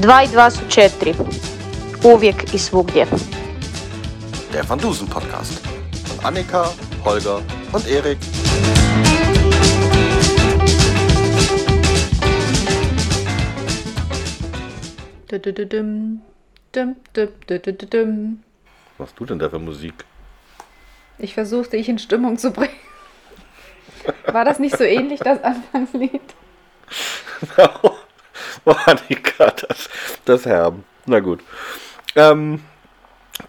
2 i 2 su 4. Uvijek i svugdje. Der Van Dusen Podcast. Von Annika, Holger und Erik. Was machst du denn da für Musik? Ich versuchte, dich in Stimmung zu bringen. War das nicht so ähnlich, das Anfangslied? oh, Annika, das, das Herben. Na gut. Ähm,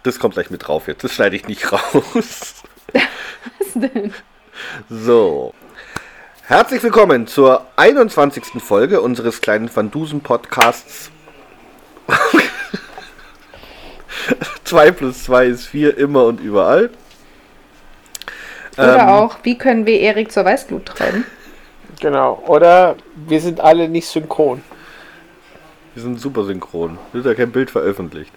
das kommt gleich mit drauf jetzt. Das schneide ich nicht raus. Was denn? So. Herzlich willkommen zur 21. Folge unseres kleinen Van Dusen Podcasts. 2 plus 2 ist 4 immer und überall. Oder Ähm, auch, wie können wir Erik zur Weißglut treiben? Genau. Oder wir sind alle nicht synchron. Wir sind super synchron. Wird ja kein Bild veröffentlicht.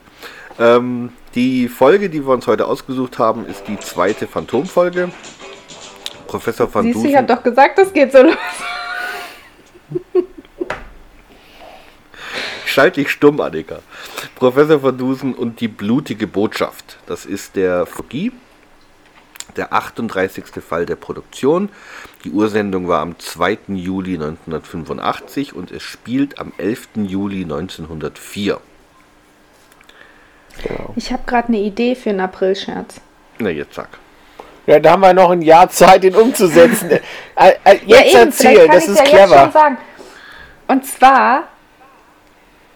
Ähm, die Folge, die wir uns heute ausgesucht haben, ist die zweite Phantom-Folge. Professor Van Siehst du, Dusen. ich habe doch gesagt, das geht so los. Schalt dich stumm, Annika. Professor Van Dusen und die blutige Botschaft. Das ist der Fogie, der 38. Fall der Produktion. Die Ursendung war am 2. Juli 1985 und es spielt am 11. Juli 1904. Genau. Ich habe gerade eine Idee für einen Aprilscherz. Na, jetzt sag. Ja, da haben wir noch ein Jahr Zeit, ihn umzusetzen. äh, äh, jetzt Ja, eben, erzählen, kann das ist ja Jetzt clever. schon sagen. Und zwar,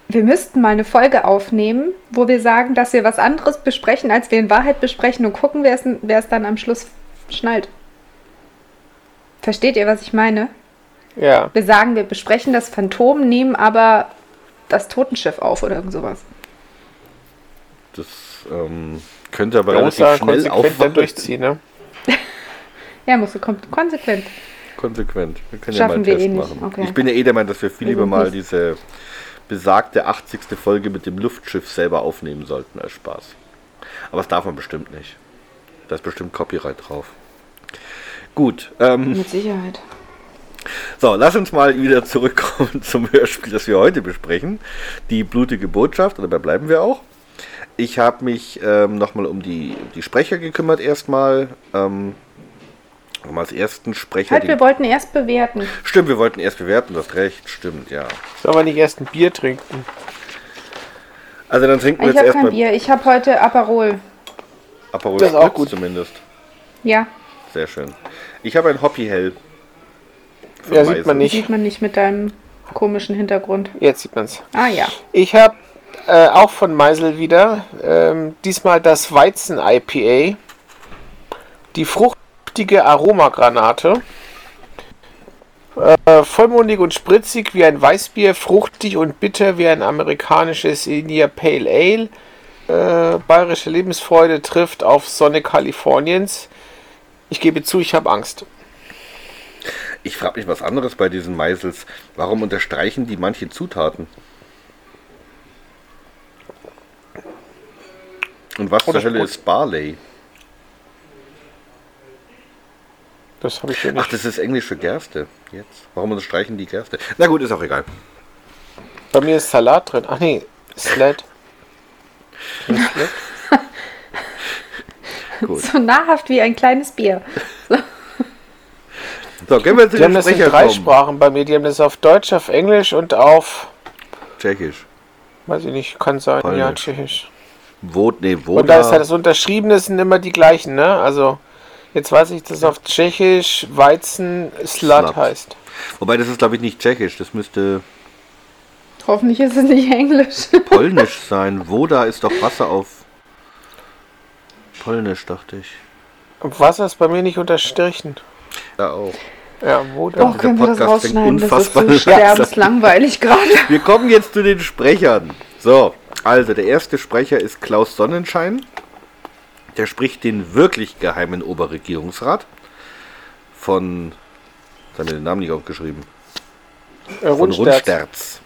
wir müssten mal eine Folge aufnehmen, wo wir sagen, dass wir was anderes besprechen, als wir in Wahrheit besprechen und gucken, wer es, wer es dann am Schluss schnallt. Versteht ihr, was ich meine? Ja. Wir sagen, wir besprechen das Phantom, nehmen aber das Totenschiff auf oder irgend sowas. Das ähm, könnte aber muss relativ da schnell konsequent durchziehen, ne? Ja, musst du kon konsequent. Konsequent. Wir können Schaffen ja mal wir einen eh Test nicht. machen. Okay. Ich bin ja eh der Meinung, dass wir viel Wir lieber mal nicht- diese besagte 80. Folge mit dem Luftschiff selber aufnehmen sollten als Spaß. Aber das darf man bestimmt nicht. Da ist bestimmt Copyright drauf. Gut, ähm, Mit Sicherheit. so, lass uns mal wieder zurückkommen zum Hörspiel, das wir heute besprechen. Die blutige Botschaft, und dabei bleiben wir auch. Ich habe mich ähm, nochmal um die, die Sprecher gekümmert erstmal. Ähm, haben als ersten Sprecher Halt, wir wollten erst bewerten. Stimmt, wir wollten erst bewerten, du hast recht, stimmt, ja. Sollen wir nicht erst ein Bier trinken? Also dann trinken wir Ich jetzt habe kein erstmal Bier. Ich habe heute Aperol. Aperol Das ist auch gut. zumindest. Ja, Sehr schön. Ich habe ein Hoppy Hell. von Ja, sieht man nicht. sieht man nicht mit deinem komischen Hintergrund. Jetzt sieht man's. Ah ja. Ich habe äh, auch von Meisel wieder, ähm, diesmal das Weizen-IPA. Die fruchtige Aromagranate. Äh, vollmundig und spritzig wie ein Weißbier, fruchtig und bitter wie ein amerikanisches India Pale Ale. Äh, bayerische Lebensfreude trifft auf Sonne Kaliforniens. Ich gebe zu, ich habe Angst. Ich frage mich was anderes bei diesen Meisels. Warum unterstreichen die manche Zutaten? Und was Oh, zur Hölle ist Barley? Das habe ich hier Ach, nicht. das ist englische Gerste. Jetzt. Warum unterstreichen die Gerste? Na gut, ist auch egal. Bei mir ist Salat drin. Ach nee, Sled. Sled? Gut. So nahrhaft wie ein kleines Bier. So, gehen wir zu Die haben den das in drei kommen. Sprachen bei mir. Die haben das auf Deutsch, auf Englisch und auf, Tschechisch. weiß ich nicht, kann sein, ja, Polnisch. Tschechisch. Wo, nee, wo Und da ist halt das Unterschriebene sind immer die gleichen, ne? Also, jetzt weiß ich, dass es auf Tschechisch Weizen Slat. heißt. Wobei, das ist glaube ich nicht tschechisch. Das müsste Hoffentlich ist es nicht Englisch. polnisch sein. Woda ist doch Wasser auf polnisch, dachte ich. Wasser ist bei mir nicht unterstrichen. Ja, auch. Ja, wo Doch, da? können wir das rausschneiden? Das ist unfassbar so sterbenslangweilig gerade. Wir kommen jetzt zu den Sprechern. So, also der erste Sprecher ist Klaus Sonnenschein. Der spricht den wirklich geheimen Oberregierungsrat von. Jetzt haben wir den Namen nicht aufgeschrieben. Äh, Von Rundsterz. Rundsterz.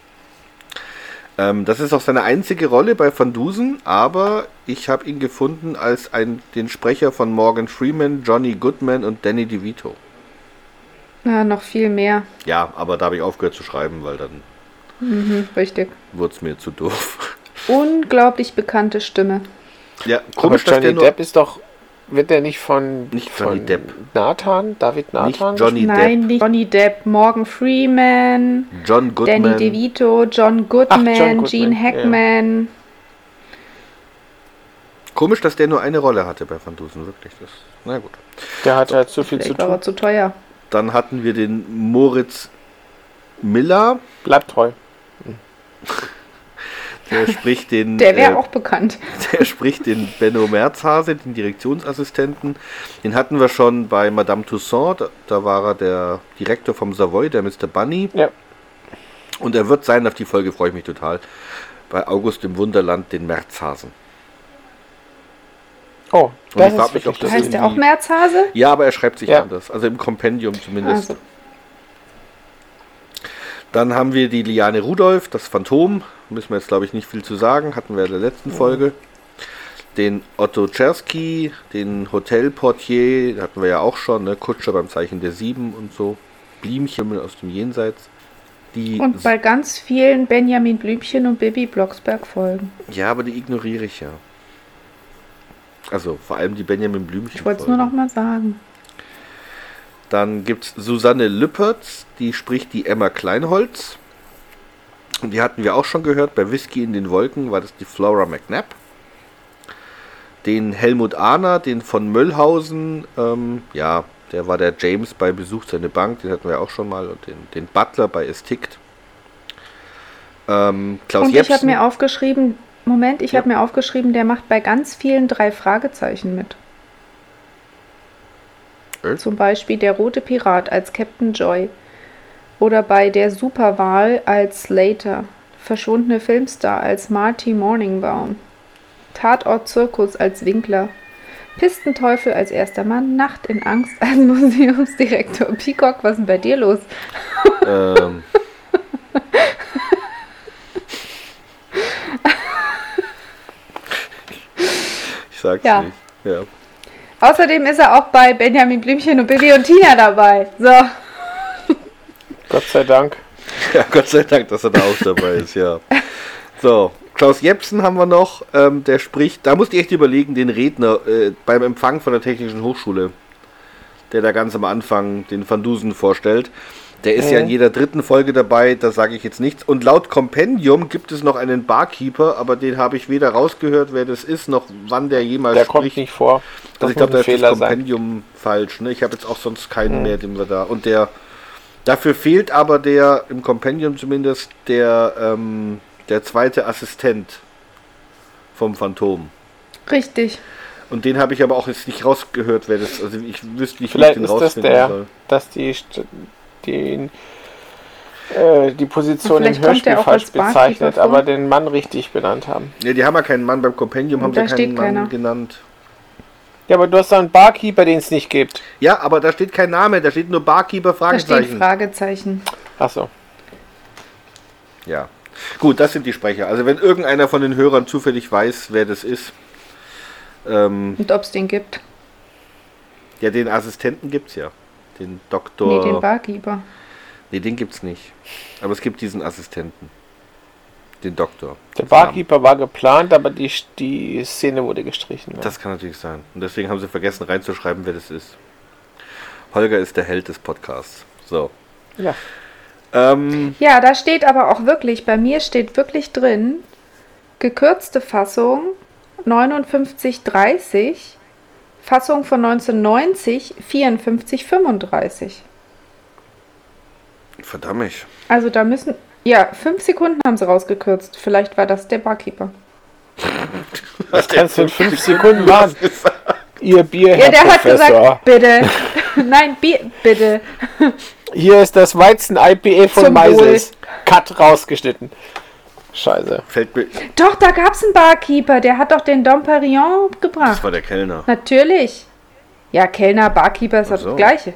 Ähm, das ist auch seine einzige Rolle bei Van Dusen, aber ich habe ihn gefunden als ein, den Sprecher von Morgan Freeman, Johnny Goodman und Danny DeVito. Ja, noch viel mehr. Ja, aber da habe ich aufgehört zu schreiben, weil dann Mhm, richtig. wurde es mir zu doof. Unglaublich bekannte Stimme. Ja, Aber komisch, dass der Johnny nur... Depp ist doch. Wird der nicht von. Nicht von Johnny Depp. Nathan? David Nicht Nathan? Johnny Nein, Depp, nicht Johnny Depp, Morgan Freeman, John Danny Goodman. DeVito, John Goodman, Goodman, Gene ja. Hackman. Komisch, dass der nur eine Rolle hatte bei Van Dusen, wirklich. Das, na gut. Der hat halt zu viel zu war tun. er zu teuer. Dann hatten wir den Moritz Miller, Bleibt treu. der spricht den... Der wäre äh, auch bekannt. Der spricht den Benno Merzhase, den Direktionsassistenten. Den hatten wir schon bei Madame Toussaint. Da, da war er der Direktor vom Savoy, der Mr. Bunny. Ja. Und er wird sein, auf die Folge freue ich mich total, bei August im Wunderland, den Merzhasen. Oh, das ist mich, das heißt der auch Merzhase? Ja, aber er schreibt sich Ja. anders. Also im Kompendium zumindest. Also, Dann haben wir die Liane Rudolph, das Phantom. Müssen wir jetzt, glaube ich, nicht viel zu sagen. Hatten wir in der letzten Folge. Den Otto Czerski, den Hotelportier, hatten wir ja auch schon. Ne? Kutscher beim Zeichen der Sieben und so. Blümchen aus dem Jenseits. Die und bei ganz vielen Benjamin Blümchen und Bibi Blocksberg folgen. ja, aber die ignoriere ich ja. Also vor allem die Benjamin Blümchen. Ich wollte es nur noch mal sagen. Dann gibt es Susanne Lüppertz, die spricht die Emma Kleinholz. Und die hatten wir auch schon gehört. Bei Whisky in den Wolken war das die Flora McNabb. Den Helmut Ahner, den von Möllhausen, ähm, ja, der war der James bei Besuch seine Bank, den hatten wir auch schon mal. Und den, den Butler bei Es tickt. Ähm, Klaus und ich habe mir aufgeschrieben, Moment, ich Ja. habe mir aufgeschrieben, der macht bei ganz vielen drei Fragezeichen mit. Äh? Zum Beispiel der rote Pirat als Captain Joy. Oder bei der Superwahl als Slater. Verschwundene Filmstar als Marty Morningbaum. Tatort Zirkus als Winkler. Pistenteufel als erster Mann. Nacht in Angst als Museumsdirektor. Peacock, was ist denn bei dir los? Ähm, ich sag's Ja. nicht. Ja. Außerdem ist er auch bei Benjamin Blümchen und Bibi und Tina dabei. So. Gott sei Dank. ja, Gott sei Dank, dass er da auch dabei ist, ja. So, Klaus Jepsen haben wir noch, ähm, der spricht, da musst du echt überlegen, den Redner äh, beim Empfang von der Technischen Hochschule, der da ganz am Anfang den Van Dusen vorstellt. Der ist ja in Mhm. jeder dritten Folge dabei, da sage ich jetzt nichts. Und laut Kompendium gibt es noch einen Barkeeper, aber den habe ich weder rausgehört, wer das ist, noch wann der jemals Der spricht. kommt nicht vor. Also Das ich glaube, da ist das Fehler sein. Kompendium falsch. Ne? Ich habe jetzt auch sonst keinen mehr, den wir da. Und der dafür fehlt aber der im Kompendium zumindest der ähm, der zweite Assistent vom Phantom. Richtig. Und den habe ich aber auch jetzt nicht rausgehört, wer das. Also ich wüsste nicht, Vielleicht wie ich ist den das rausfinden der, soll. dass die, St- den, äh, die Position im Hörspiel falsch bezeichnet, aber den Mann richtig benannt haben. Ne, die haben ja keinen Mann beim Kompendium, haben Da sie keinen Mann keiner. genannt. Ja, aber du hast doch einen Barkeeper, den es nicht gibt. Ja, aber da steht kein Name, da steht nur Barkeeper Da steht Fragezeichen. Fragezeichen. Achso. Ja. Gut, das sind die Sprecher. Also wenn irgendeiner von den Hörern zufällig weiß, wer das ist, ähm, Und ob es den gibt. ja, den Assistenten gibt's ja. Den Doktor. Nee, den Barkeeper. Nee, den gibt's nicht. Aber es gibt diesen Assistenten. Den Doktor. Der Barkeeper war geplant, aber die, die Szene wurde gestrichen. ne? Das kann natürlich sein. Und deswegen haben sie vergessen reinzuschreiben, wer das ist. Holger ist der Held des Podcasts. So. ja. Ähm, Ja, da steht aber auch wirklich, bei mir steht wirklich drin, gekürzte Fassung 5930, Fassung von 1990 5435. verdammt. Also da müssen, ja, fünf Sekunden haben sie rausgekürzt. Vielleicht war das der Barkeeper. Das kannst du in fünf Sekunden machen. Ihr Bier, Ja, Herr der hat Professor. gesagt, bitte. Nein, Bier, bitte. Hier ist das Weizen-IPA von Zum Meisels. Cut rausgeschnitten. Scheiße. Fällt mir. Doch, da gab es einen Barkeeper, der hat doch den Dom Perignon gebracht. Das war der Kellner. Natürlich. Ja, Kellner, Barkeeper ist so. das Gleiche.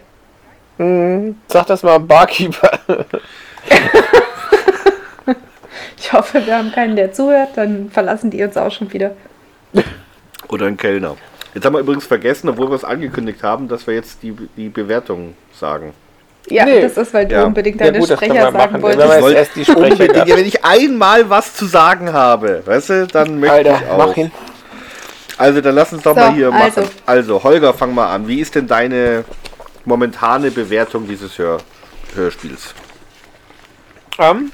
Sag das mal Barkeeper. Ich hoffe, wir haben keinen, der zuhört, dann verlassen die uns auch schon wieder. Oder ein Kellner. Jetzt haben wir übrigens vergessen, obwohl wir es angekündigt haben, dass wir jetzt die, die Bewertung sagen. Ja, Nee. das ist, weil du Ja. unbedingt Ja, deine gut, das können Sprecher wir sagen machen. wolltest. Wenn Ich wollte erst die Sprecher unbedingt, gehabt. wenn ich einmal was zu sagen habe, weißt du, dann möchte Alter, ich auch. mach ihn. Also dann lass uns doch So, mal hier also. machen. Also Holger, fang mal an. Wie ist denn deine momentane Bewertung dieses Hör Hörspiels? Ähm,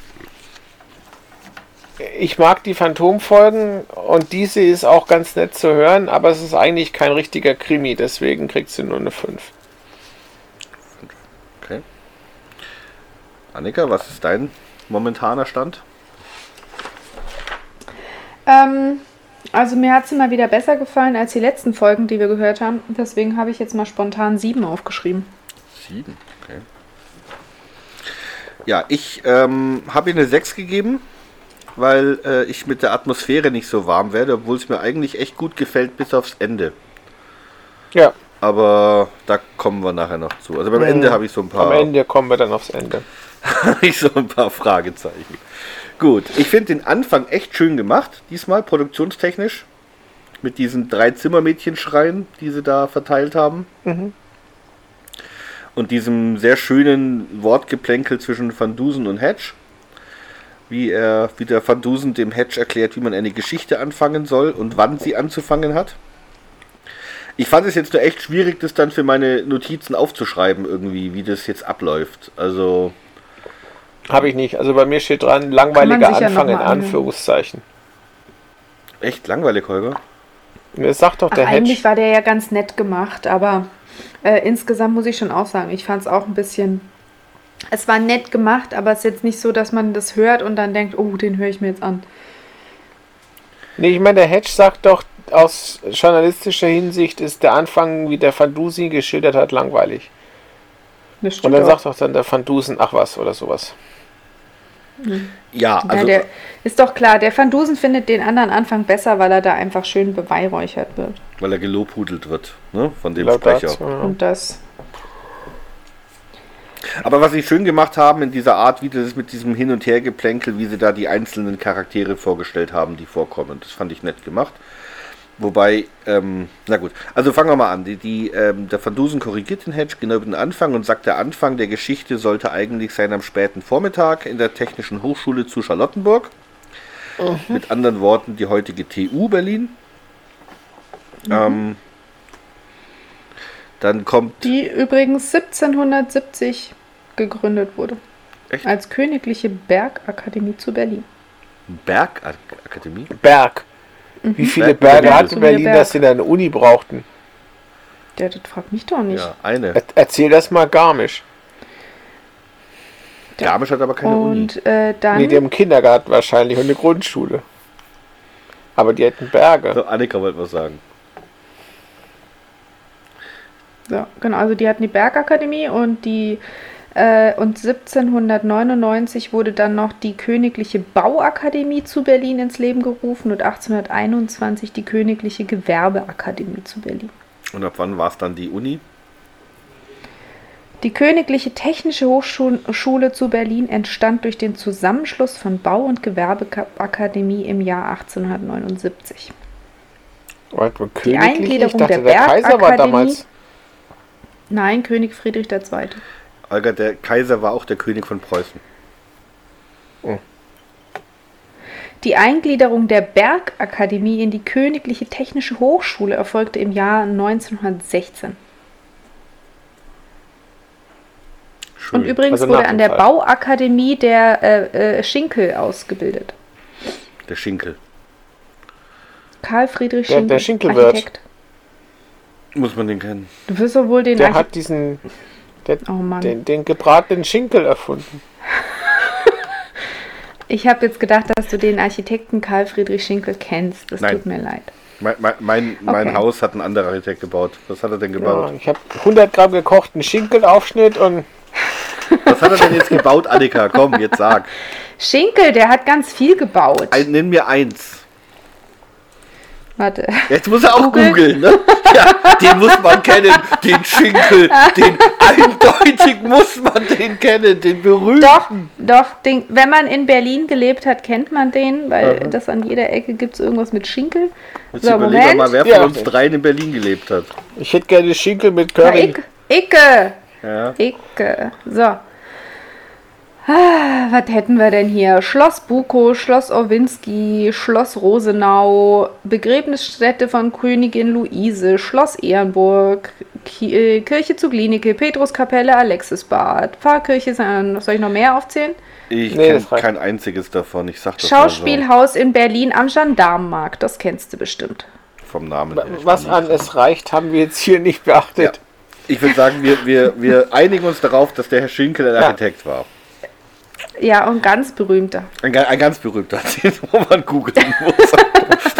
ich mag die Phantomfolgen und diese ist auch ganz nett zu hören, aber es ist eigentlich kein richtiger Krimi, deswegen kriegt sie nur eine 5. Okay. Annika, was ist dein momentaner Stand? Ähm, also mir hat sie mal wieder besser gefallen als die letzten Folgen, die wir gehört haben. Deswegen habe ich jetzt mal spontan sieben aufgeschrieben. Sieben, okay. Ja, ich ähm, habe ihr eine 6 gegeben, weil äh, ich mit der Atmosphäre nicht so warm werde, obwohl es mir eigentlich echt gut gefällt bis aufs Ende. Ja, Aber da kommen wir nachher noch zu. Also beim Mhm. Ende habe ich so ein paar am Ende kommen wir dann aufs Ende. habe ich so ein paar Fragezeichen. Gut, ich finde den Anfang echt schön gemacht, diesmal produktionstechnisch. Mit diesen drei Zimmermädchenschreien, die sie da verteilt haben. Und diesem sehr schönen Wortgeplänkel zwischen Van Dusen und Hedge. Wie er, wie der Van Dusen dem Hedge erklärt, wie man eine Geschichte anfangen soll und wann sie anzufangen hat. Ich fand es jetzt nur echt schwierig, das dann für meine Notizen aufzuschreiben, irgendwie, wie das jetzt abläuft. Also, Habe ich nicht. Also bei mir steht dran, langweiliger sich ja Anfang in. Anführungszeichen. echt langweilig, Holger. Das sagt doch Ach, der eigentlich Hedge. war der ja ganz nett gemacht, aber äh, insgesamt muss ich schon auch sagen, ich fand es auch ein bisschen. Es war nett gemacht, aber es ist jetzt nicht so, dass man das hört und dann denkt, oh, den höre ich mir jetzt an. Nee, ich meine, der Hedge sagt doch, aus journalistischer Hinsicht ist der Anfang, wie der Van Dusen geschildert hat, langweilig. Und dann auch. sagt doch dann der Van Dusen, ach was, oder sowas. Ja, ja, also der ist doch klar, der Van Dusen findet den anderen Anfang besser, weil er da einfach schön beweihräuchert wird. weil er gelobhudelt wird, ne, von dem Sprecher. dazu, ja. Und das. Aber was sie schön gemacht haben in dieser Art, wie das mit diesem Hin- und Hergeplänkel, wie sie da die einzelnen Charaktere vorgestellt haben, die vorkommen, das fand ich nett gemacht. Wobei, ähm, na gut, also fangen wir mal an. Die, die, ähm, der Van Dusen korrigiert den Hedge genau über den Anfang und sagt, der Anfang der Geschichte sollte eigentlich sein am späten Vormittag in der Technischen Hochschule zu Charlottenburg. Mit anderen Worten, die heutige TU Berlin. Ähm, dann kommt Die übrigens 1770 gegründet wurde. Echt? Als Königliche Bergakademie zu Berlin. Bergakademie. Berg. Wie viele Berg- Berge hatte Berlin, Berg. dass sie eine Uni brauchten? Der, das fragt mich doch nicht. Ja, eine. Er erzähl das mal Garmisch. Garmisch hat aber keine Uni. Und äh, dann. Nee, die haben einen Kindergarten wahrscheinlich und eine Grundschule. Aber die hätten Berge. So, Annika wollte was sagen. Ja, genau, also die hatten die Bergakademie und die und 1799 wurde dann noch die Königliche Bauakademie zu Berlin ins Leben gerufen und 1821 die Königliche Gewerbeakademie zu Berlin. Und ab wann war es dann die Uni? Die Königliche Technische Hochschule zu Berlin entstand durch den Zusammenschluss von Bau- und Gewerbeakademie im Jahr 1879. Warte Die Eingliederung dachte, der der Kaiser war Bergakademie- damals. Nein, König Friedrich II. Olga, der Kaiser war auch der König von Preußen. Die Eingliederung der Bergakademie in die Königliche Technische Hochschule erfolgte im Jahr 1916. Schön. Und übrigens Also wurde an der. Bauakademie der äh, äh, Schinkel ausgebildet. Der Schinkel. Karl Friedrich Der- Schinkel. der Schinkelwirt. Architekt. Muss man den kennen. Du wirst doch wohl den Der Architekt. hat diesen, der, Oh Mann. den, den gebratenen Schinkel erfunden. Ich habe jetzt gedacht, dass du den Architekten Karl Friedrich Schinkel kennst. Das Nein. tut mir leid. Mein, mein, mein, Okay. Haus hat ein anderer Architekt gebaut. Was hat er denn Ja, gebaut? ich habe 100 Gramm gekochten Schinkelaufschnitt und Was hat er denn jetzt gebaut, Annika? Komm, jetzt sag. Schinkel, der hat ganz viel gebaut. Ein, nenn mir eins. Warte. Jetzt muss er auch Google. googeln, ne? Ja, den muss man kennen. Den Schinkel. Den eindeutig muss man den kennen. Den berühmten. Doch, doch, den, wenn man in Berlin gelebt hat, kennt man den, weil das an jeder Ecke gibt es irgendwas mit Schinkel. Jetzt So, überleg doch mal, Moment. wer von Ja. uns dreien in Berlin gelebt hat. ich hätte gerne Schinkel mit Ja, Curry. Icke, Icke, Ja. Icke. So. Ah, was hätten wir denn hier? Schloss Bukow, Schloss Owinski, Schloss Rosenau, Begräbnisstätte von Königin Luise, Schloss Ehrenburg, Ki äh, Kirche zu Klinike, Petruskapelle, Alexisbad, Pfarrkirche, San- soll ich noch mehr aufzählen? Ich Nee, kenne kein einziges davon. Ich sag das Schauspielhaus in Berlin am Gendarmenmarkt, das kennst du bestimmt. so vom Namen her. Was an es reicht, haben wir jetzt hier nicht beachtet. Ich würde sagen, wir, wir, wir einigen uns darauf, dass der Herr Schinkel ein Ja. Architekt war. Ja, und ganz berühmter. Ein, ein ganz berühmter, wo man googeln muss,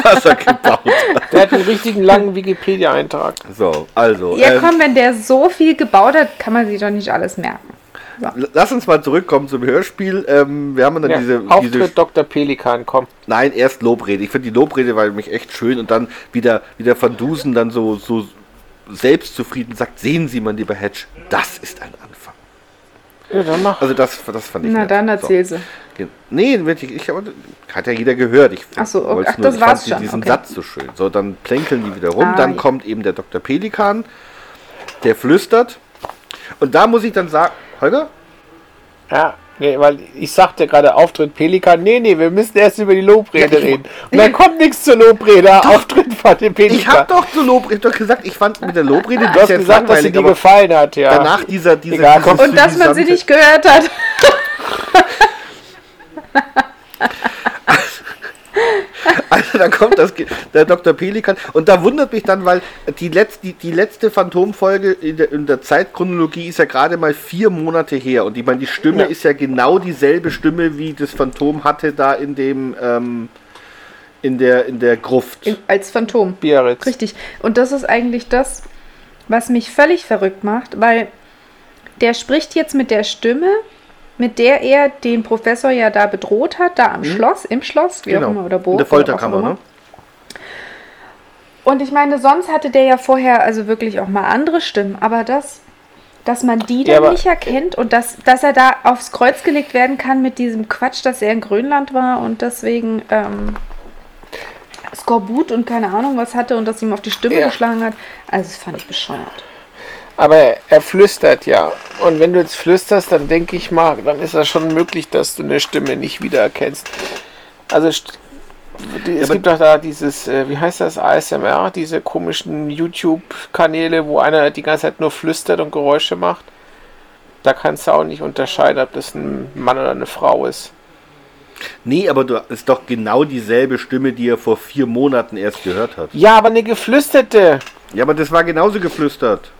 was er gebaut hat. Der hat einen richtigen langen Wikipedia-Eintrag. So, also. Ja, ähm, komm, wenn der so viel gebaut hat, kann man sich doch nicht alles merken. Lass uns mal zurückkommen zum Hörspiel. Ähm, wir haben dann Ja, diese, Auftritt diese. Dr. Pelikan, komm. Nein, erst Lobrede. Ich finde die Lobrede war nämlich echt schön und dann wieder, wieder Van Dusen dann so, so selbstzufrieden sagt: Sehen Sie, mein lieber Hedge, das ist ein Anfang. Ja, dann mach. Also, das, das fand ich. Na nett. dann So. erzähl sie. Ge- Nee, wirklich, ich, aber, hat ja jeder gehört. Ich Ach so, okay. Ach, das ich war's fand schon, diesen okay. Satz so schön. So, dann plänkeln die wieder rum, Ah, dann ja. kommt eben der Dr. Pelikan, der flüstert. Und da muss ich dann sagen, Holger? Ja, nee, weil ich sagte gerade Auftritt Pelikan. Nee, nee, wir müssen erst über die Lobrede Ja, ich- reden. Und dann kommt nichts zur Lobrede. Auftritt von dem Pelikan. Ich habe doch zur Lobrede doch gesagt, ich fand mit der Lobrede Du hast gesagt, dass sie dir gefallen hat, ja. danach dieser, dieser, Egal, dieses Und dass man sie nicht gehört hat. Also da kommt das, der Dr. Pelikan und da wundert mich dann, weil die, letz, die, die letzte Phantomfolge in der, in der Zeitchronologie ist ja gerade mal vier Monate her und ich meine, die Stimme Ja. ist ja genau dieselbe Stimme, wie das Phantom hatte da in dem ähm, in der in der Gruft. In, als Phantom. Biarritz. Richtig. Und das ist eigentlich das, was mich völlig verrückt macht, weil der spricht jetzt mit der Stimme, mit der er den Professor ja da bedroht hat, da am Schloss, im Schloss, wie auch immer, oder Burg. Mhm. in der Folterkammer, ne? Und ich meine, sonst hatte der ja vorher also wirklich auch mal andere Stimmen, aber das, dass man die Ja, dann nicht erkennt und dass, dass er da aufs Kreuz gelegt werden kann mit diesem Quatsch, dass er in Grönland war und deswegen ähm, Skorbut und keine Ahnung was hatte und das ihm auf die Stimme Ja. geschlagen hat. Also das fand ich bescheuert. Aber er, er flüstert ja. Und wenn du jetzt flüsterst, dann denke ich mal, dann ist das schon möglich, dass du eine Stimme nicht wiedererkennst. Also die, es aber- gibt doch da dieses, äh, wie heißt das, ASMR, diese komischen YouTube-Kanäle, wo einer die ganze Zeit nur flüstert und Geräusche macht. Da kannst du auch nicht unterscheiden, ob das ein Mann oder eine Frau ist. Nee, aber du ist doch genau dieselbe Stimme, die er vor vier Monaten erst gehört hat. Ja, aber eine geflüsterte. Ja, aber das war genauso geflüstert.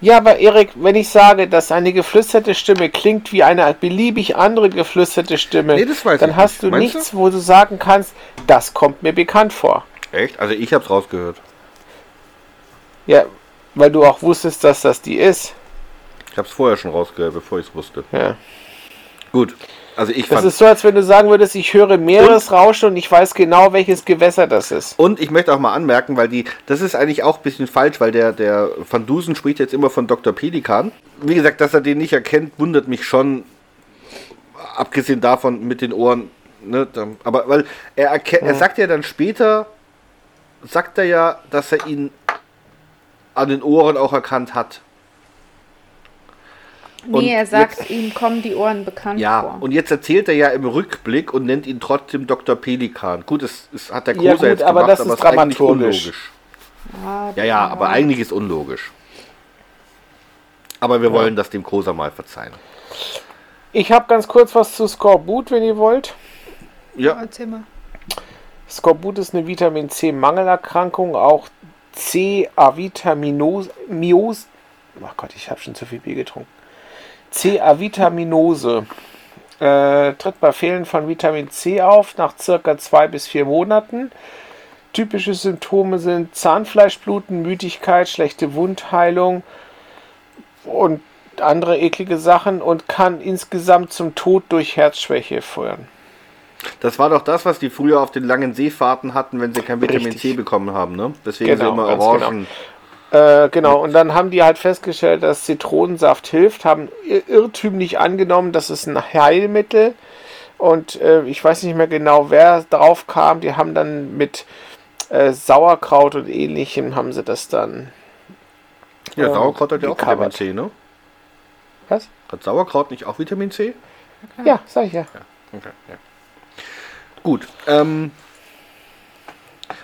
Ja, aber Erik, wenn ich sage, dass eine geflüsterte Stimme klingt wie eine beliebig andere geflüsterte Stimme, Nee, das weiß dann ich hast nicht. du Meinst nichts, wo du sagen kannst, das kommt mir bekannt vor. Echt? Also ich hab's rausgehört. Ja, weil du auch wusstest, dass das die ist. Ich hab's vorher schon rausgehört, bevor ich es wusste. Ja. Gut. Also ich Das ist so, als wenn du sagen würdest, ich höre Meeresrauschen Rauschen und ich weiß genau, welches Gewässer das ist. Und ich möchte auch mal anmerken, weil die, das ist eigentlich auch ein bisschen falsch, weil der, der Van Dusen spricht jetzt immer von Dr. Pelikan. Wie gesagt, dass er den nicht erkennt, wundert mich schon. Abgesehen davon mit den Ohren. Ne, aber weil er erkennt, er sagt ja dann später, sagt er ja, dass er ihn an den Ohren auch erkannt hat. Und Nee, er sagt, jetzt- ihm kommen die Ohren bekannt Ja, vor. und jetzt erzählt er ja im Rückblick und nennt ihn trotzdem Dr. Pelikan. Gut, es, es hat der Ja, Große gut, jetzt aber gemacht, das aber ist dramaturgisch. unlogisch. Ah, Ja, ja, aber eigentlich ist unlogisch. Aber wir wollen das dem Kosa mal verzeihen. Ich habe ganz kurz was zu Skorbut, wenn ihr wollt. Ja, Erzähl mal. Skorbut ist eine Vitamin C-Mangelerkrankung, auch C-Avitaminose. Mios- Ach Gott, ich habe schon zu viel Bier getrunken. C-Avitaminose äh, tritt bei Fehlen von Vitamin C auf nach circa zwei bis vier Monaten. Typische Symptome sind Zahnfleischbluten, Müdigkeit, schlechte Wundheilung und andere eklige Sachen und kann insgesamt zum Tod durch Herzschwäche führen. das war doch das, was die früher auf den langen Seefahrten hatten, wenn sie kein Vitamin Richtig. C bekommen haben, ne? Deswegen Genau, sie immer Orangen. Äh, genau, und dann haben die halt festgestellt, dass Zitronensaft hilft, haben ir- irrtümlich angenommen, das ist ein Heilmittel. Und äh, ich weiß nicht mehr genau, wer drauf kam. Die haben dann mit äh, Sauerkraut und ähnlichem haben sie das dann. Ja, ähm, Sauerkraut hat ja auch Vitamin. C, ne? Was? Hat Sauerkraut nicht auch Vitamin C? Ja, sag ich ja. Okay, ja. Gut. Ähm,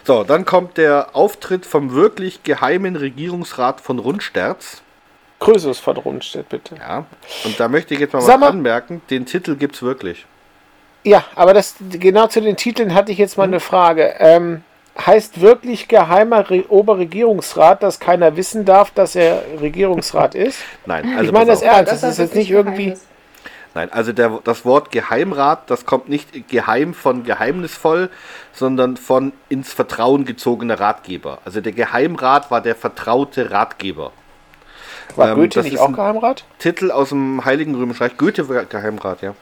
so, dann kommt der Auftritt vom wirklich geheimen Regierungsrat von Rundsterz. Krösus von Rundstedt, bitte. Ja. Und da möchte ich jetzt mal Sag was mal- anmerken. Den Titel gibt's wirklich. Ja, aber das genau zu den Titeln hatte ich jetzt mal eine Frage. Ähm, heißt wirklich geheimer Re Oberregierungsrat, dass keiner wissen darf, dass er Regierungsrat ist? Nein, also ich meine das ernst. Das, ist jetzt nicht irgendwie. Nein, also der, das Wort Geheimrat, das kommt nicht geheim von geheimnisvoll, sondern von ins Vertrauen gezogener Ratgeber. Also der Geheimrat war der vertraute Ratgeber. War Ähm, Goethe nicht auch Geheimrat? Titel aus dem Heiligen Römischen Reich, Goethe war Geheimrat, ja.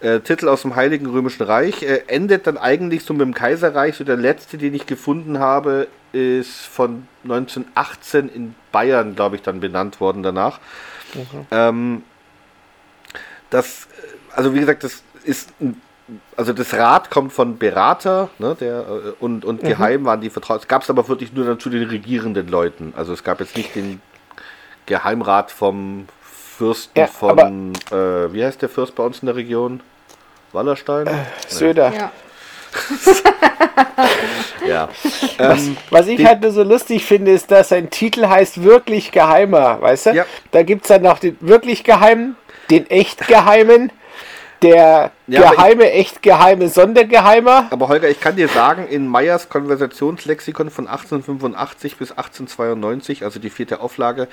Äh, Titel aus dem Heiligen Römischen Reich, äh, endet dann eigentlich so mit dem Kaiserreich. So der letzte, den ich gefunden habe, ist von 1918 in Bayern, glaube ich, dann benannt worden danach. Ähm, das, äh, also wie gesagt, das ist ein also das Rat kommt von Berater, ne, der äh, und, und geheim waren die Vertrauen. Es gab es aber wirklich nur dann zu den regierenden Leuten. Also es gab jetzt nicht den Geheimrat vom Fürsten Ja, von, äh, wie heißt der Fürst bei uns in der Region? Wallerstein? Söder. Ja. Ja. Ähm, Was ich halt nur so lustig finde, ist, dass sein Titel heißt wirklich Geheimer, weißt du? Ja. Da gibt es dann noch den wirklich Geheimen, den echt Geheimen, der Ja, geheime, echt geheime Sondergeheimer. aber Holger, ich kann dir sagen, in Meyers Konversationslexikon von 1885 bis 1892, also die vierte Auflage,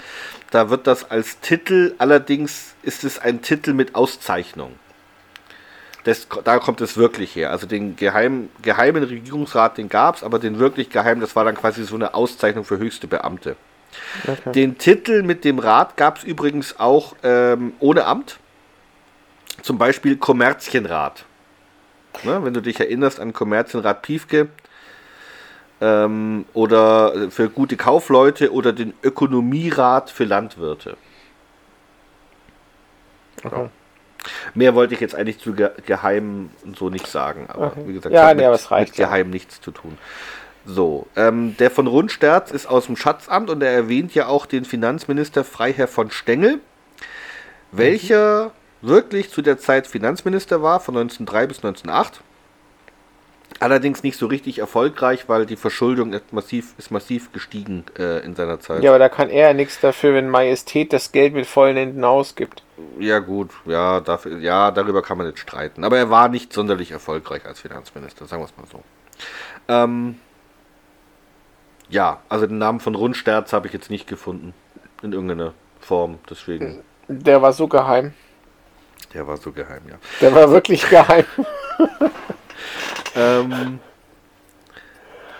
da wird das als Titel, allerdings ist es ein Titel mit Auszeichnung. Das, da kommt es wirklich her. Also den geheim, geheimen Regierungsrat, den gab es, aber den wirklich geheimen, das war dann quasi so eine Auszeichnung für höchste Beamte. Den Titel mit dem Rat gab es übrigens auch ähm, ohne Amt. Zum Beispiel Kommerzienrat. Ne, wenn du dich erinnerst an Kommerzienrat Piefke ähm, oder für gute Kaufleute oder den Ökonomierat für Landwirte. Ja. Mehr wollte ich jetzt eigentlich zu ge geheim und so nicht sagen, aber Okay. wie gesagt, Ja, hat nee, mit, mit geheim nichts zu tun. So, ähm, der von Rundsterz ist aus dem Schatzamt und er erwähnt ja auch den Finanzminister Freiherr von Stengel, welcher wirklich zu der Zeit Finanzminister war, von 1903 bis 1908. Allerdings nicht so richtig erfolgreich, weil die Verschuldung ist massiv, ist massiv gestiegen äh, in seiner Zeit. Ja, aber da kann er ja nichts dafür, wenn Majestät das Geld mit vollen Händen ausgibt. Ja, gut, ja, dafür, ja, darüber kann man nicht streiten. Aber er war nicht sonderlich erfolgreich als Finanzminister, sagen wir es mal so. Ähm, ja, also den Namen von Rundsterz habe ich jetzt nicht gefunden. In irgendeiner Form, deswegen. Der war so geheim. Der war so geheim, ja. Der war wirklich geheim. Ähm,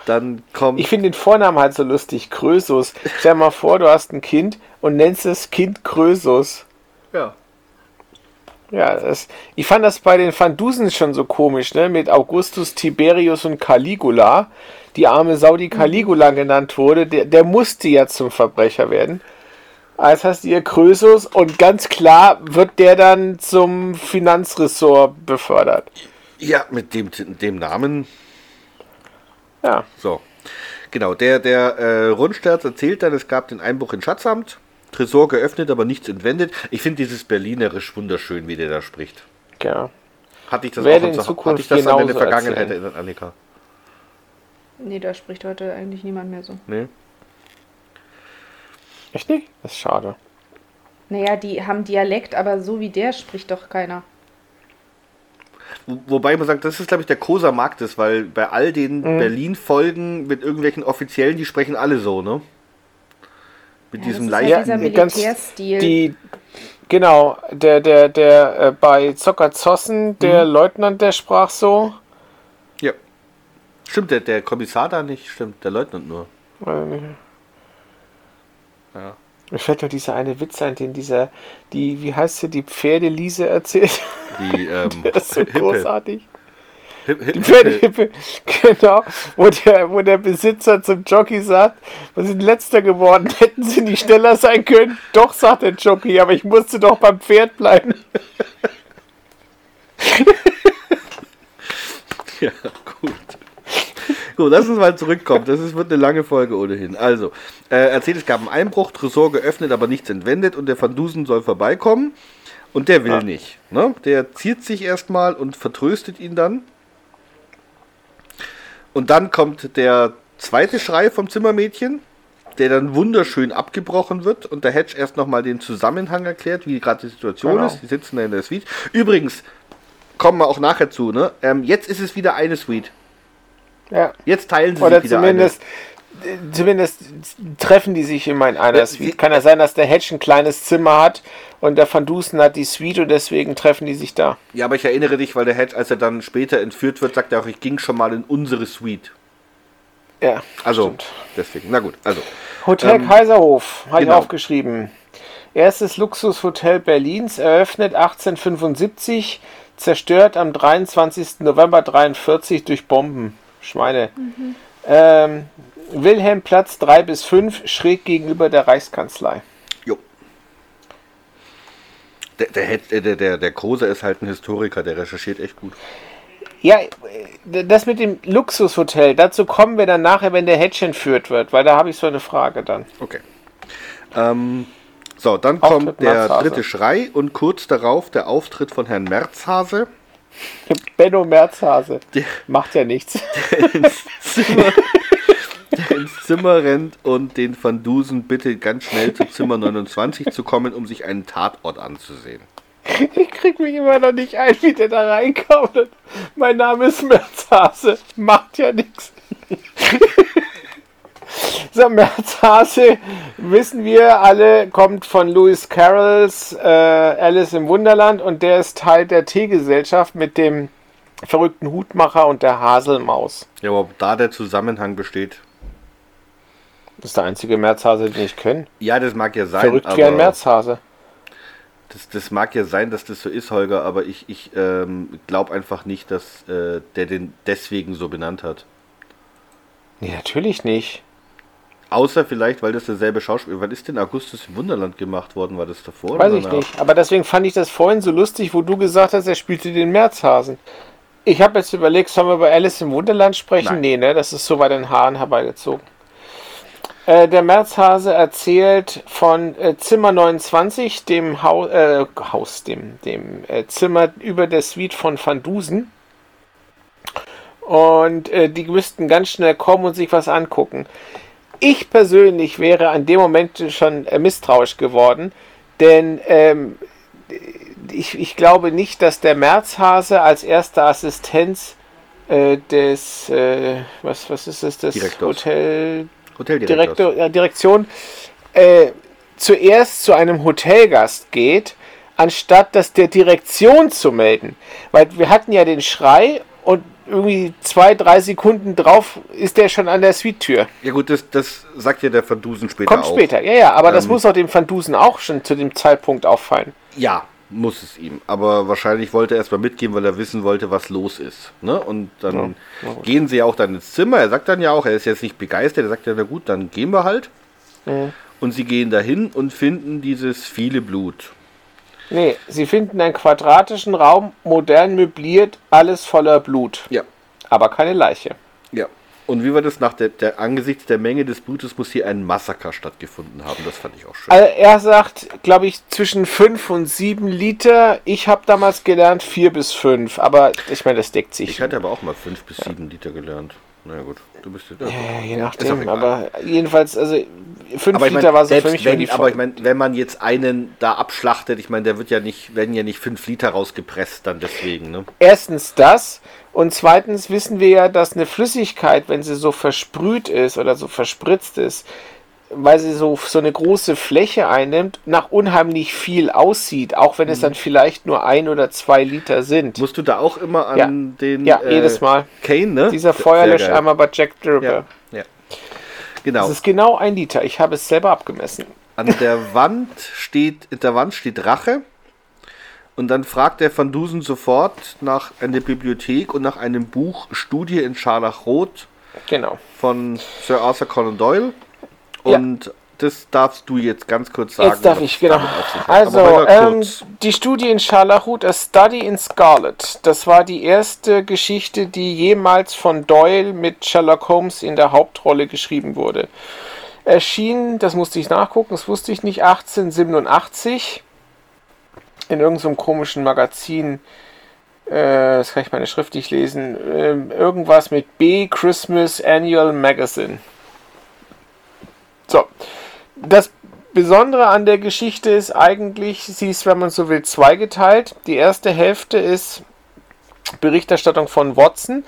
dann kommt. Ich finde den Vornamen halt so lustig. Krösus. Stell dir mal vor, du hast ein Kind und nennst das Kind Krösus. ja. Ja, das, ich fand das bei den Van Dusen schon so komisch, ne? Mit Augustus, Tiberius und Caligula. Die arme Sau, die Caligula genannt wurde, der, der musste ja zum Verbrecher werden. Als hast du ihr Krösus und ganz klar wird der dann zum Finanzressort befördert. Ja, mit dem, dem Namen Ja. So, genau. Der, der äh, Rundsterz erzählt dann, es gab den Einbruch in Schatzamt, Tresor geöffnet, aber nichts entwendet. Ich finde dieses Berlinerisch wunderschön, wie der da spricht. ja. Hatte ich das Werde auch in zu- Zukunft hatte ich das an deine genauso Vergangenheit erzählen. erinnert, Annika? Nee, da spricht heute eigentlich niemand mehr so. Nee? Echt nicht? Das ist schade. Naja, die haben Dialekt, aber so wie der spricht doch keiner. Wo, wobei man sagt, das ist, glaube ich, der Koser mag das, weil bei all den Mhm. Berlin-Folgen mit irgendwelchen Offiziellen, die sprechen alle so, ne? Mit Ja, diesem leichten. halt dieser ganz- Militärstil. Die, genau, der, der, der äh, bei Zocker Zossen, der Leutnant, der sprach so. ja. Stimmt, der, der Kommissar da nicht, stimmt, der Leutnant nur. Äh, Ja. Mir fällt nur dieser eine Witz ein, den dieser, die, wie heißt sie, die Pferdelise erzählt. Die, ähm, Der ist so Hippe. großartig. Hip, hip, Die Hippe. Pferdehippe, genau. Wo der, wo der Besitzer zum Jockey sagt, wir sind letzter geworden, hätten sie nicht schneller sein können. Doch, sagt der Jockey, aber ich musste doch beim Pferd bleiben. Ja. So, lass uns mal zurückkommen. Das ist, wird eine lange Folge ohnehin. Also, äh, erzählt, es gab einen Einbruch, Tresor geöffnet, aber nichts entwendet und der Van Dusen soll vorbeikommen. Und der will Ja. nicht. Ne? Der ziert sich erstmal und vertröstet ihn dann. Und dann kommt der zweite Schrei vom Zimmermädchen, der dann wunderschön abgebrochen wird und der Hedge erst nochmal den Zusammenhang erklärt, wie gerade die Situation Genau. ist. Die sitzen da in der Suite. Übrigens, kommen wir auch nachher zu, ne? Ähm, jetzt ist es wieder eine Suite. Ja. Jetzt teilen sie Oder sich wieder zumindest, äh, zumindest treffen die sich immer in einer Ja, Suite. Kann ja sein, dass der Hedge ein kleines Zimmer hat und der Van Dusen hat die Suite und deswegen treffen die sich da. eine. Ja, aber ich erinnere dich, weil der Hedge, als er dann später entführt wird, sagt er auch, ich ging schon mal in unsere Suite. Ja. Also, stimmt. deswegen. Na gut, also. Hotel Ähm, Kaiserhof, habe ich genau. aufgeschrieben. Erstes Luxushotel Berlins, eröffnet 1875, zerstört am 23. November 43 durch Bomben. Schweine. Ähm, Wilhelmplatz 3 bis 5, schräg gegenüber der Reichskanzlei. Jo. Der, der, äh, der, der, der Krose ist halt ein Historiker, der recherchiert echt gut. Ja, äh, das mit dem Luxushotel, dazu kommen wir dann nachher, wenn der Hedge entführt wird, weil da habe ich so eine Frage dann. Okay. Ähm, so, dann Auftritt kommt der Merzhase. dritte Schrei und kurz darauf der Auftritt von Herrn Merzhase. Benno Merzhase. Der- Macht ja nichts. ins Zimmer, der ins Zimmer rennt und den Van Dusen bitte ganz schnell zu Zimmer 29 zu kommen, um sich einen Tatort anzusehen. Ich krieg mich immer noch nicht ein, wie der da reinkommt. Mein Name ist Merzhase. Macht ja nichts. So, Merzhase, wissen wir alle, kommt von Lewis Carrolls äh, Alice im Wunderland und der ist Teil der Teegesellschaft mit dem verrückten Hutmacher und der Haselmaus. Ja, aber ob da der Zusammenhang besteht, Das ist der einzige Merzhase, den ich kenne. ja, das mag ja sein. Verrückt wie ein Merzhase. Das, das mag ja sein, dass das so ist, Holger, aber ich, ich ähm, glaube einfach nicht, dass äh, der den deswegen so benannt hat. Nee, natürlich nicht. Außer vielleicht, weil das derselbe Schauspieler. Wann ist denn Augustus im Wunderland gemacht worden? War das davor? Weiß ich nicht. Aber deswegen fand ich das vorhin so lustig, wo du gesagt hast, er spielte den Merzhasen. Ich habe jetzt überlegt, sollen wir über Alice im Wunderland sprechen? Nein. Nee, ne? Das ist so bei den Haaren herbeigezogen. Äh, der Merzhase erzählt von äh, Zimmer 29, dem Hau äh, Haus, dem, dem äh, Zimmer über der Suite von Van Dusen. Und äh, die müssten ganz schnell kommen und sich was angucken. Ich persönlich wäre an dem Moment schon äh, misstrauisch geworden, denn ähm, ich, ich glaube nicht, dass der Märzhase als erste Assistenz äh, des, äh, was, was ist es, des Direktors. Hotel Hoteldirektor. Direktor, ja, Direktion äh, zuerst zu einem Hotelgast geht, anstatt das der Direktion zu melden. Weil wir hatten ja den Schrei und irgendwie zwei, drei Sekunden drauf ist der schon an der Suite-Tür. Ja gut, das, das sagt ja der Van Dusen später Kommt auch. später, ja, ja, aber das Ähm, muss auch dem Van Dusen auch schon zu dem Zeitpunkt auffallen. Ja, muss es ihm. Aber wahrscheinlich wollte er erstmal mitgehen, weil er wissen wollte, was los ist. Ne? Und dann gut. gehen sie ja auch dann ins Zimmer. Er sagt dann ja auch, er ist jetzt nicht begeistert. Er sagt ja, na gut, dann gehen wir halt. Ja. Und sie gehen dahin und finden dieses viele Blut. Nee, sie finden einen quadratischen Raum, modern möbliert, alles voller Blut. Ja. Aber keine Leiche. Ja. Und wie war das nach der, der angesichts der Menge des Blutes muss hier ein Massaker stattgefunden haben. Das fand ich auch schön. Also er sagt, glaube ich, zwischen 5 und 7 Liter. Ich habe damals gelernt 4 bis 5. Aber ich meine, das deckt sich. Ich hatte aber auch mal fünf bis sieben Liter gelernt. Na ja, gut, du bist ja. ja, je nachdem. Aber jedenfalls, also 5 Aber ich Liter meine, war so für mich nur die wenn, aber ich meine, wenn man jetzt einen da abschlachtet, ich meine, der wird ja nicht, werden ja nicht fünf Liter rausgepresst dann deswegen, ne? Erstens das. Und zweitens wissen wir ja, dass eine Flüssigkeit, wenn sie so versprüht ist oder so verspritzt ist, weil sie so, so eine große Fläche einnimmt, nach unheimlich viel aussieht, auch wenn es Mhm. dann vielleicht nur ein oder zwei Liter sind. Musst du da auch immer an Ja. den Ja, jedes Mal. Kane, ne? Dieser Feuerlöscheimer bei Jack the. Ripper. Ja, ja. Genau. Das ist genau ein Liter. Ich habe es selber abgemessen. An der Wand steht, in der Wand steht Rache. Und dann fragt der Van Dusen sofort nach einer Bibliothek und nach einem Buch Studie in Scharlachrot Genau. von Sir Arthur Conan Doyle. Ja. Und das darfst du jetzt ganz kurz sagen. Jetzt darf ich, genau. Also, ähm, die Studie in Scharlachhut, A Study in Scarlet, das war die erste Geschichte, die jemals von Doyle mit Sherlock Holmes in der Hauptrolle geschrieben wurde. Erschien, das musste ich nachgucken, das wusste ich nicht, 1887 in irgendeinem komischen Magazin. Äh, das kann ich meine schriftlich lesen. Ähm, irgendwas mit B Christmas Annual Magazine. So, das Besondere an der Geschichte ist eigentlich, sie ist, wenn man so will, zweigeteilt. Die erste Hälfte ist Berichterstattung von Watson,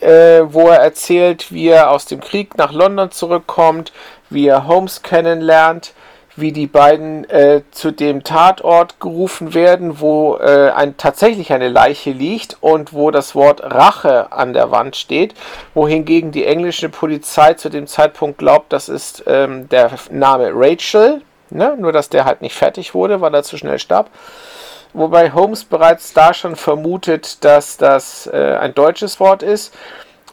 äh, wo er erzählt, wie er aus dem Krieg nach London zurückkommt, wie er Holmes kennenlernt, wie die beiden äh, zu dem Tatort gerufen werden, wo äh, ein, tatsächlich eine Leiche liegt und wo das Wort Rache an der Wand steht, wohingegen die englische Polizei zu dem Zeitpunkt glaubt, das ist ähm, der Name Rachel, ne? nur dass der halt nicht fertig wurde, weil er zu schnell starb. Wobei Holmes bereits da schon vermutet, dass das äh, ein deutsches Wort ist.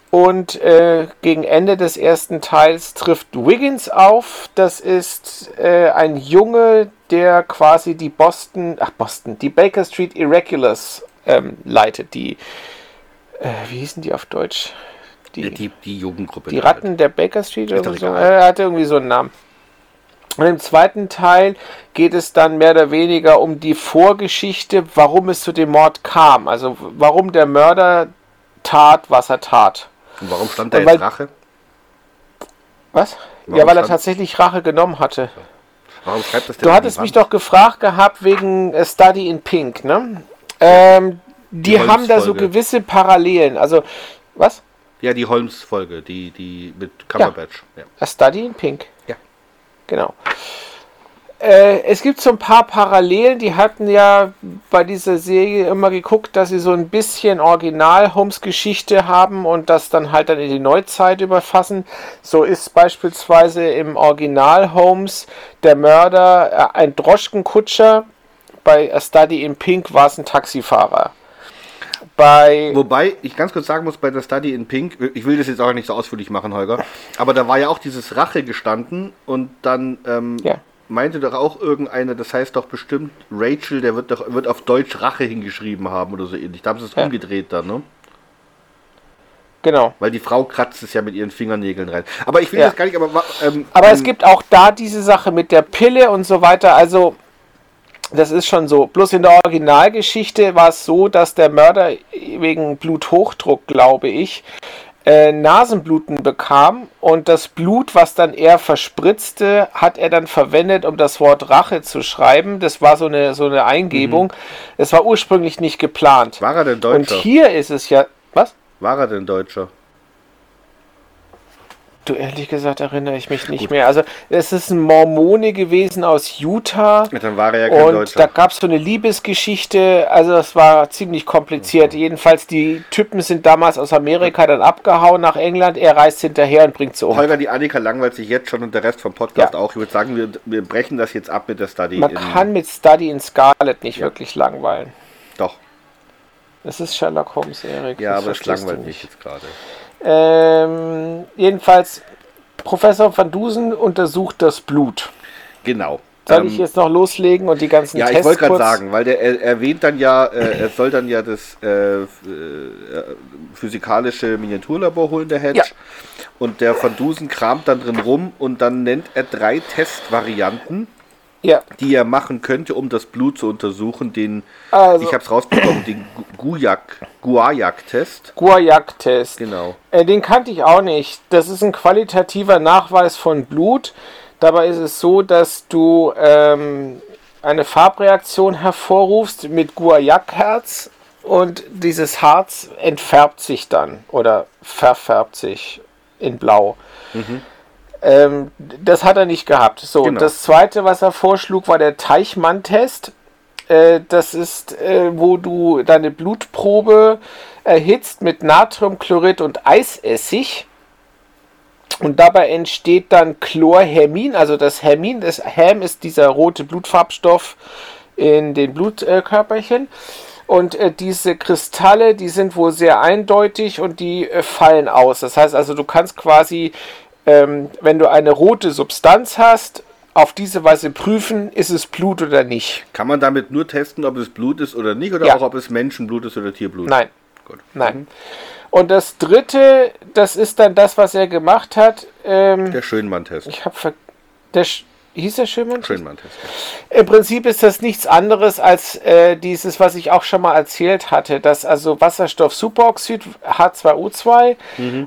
Und äh, gegen Ende des ersten Teils trifft Wiggins auf. Das ist äh, ein Junge, der quasi die Boston, ach Boston, die Baker Street Irregulars ähm, leitet. Die, äh, wie hießen die auf Deutsch? die, die, die Jugendgruppe. Die. Ratten der Baker Street oder so. Er hatte irgendwie so einen Namen. Und im zweiten Teil geht es dann mehr oder weniger um die Vorgeschichte, warum es zu dem Mord kam. Also warum der Mörder tat, was er tat. Und warum stand da Weil- jetzt Rache? Was? Warum ja, weil er tatsächlich Rache genommen hatte. Warum schreibt das denn Du hattest mich doch gefragt gehabt wegen äh, Study in Pink, ne? Ähm, die Die haben da so gewisse Parallelen. Also, was? Ja, die Holmes-Folge, die, die mit Cumberbatch. Ja. A Study in Pink. Ja. Genau. Äh, es gibt so ein paar Parallelen, die hatten ja bei dieser Serie immer geguckt, dass sie so ein bisschen Original-Holmes-Geschichte haben und das dann halt dann in die Neuzeit überfassen. So ist beispielsweise im Original Holmes der Mörder äh, ein Droschkenkutscher, bei A Study in Pink war es ein Taxifahrer. Bei Wobei ich ganz kurz sagen muss, bei der Study in Pink, ich will das jetzt auch nicht so ausführlich machen, Holger, aber da war ja auch dieses Rache gestanden und dann ähm, Ja. Meinte doch auch irgendeiner, das heißt doch bestimmt Rachel, der wird doch wird auf Deutsch Rache hingeschrieben haben oder so ähnlich. Da haben sie es Ja. umgedreht dann, ne? genau. Weil die Frau kratzt es ja mit ihren Fingernägeln rein. Aber ich will Ja. das gar nicht, aber ähm, Aber es ähm, gibt auch da diese Sache mit der Pille und so weiter. Also, das ist schon so. Bloß in der Originalgeschichte war es so, dass der Mörder wegen Bluthochdruck, glaube ich, äh, Nasenbluten bekam und das Blut, was dann er verspritzte, hat er dann verwendet, um das Wort Rache zu schreiben. Das war so eine, so eine Eingebung. Es war ursprünglich nicht geplant. war er denn Und Deutscher? hier ist es ja. Was? War er denn Deutscher? Du, ehrlich gesagt erinnere ich mich nicht mehr. Also, es ist ein Mormone gewesen aus Utah. Ja, Dann war er ja kein Und Deutscher. da gab es so eine Liebesgeschichte, also das war ziemlich kompliziert. Jedenfalls, die Typen sind damals aus Amerika dann abgehauen nach England, er reist hinterher und bringt sie um. Holger, die Annika langweilt sich jetzt schon und der Rest vom Podcast Ja. auch. Ich würde sagen, wir, wir brechen das jetzt ab mit der Study. Man kann mit Study in Scarlet nicht wirklich langweilen. Doch. Das ist Sherlock Holmes, Erik. Ja, das aber es langweilt mich jetzt gerade. Ähm, jedenfalls, Professor Van Dusen untersucht das Blut. Genau. Soll Ähm, ich jetzt noch loslegen und die ganzen Ja, Tests ich wollte gerade sagen, weil der er erwähnt dann ja, äh, er soll dann ja das äh, äh, physikalische Miniaturlabor holen, der Hedge. Ja. Und der Van Dusen kramt dann drin rum und dann nennt er drei Testvarianten, Ja, die er machen könnte, um das Blut zu untersuchen. Den, Also- ich habe es rausbekommen, den Gu- Guyac, Guayac-Test. Guayac-Test. Genau. Äh, den kannte ich auch nicht. Das ist ein qualitativer Nachweis von Blut. Dabei ist es so, dass du ähm, eine Farbreaktion hervorrufst mit Guaiac-Herz und dieses Harz entfärbt sich dann oder verfärbt sich in Blau. Ähm, das hat er nicht gehabt. So, Genau. das zweite, was er vorschlug, war der Teichmann-Test. Äh, das ist, äh, wo du deine Blutprobe erhitzt mit Natriumchlorid und Eisessig. Und dabei entsteht dann Chlorhermin, also das Hermin, das Häm ist dieser rote Blutfarbstoff in den Blutkörperchen. Und äh, diese Kristalle, die sind wohl sehr eindeutig und die äh, fallen aus. Das heißt also, du kannst quasi, ähm, wenn du eine rote Substanz hast, auf diese Weise prüfen, ist es Blut oder nicht. Kann man damit nur testen, ob es Blut ist oder nicht, oder Ja. auch ob es Menschenblut ist oder Tierblut? Nein, Gut. nein. Und das dritte, das ist dann das, was er gemacht hat. Ähm, Der Schönmann-Test. ich habe ver der Sch hieß der Schönmann? Schönmann-Test. Im Prinzip ist das nichts anderes als äh, dieses, was ich auch schon mal erzählt hatte, dass also Wasserstoff-Superoxid H2O2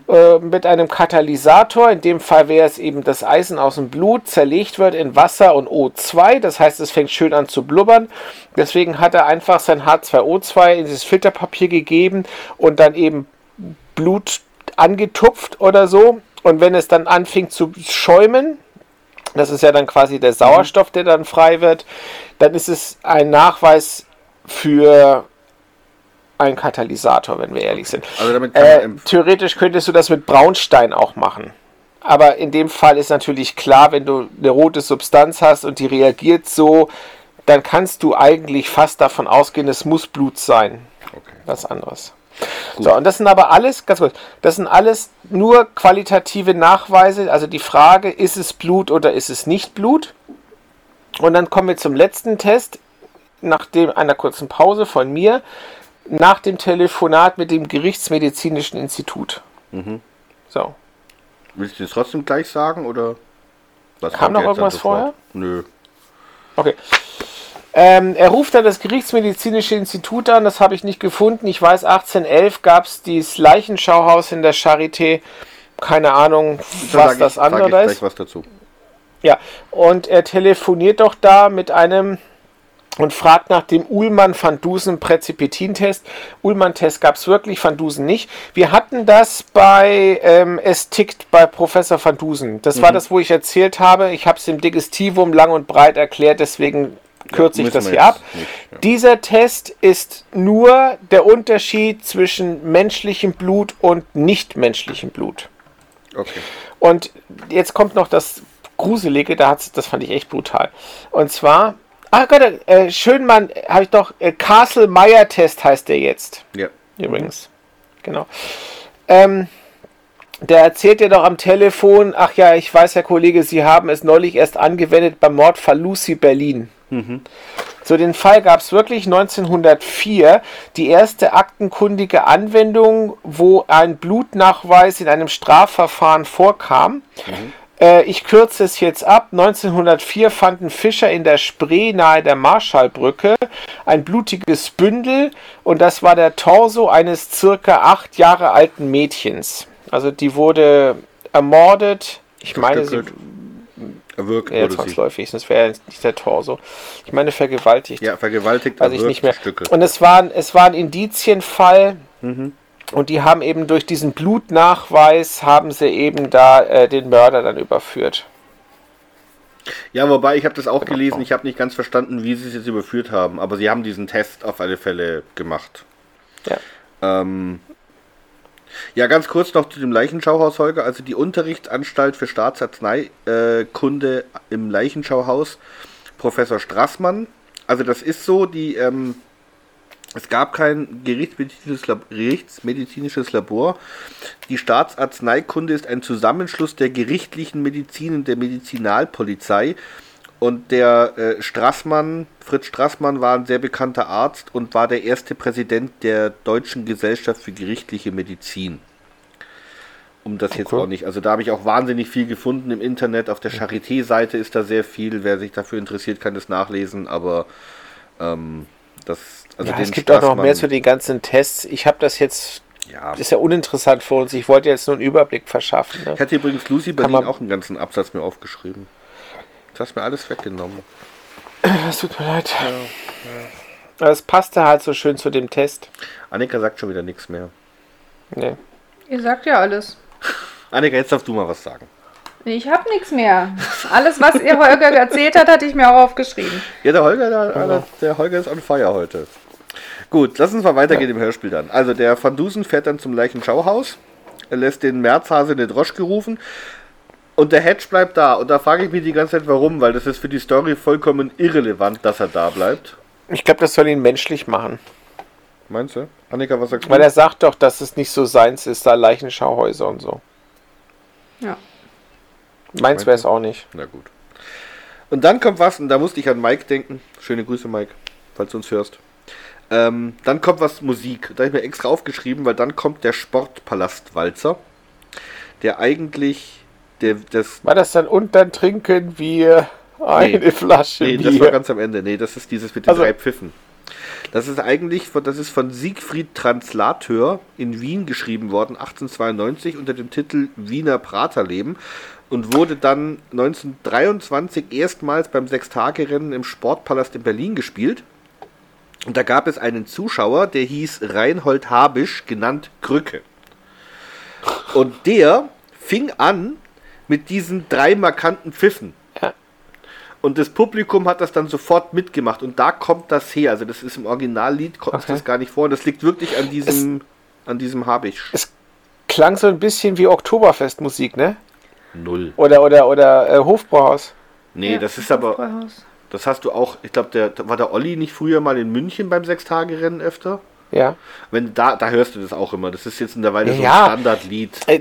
äh, mit einem Katalysator, in dem Fall wäre es eben das Eisen aus dem Blut, zerlegt wird in Wasser und O2. Das heißt, es fängt schön an zu blubbern. Deswegen hat er einfach sein H2O2 in dieses Filterpapier gegeben und dann eben Blut angetupft oder so. Und wenn es dann anfing zu schäumen, das ist ja dann quasi der Sauerstoff, der dann frei wird, dann ist es ein Nachweis für einen Katalysator, wenn wir ehrlich sind. Also damit Äh, theoretisch könntest du das mit Braunstein auch machen. Aber in dem Fall ist natürlich klar, wenn du eine rote Substanz hast und die reagiert so, dann kannst du eigentlich fast davon ausgehen, es muss Blut sein. Okay. Was anderes. So, und das sind aber alles, ganz kurz, das sind alles nur qualitative Nachweise. Also die Frage, ist es Blut oder ist es nicht Blut? Und dann kommen wir zum letzten Test, nach dem, einer kurzen Pause von mir, nach dem Telefonat mit dem Gerichtsmedizinischen Institut. Mhm. So. Willst du das trotzdem gleich sagen oder was Kam noch irgendwas vorher? Nö. Okay. Ähm, er ruft dann das Gerichtsmedizinische Institut an, das habe ich nicht gefunden. Ich weiß, 1811 gab es dieses Leichenschauhaus in der Charité. Keine Ahnung, was das ich, sag andere ich gleich ist. was dazu. Ja, und er telefoniert doch da mit einem und fragt nach dem Ullmann-Van Dusen-Präzipitin-Test. Ullmann-Test gab es wirklich, Van Dusen nicht. Wir hatten das bei ähm, Es tickt bei Professor Van Dusen. Das Mhm. war das, wo ich erzählt habe. Ich habe es im Digestivum lang und breit erklärt, deswegen kürze ich müssen das hier ab. nicht, ja. Dieser Test ist nur der Unterschied zwischen menschlichem Blut und nichtmenschlichem Blut. Okay. Und jetzt kommt noch das Gruselige, da hat's, das fand ich echt brutal. Und zwar, ah Gott, äh, Schönmann, habe ich doch, äh, Castle-Meyer-Test heißt der jetzt. Ja. Übrigens. Genau. Ähm, der erzählt dir doch am Telefon, ach ja, ich weiß, Herr Kollege, Sie haben es neulich erst angewendet beim Mordfall Lucy Berlin. So, den Fall gab es wirklich 1904, die erste aktenkundige Anwendung, wo ein Blutnachweis in einem Strafverfahren vorkam. Äh, ich kürze es jetzt ab. 1904 fanden Fischer in der Spree nahe der Marschallbrücke ein blutiges Bündel und das war der Torso eines circa acht Jahre alten Mädchens. Also die wurde ermordet. Ich meine, sie. Erwürgt ja, wurde sie. zwangsläufig, sonst wäre nicht der Torso. Ich meine, vergewaltigt. Ja, vergewaltigt, Weiß ich nicht mehr. verstückelt. Und es war, ein- es war ein Indizienfall. Mhm. Und die haben eben durch diesen Blutnachweis haben sie eben da äh, den Mörder dann überführt. Ja, wobei ich habe das auch gelesen, ich habe nicht ganz verstanden, wie sie es jetzt überführt haben, aber sie haben diesen Test auf alle Fälle gemacht. Ja. Ähm, ja, ganz kurz noch zu dem Leichenschauhaus, Holger. Also die Unterrichtsanstalt für Staatsarzneikunde im Leichenschauhaus, Professor Strassmann. Also das ist so, die, ähm, es gab kein gerichtsmedizinisches, Lab gerichtsmedizinisches Labor. Die Staatsarzneikunde ist ein Zusammenschluss der gerichtlichen Medizin und der Medizinalpolizei. Und der äh, Strassmann, Fritz Strassmann, war ein sehr bekannter Arzt und war der erste Präsident der Deutschen Gesellschaft für gerichtliche Medizin. Um das jetzt Okay. auch nicht. Also da habe ich auch wahnsinnig viel gefunden im Internet. Auf der Charité-Seite ist da sehr viel. Wer sich dafür interessiert, kann das nachlesen. Aber ähm, das, also ja, es gibt auch noch Strassmann- mehr zu den ganzen Tests. Ich habe das jetzt, Ja. das ist ja uninteressant für uns. Ich wollte jetzt nur einen Überblick verschaffen. Ne? Ich hatte übrigens Lucy Berlin auch einen ganzen Absatz mir aufgeschrieben. Das hast mir alles weggenommen. Es tut mir leid. Aber es passte halt so schön zu dem Test. Annika sagt schon wieder nichts mehr. Nee. Ihr sagt ja alles. Annika, jetzt darfst du mal was sagen. Ich habe nichts mehr. Alles, was ihr Holger erzählt hat, hatte ich mir auch aufgeschrieben. Ja, der Holger, der, der Holger ist on fire heute. Gut, lass uns mal weitergehen im Hörspiel dann. Also der Van Dusen fährt dann zum Leichenschauhaus, er lässt den Märzhase in den Droschke rufen und der Hedge bleibt da. Und da frage ich mich die ganze Zeit, warum, weil das ist für die Story vollkommen irrelevant, dass er da bleibt. Ich glaube, das soll ihn menschlich machen. Meinst du? Annika, was sagst du? Weil er sagt doch, dass es nicht so seins ist, da Leichenschauhäuser und so. Ja. Meins wäre es auch nicht. Na gut. Und dann kommt was, und da musste ich an Mike denken. Schöne Grüße, Mike, falls du uns hörst. Ähm, dann kommt was Musik. Da habe ich mir extra aufgeschrieben, weil dann kommt der Sportpalastwalzer, der eigentlich der, das. War das dann und dann trinken wir eine Nee. Flasche Nee, Bier? das war ganz am Ende. Nee, das ist dieses mit den Also- drei Pfiffen. Das ist eigentlich von, das ist von Siegfried Translator in Wien geschrieben worden, 1892, unter dem Titel Wiener Praterleben und wurde dann 1923 erstmals beim Sechstagerennen im Sportpalast in Berlin gespielt. Und da gab es einen Zuschauer, der hieß Reinhold Habisch, genannt Krücke. Und der fing an mit diesen drei markanten Pfiffen. Ja. Und das Publikum hat das dann sofort mitgemacht. Und da kommt das her. Also das ist im Originallied, kommt Okay. das gar nicht vor. Das liegt wirklich an diesem, an diesem Habisch. Klang so ein bisschen wie Oktoberfestmusik, ne? Null. Oder oder oder äh, Hofbrauhaus. Nee, Ja, das ist aber, das hast du auch, ich glaube, der war der Olli nicht früher mal in München beim Sechstagerennen öfter? Ja. Wenn da, da hörst du das auch immer. Das ist jetzt in der Weile so Ja. ein Standardlied. Äh,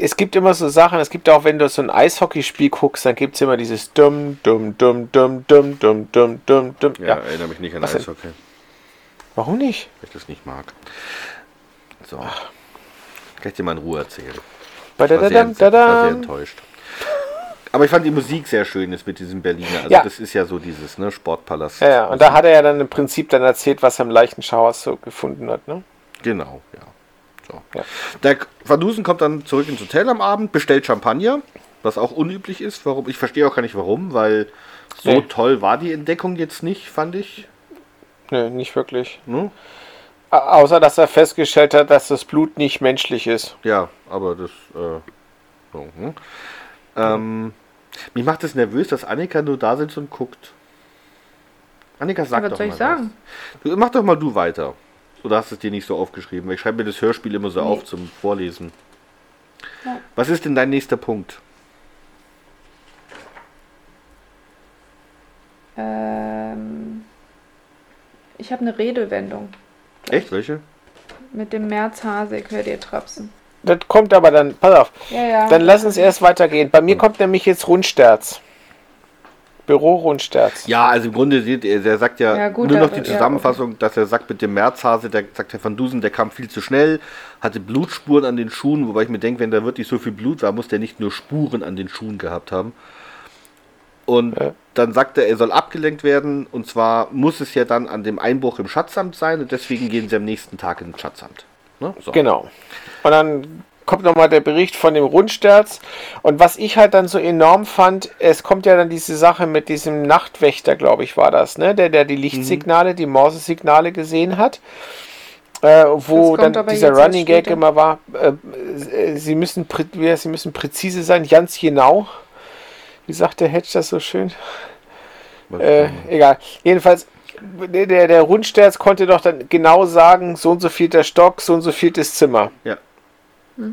Es gibt immer so Sachen, es gibt auch, wenn du so ein Eishockeyspiel guckst, dann gibt es immer dieses dumm, dumm, dumm, dumm, dumm, dumm, dumm, dumm, dumm. Ja, Ja. erinnere mich nicht an Was denn? Eishockey, Warum nicht? weil ich das nicht mag. So. Kann ich dir mal in Ruhe erzählen. Ich war sehr, sehr enttäuscht. Aber ich fand die Musik sehr schön jetzt mit diesem Berliner. Also Ja. das ist ja so dieses, ne, Sportpalast. Ja, ja, und da hat er ja dann im Prinzip dann erzählt, was er im Leichenschauhaus so gefunden hat, ne? Genau, ja. So. Ja. Der Van Dusen kommt dann zurück ins Hotel am Abend, bestellt Champagner, was auch unüblich ist. Warum? Ich verstehe auch gar nicht warum, weil so Nee. toll war die Entdeckung jetzt nicht, fand ich. Nö, nicht wirklich. A- Außer, dass er festgestellt hat, dass das Blut nicht menschlich ist. Ja, aber das. Äh, so, hm. Ähm, mich macht es nervös, dass Annika nur da sitzt und guckt. Annika, sag was doch soll mal ich sagen? Was. Du, mach doch mal du weiter. Oder hast du es dir nicht so aufgeschrieben? Ich schreibe mir das Hörspiel immer so Nee. auf zum Vorlesen. Ja. Was ist denn dein nächster Punkt? Ähm, ich habe eine Redewendung Echt? Welche? mit dem Märzhase, ich höre dir trapsen. Das kommt aber dann, pass auf, Ja, ja. dann lass uns erst weitergehen. Bei mir kommt nämlich jetzt Rundsterz. Büro Rundsterz. Ja, also im Grunde, sieht er- der sagt ja, Ja, gut, nur noch die ja, Zusammenfassung, dass er sagt, mit dem Märzhase, der sagt Herr Van Dusen, der kam viel zu schnell, hatte Blutspuren an den Schuhen, wobei ich mir denke, wenn da wirklich so viel Blut war, muss der nicht nur Spuren an den Schuhen gehabt haben. Und Ja. dann sagt er, er soll abgelenkt werden, und zwar muss es ja dann an dem Einbruch im Schatzamt sein, und deswegen gehen sie am nächsten Tag ins Schatzamt. Ne? So. Genau. Und dann kommt nochmal der Bericht von dem Rundsterz. Und was ich halt dann so enorm fand, es kommt ja dann diese Sache mit diesem Nachtwächter, glaube ich, war das, ne? Der, der die Lichtsignale, die Morse-Signale gesehen hat. Äh, wo dann dieser Running Gag später. immer war, äh, äh, sie, müssen, heißt, sie müssen präzise sein, ganz genau. Wie sagt der Hedge das so schön? Äh, egal. Jedenfalls, der, der, der Rundsterz konnte doch dann genau sagen, so und so viel der Stock, so und so viel das Zimmer. Ja.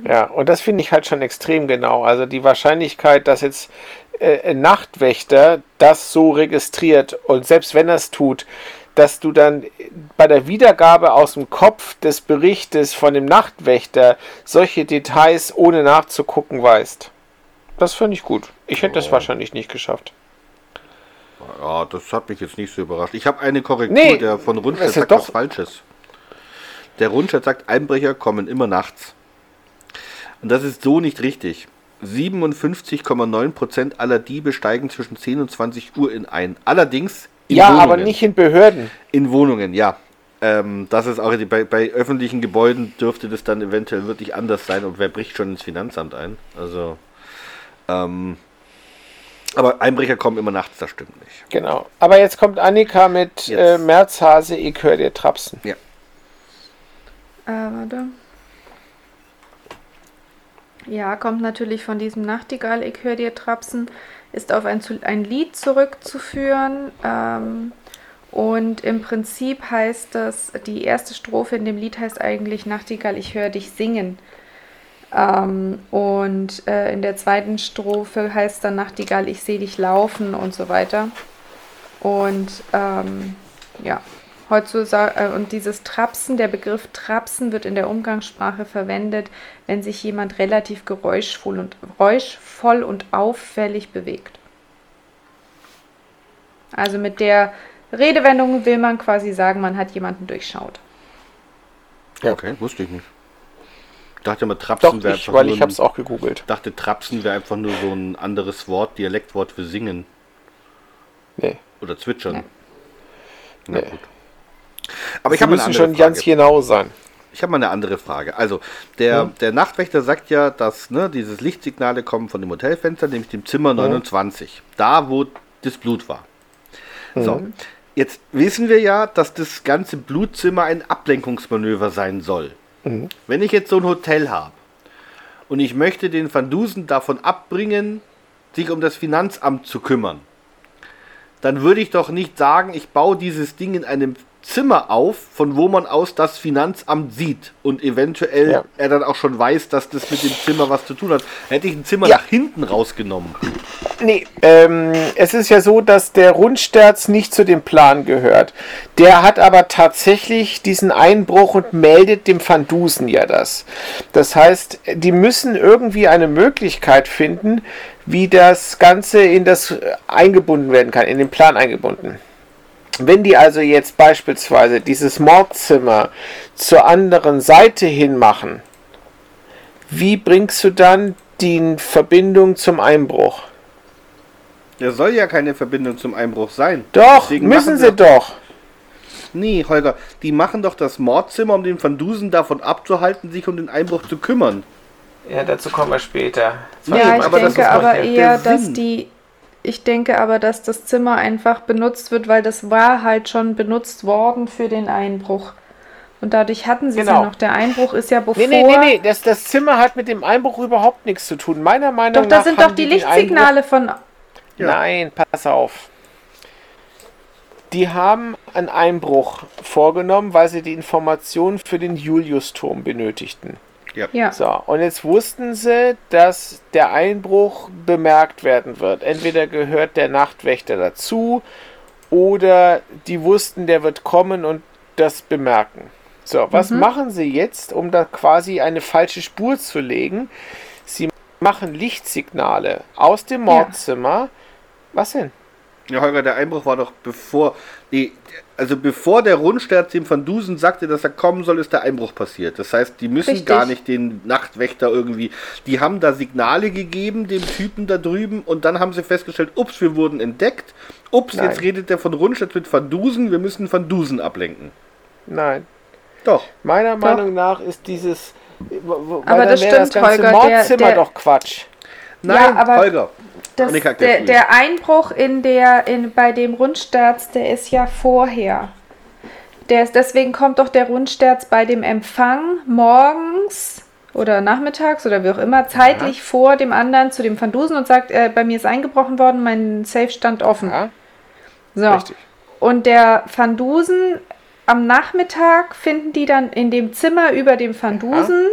Ja, und das finde ich halt schon extrem genau. Also die Wahrscheinlichkeit, dass jetzt äh, ein Nachtwächter das so registriert und selbst wenn er es tut, dass du dann bei der Wiedergabe aus dem Kopf des Berichtes von dem Nachtwächter solche Details ohne nachzugucken weißt. Das finde ich gut. Ich hätte das Ja. wahrscheinlich nicht geschafft. Ja, das hat mich jetzt nicht so überrascht. Ich habe eine Korrektur, Nee, der von Rundstedt sagt doch- was Falsches. Der Rundstedt sagt, Einbrecher kommen immer nachts. Und das ist so nicht richtig. 57,9% aller Diebe steigen zwischen 10 und 20 Uhr in ein. Allerdings in ja, Wohnungen. aber nicht in Behörden. In Wohnungen, ja. Ähm, das ist auch bei, bei öffentlichen Gebäuden dürfte das dann eventuell wirklich anders sein. Und wer bricht schon ins Finanzamt ein? Also, ähm, aber Einbrecher kommen immer nachts, das stimmt nicht. Genau. Aber jetzt kommt Annika mit Jetzt. äh, Märzhase, ich höre dir trapsen. Äh, warte. Ja, kommt natürlich von diesem Nachtigall, ich höre dir trapsen, ist auf ein, zu- ein Lied zurückzuführen. Ähm, und im Prinzip heißt das, die erste Strophe in dem Lied heißt eigentlich Nachtigall, ich höre dich singen. Ähm, und äh, in der zweiten Strophe heißt dann Nachtigall, ich sehe dich laufen und so weiter. Und ähm, ja, heutzutage, äh, und dieses Trapsen, der Begriff Trapsen wird in der Umgangssprache verwendet, wenn sich jemand relativ geräuschvoll und, geräuschvoll und auffällig bewegt. Also mit der Redewendung will man quasi sagen, man hat jemanden durchschaut. Ja. Okay, wusste ich nicht. Ich dachte immer, Trapsen wäre einfach weil nur ich es auch gegoogelt. dachte, Trapsen wäre einfach nur so ein anderes Wort, Dialektwort für singen Nee. oder zwitschern. Na Nee. gut. Aber ich Sie habe eine müssen andere schon ganz Frage. genau sein. Ich habe mal eine andere Frage. Also, der, der Nachtwächter sagt ja, dass ne, dieses Lichtsignale kommen von dem Hotelfenster, nämlich dem Zimmer 29. Da, wo das Blut war. So. Jetzt wissen wir ja, dass das ganze Blutzimmer ein Ablenkungsmanöver sein soll. Wenn ich jetzt so ein Hotel habe und ich möchte den Van Dusen davon abbringen, sich um das Finanzamt zu kümmern, dann würde ich doch nicht sagen, ich baue dieses Ding in einem Zimmer auf, von wo man aus das Finanzamt sieht und eventuell Ja. er dann auch schon weiß, dass das mit dem Zimmer was zu tun hat. Hätte ich ein Zimmer Ja. nach hinten rausgenommen. Nee, ähm, es ist ja so, dass der Rundsterz nicht zu dem Plan gehört. Der hat aber tatsächlich diesen Einbruch und meldet dem Van Dusen ja das. Das heißt, die müssen irgendwie eine Möglichkeit finden, wie das Ganze in das eingebunden werden kann, in den Plan eingebunden. Wenn die also jetzt beispielsweise dieses Mordzimmer zur anderen Seite hin machen, wie bringst du dann die Verbindung zum Einbruch? Der soll ja keine Verbindung zum Einbruch sein. Doch, Deswegen müssen sie doch. Nee, Holger, die machen doch das Mordzimmer, um den Van Dusen davon abzuhalten, sich um den Einbruch zu kümmern. Ja, dazu kommen wir später. Nee, ja, ich aber das denke ist doch aber eher, dass die. Ich denke aber, dass das Zimmer einfach benutzt wird, weil das war halt schon benutzt worden für den Einbruch. Und dadurch hatten sie es Genau. ja noch. Der Einbruch ist ja bevor. Nee, nee, nee, nee, das, das Zimmer hat mit dem Einbruch überhaupt nichts zu tun. Meiner Meinung Doch, nach. das sind haben doch die den Lichtsignale von. Einbruch, Nein, pass auf. Die haben einen Einbruch vorgenommen, weil sie die Informationen für den Juliusturm benötigten. Ja. So, und jetzt wussten sie, dass der Einbruch bemerkt werden wird. Entweder gehört der Nachtwächter dazu oder die wussten, der wird kommen und das bemerken. So, was machen sie jetzt, um da quasi eine falsche Spur zu legen? Sie machen Lichtsignale aus dem Mordzimmer. Was denn? Ja, Holger, der Einbruch war doch bevor. Nee, also bevor der Rundsterz dem Van Dusen sagte, dass er kommen soll, ist der Einbruch passiert. Das heißt, die müssen Richtig. gar nicht den Nachtwächter irgendwie. Die haben da Signale gegeben, dem Typen da drüben, und dann haben sie festgestellt, ups, wir wurden entdeckt. Ups, Nein. jetzt redet der von Rundsterz mit Van Dusen, wir müssen Van Dusen ablenken. Nein. Doch. Meiner Meinung nach ist dieses. weil Aber das stimmt, das ganze Holger, der- Mordzimmer der- doch Quatsch. Nein, aber Holger. Das, Annika, der, der Einbruch in der, in, bei dem Rundsterz, der ist ja vorher. Der ist, deswegen kommt doch der Rundsterz bei dem Empfang morgens oder nachmittags oder wie auch immer zeitlich vor dem anderen zu dem Van Dusen und sagt, äh, bei mir ist eingebrochen worden, mein Safe stand offen. Ja, so. richtig. Und der Van Dusen, am Nachmittag finden die dann in dem Zimmer über dem Van Dusen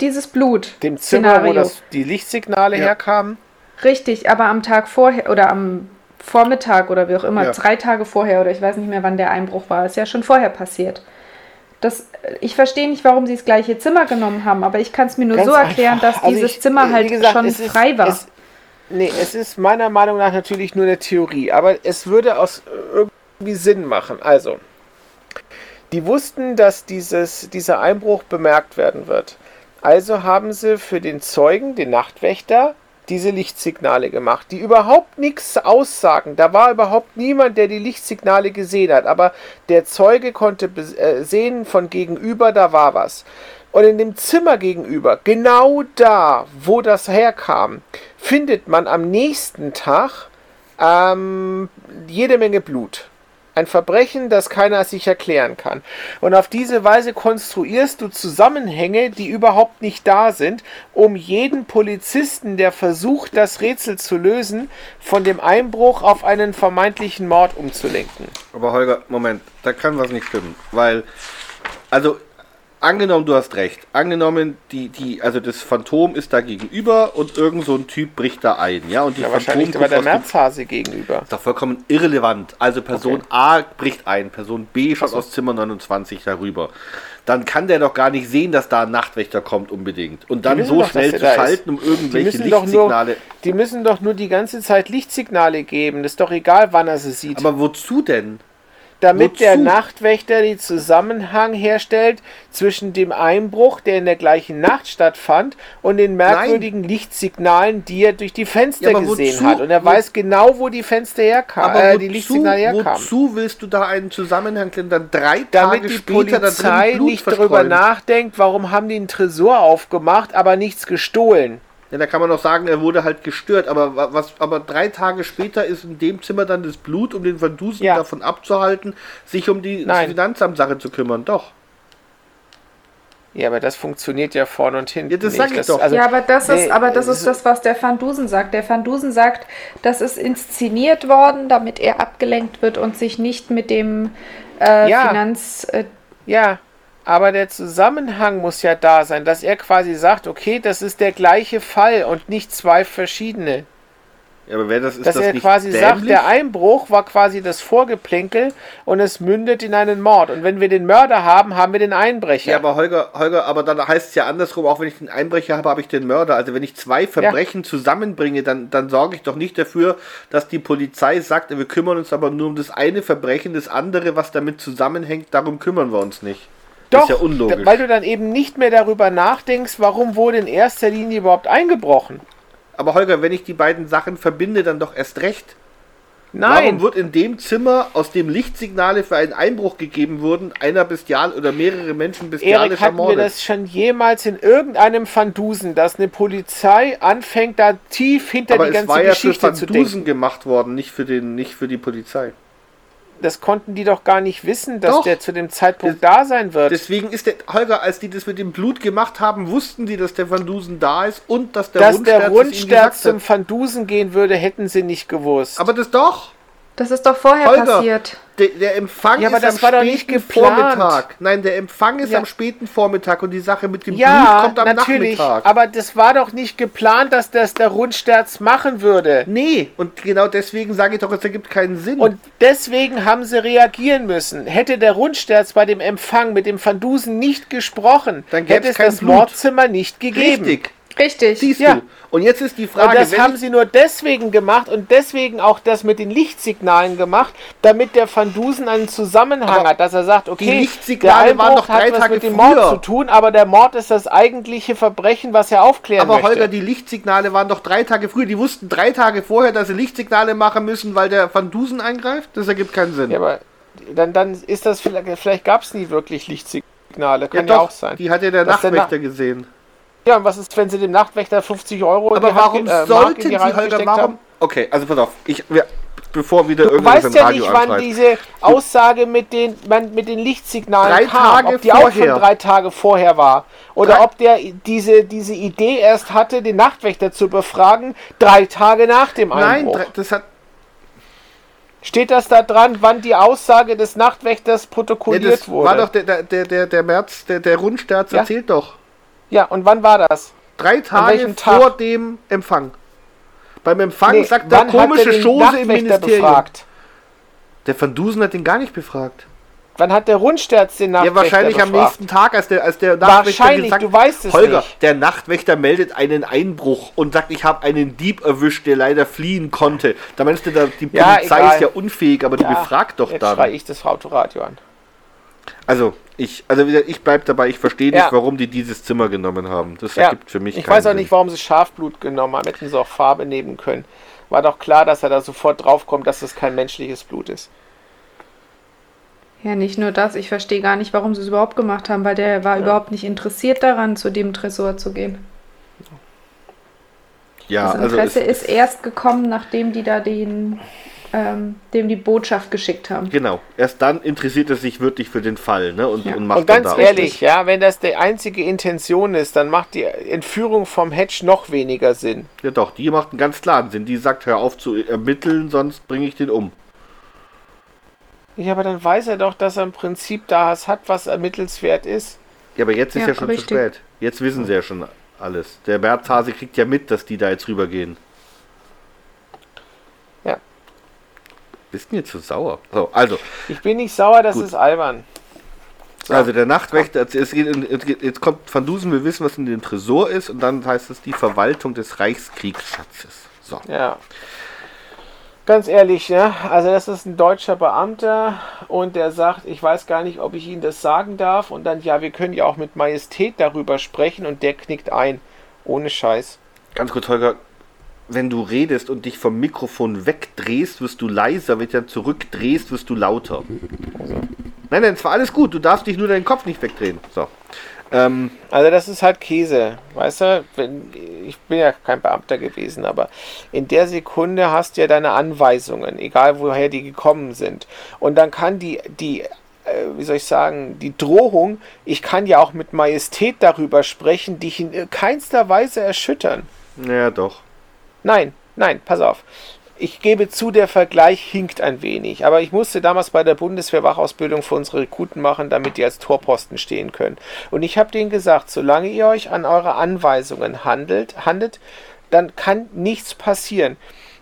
dieses Blut. Dem Zimmer, wo Szenario. das, die Lichtsignale Ja. herkamen. Richtig, aber am Tag vorher oder am Vormittag oder wie auch immer, Ja. drei Tage vorher oder ich weiß nicht mehr, wann der Einbruch war, ist ja schon vorher passiert. Das, ich verstehe nicht, warum sie das gleiche Zimmer genommen haben, aber ich kann es mir nur Ganz so erklären, einfach. dass Also dieses ich- Zimmer halt gesagt, schon ist- frei war. Es, nee, es ist meiner Meinung nach natürlich nur eine Theorie, aber es würde aus irgendwie Sinn machen. Also, die wussten, dass dieses, dieser Einbruch bemerkt werden wird. Also haben sie für den Zeugen, den Nachtwächter, diese Lichtsignale gemacht, die überhaupt nichts aussagen. Da war überhaupt niemand, der die Lichtsignale gesehen hat, aber der Zeuge konnte äh, sehen von gegenüber, da war was. Und in dem Zimmer gegenüber, genau da, wo das herkam, findet man am nächsten Tag ähm, jede Menge Blut. Ein Verbrechen, das keiner sich erklären kann. Und auf diese Weise konstruierst du Zusammenhänge, die überhaupt nicht da sind, um jeden Polizisten, der versucht, das Rätsel zu lösen, von dem Einbruch auf einen vermeintlichen Mord umzulenken. Aber Holger, Moment, da kann was nicht stimmen. Weil, also, angenommen, du hast recht. Angenommen, die, die, also das Phantom ist da gegenüber und irgend so ein Typ bricht da ein, ja, und die Ja, wahrscheinlich Phantom war der Merzhase gegenüber. ist doch vollkommen irrelevant. Also Person Okay. A bricht ein, Person B schaut so. aus Zimmer 29 darüber. Dann kann der doch gar nicht sehen, dass da ein Nachtwächter kommt unbedingt. Und dann so doch, schnell zu schalten, um Die irgendwelche müssen, doch nur, Lichtsignale. die müssen doch nur die ganze Zeit Lichtsignale geben. Das ist doch egal, wann er sie sieht. Aber wozu denn? Damit wozu? der Nachtwächter den Zusammenhang herstellt zwischen dem Einbruch, der in der gleichen Nacht stattfand, und den merkwürdigen Lichtsignalen, die er durch die Fenster Ja, gesehen wozu? hat. Und er weiß genau, wo die Fenster herkamen, Aber äh, wozu, die Lichtsignale herkamen. wozu willst du da einen Zusammenhang denn dann drei Damit Tage die später da Polizei drin Blut nicht darüber nachdenkt, warum haben die einen Tresor aufgemacht, aber nichts gestohlen. Ja, da kann man doch sagen, er wurde halt gestört, aber wa- was, aber drei Tage später ist in dem Zimmer dann das Blut, um den Verdusen Ja. davon abzuhalten, sich um die. Finanzamtsache zu kümmern. Doch. Ja, aber das funktioniert ja vorne und hinten. Ja, das nicht. sag ich doch. also- ja, aber das nee, ist, aber das ist das, was der Van Dusen sagt. Der Van Dusen sagt, das ist inszeniert worden, damit er abgelenkt wird und sich nicht mit dem äh, Ja. Finanz. Äh, Ja, aber der Zusammenhang muss ja da sein, dass er quasi sagt, okay, das ist der gleiche Fall und nicht zwei verschiedene. Ja, aber wer das ist, Dass das er quasi dämlich? sagt, der Einbruch war quasi das Vorgeplänkel und es mündet in einen Mord. Und wenn wir den Mörder haben, haben wir den Einbrecher. Ja, aber Holger, Holger, aber dann heißt es ja andersrum, auch wenn ich den Einbrecher habe, habe ich den Mörder. Also wenn ich zwei Verbrechen zusammenbringe, dann, dann sorge ich doch nicht dafür, dass die Polizei sagt, wir kümmern uns aber nur um das eine Verbrechen, das andere, was damit zusammenhängt, darum kümmern wir uns nicht. Doch, ist ja unlogisch. weil du dann eben nicht mehr darüber nachdenkst, warum wurde in erster Linie überhaupt eingebrochen. Aber Holger, wenn ich die beiden Sachen verbinde, dann doch erst recht. Nein, Warum wird in dem Zimmer, aus dem Lichtsignale für einen Einbruch gegeben wurden, einer bestial oder mehrere Menschen bestialisch Erik, hatten wir ermordet? das schon jemals in irgendeinem Fandusen, dass eine Polizei anfängt, da tief hinter aber die es ganze war ja für Geschichte zu Van denken? Dusen gemacht worden, nicht für, den, nicht für die Polizei. Das konnten die doch gar nicht wissen, dass Doch. der zu dem Zeitpunkt da sein wird. Deswegen ist der Holger, als die das mit dem Blut gemacht haben, wussten die, dass der Van Dusen da ist und dass der dass Rundsterz der Rundsterz zum hat. Fandusen gehen würde, hätten sie nicht gewusst. Aber das doch. Das ist doch vorher Holger, passiert. Der, der Empfang Ja, ist am späten geplant. Vormittag. Nein, der Empfang ist Ja. am späten Vormittag und die Sache mit dem Blut ja, kommt am natürlich. Nachmittag. Aber das war doch nicht geplant, dass das der Rundsterz machen würde. nee, und genau deswegen sage ich doch, es ergibt keinen Sinn. Und deswegen haben sie reagieren müssen. Hätte der Rundsterz bei dem Empfang mit dem Fandusen nicht gesprochen, Dann hätte es kein das Blut. Mordzimmer nicht gegeben. Richtig. Richtig. Siehst Ja. du. Und jetzt ist die Und Frage, das wenn haben sie nur deswegen gemacht und deswegen auch das mit den Lichtsignalen gemacht, damit der Van Dusen einen Zusammenhang Aber hat, dass er sagt, okay, Lichtsignale der waren doch drei hat was Tage mit dem früher. Mord zu tun, aber der Mord ist das eigentliche Verbrechen, was er aufklären aber möchte. Holger, die Lichtsignale waren doch drei Tage früher. Die wussten drei Tage vorher, dass sie Lichtsignale machen müssen, weil der Van Dusen eingreift. Das ergibt keinen Sinn. ja, aber dann, dann ist das vielleicht, vielleicht gab es nie wirklich Lichtsignale, kann ja, doch, auch sein. Die hat ja der Nachtwächter gesehen. Ja, und was ist, wenn sie dem Nachtwächter 50 Euro in Aber die Hand warum äh, Mark sollten in die sie, Hand Holger, warum? haben? Okay, also pass auf. Ich, wir, bevor wieder Du irgendwas weißt im ja Radio nicht, wann anschreit. diese Aussage mit den, man, mit den Lichtsignalen Drei kam, Tage ob die auch vorher. schon drei Tage vorher war. Oder Drei- ob der diese, diese Idee erst hatte, den Nachtwächter zu befragen, drei Tage nach dem Nein, Einbruch. drei- das hat. Steht das da dran, wann die Aussage des Nachtwächters Ja, protokolliert das wurde? war doch der, der, der, der, März, der, der Rundsterz Ja. erzählt doch. Ja, und wann war das? Drei Tage welchem Tag? vor dem Empfang. Beim Empfang Nee, sagt der er komische den Chose im Ministerium. Befragt? Der Van Dusen hat den gar nicht befragt. Wann hat der Rundsterz den Ja, Nachtwächter wahrscheinlich am befragt? nächsten Tag, als der, als der Nachtwächter Wahrscheinlich, gesagt du weißt es Holger, nicht. der Nachtwächter meldet einen Einbruch und sagt, ich habe einen Dieb erwischt, der leider fliehen konnte. Da meinst du, da, die Ja, Polizei egal. ist ja unfähig, aber die Ja, befragt doch Jetzt dann. schreie ich das Autoradio an. Also, ich, also ich bleib dabei, ich verstehe nicht, Ja. warum die dieses Zimmer genommen haben. Das Ja, ergibt für mich ich keinen weiß auch Sinn. nicht, warum sie Schafblut genommen haben. Hätten sie auch Farbe nehmen können. War doch klar, dass er da sofort draufkommt, dass das kein menschliches Blut ist. Ja, nicht nur das. Ich verstehe gar nicht, warum sie es überhaupt gemacht haben, weil der war überhaupt nicht interessiert daran, zu dem Tresor zu gehen. Ja, das also Interesse es, ist erst gekommen, nachdem die da den, ähm, dem die Botschaft geschickt haben. genau. Erst dann interessiert er sich wirklich für den Fall, ne? Und, Ja. und macht Und ganz dann da ehrlich, ja, wenn das die einzige Intention ist, dann macht die Entführung vom Hedge noch weniger Sinn. Ja doch, die macht einen ganz klaren Sinn. Die sagt, hör auf zu ermitteln, sonst bringe ich den um. Ja, aber dann weiß er doch, dass er im Prinzip da was hat, was ermittelnswert ist. Ja, aber jetzt ist ja, Ja, schon richtig. zu spät. Jetzt wissen sie ja schon alles. Der Berthase kriegt ja mit, dass die da jetzt rübergehen. Bist du jetzt so sauer? So, also, Ich bin nicht sauer, das Gut. ist albern. So. also der Nachtwächter, es geht, in- es geht, jetzt kommt Van Dusen, wir wissen, was in dem Tresor ist, und dann heißt es die Verwaltung des Reichskriegsschatzes. So. Ja. Ganz ehrlich, ja, also das ist ein deutscher Beamter und der sagt, ich weiß gar nicht, ob ich Ihnen das sagen darf und dann, ja, wir können ja auch mit Majestät darüber sprechen und der knickt ein. Ohne Scheiß. Ganz kurz, Holger, wenn du redest und dich vom Mikrofon wegdrehst, wirst du leiser, wenn du dann zurückdrehst, wirst du lauter. Nein, nein, es war alles gut, du darfst dich nur deinen Kopf nicht wegdrehen. So. Ähm, Also das ist halt Käse, weißt du? Wenn, ich bin ja kein Beamter gewesen, aber in der Sekunde hast du ja deine Anweisungen, egal woher die gekommen sind. Und dann kann die, die, äh, wie soll ich sagen, die Drohung, ich kann ja auch mit Majestät darüber sprechen, dich in keinster Weise erschüttern. ja, doch. Nein, nein, pass auf. Ich gebe zu, der Vergleich hinkt ein wenig. Aber ich musste damals bei der Bundeswehr-Wachausbildung für unsere Rekruten machen, damit die als Torposten stehen können. Und ich habe denen gesagt, solange ihr euch an eure Anweisungen handelt, handelt, dann kann nichts passieren.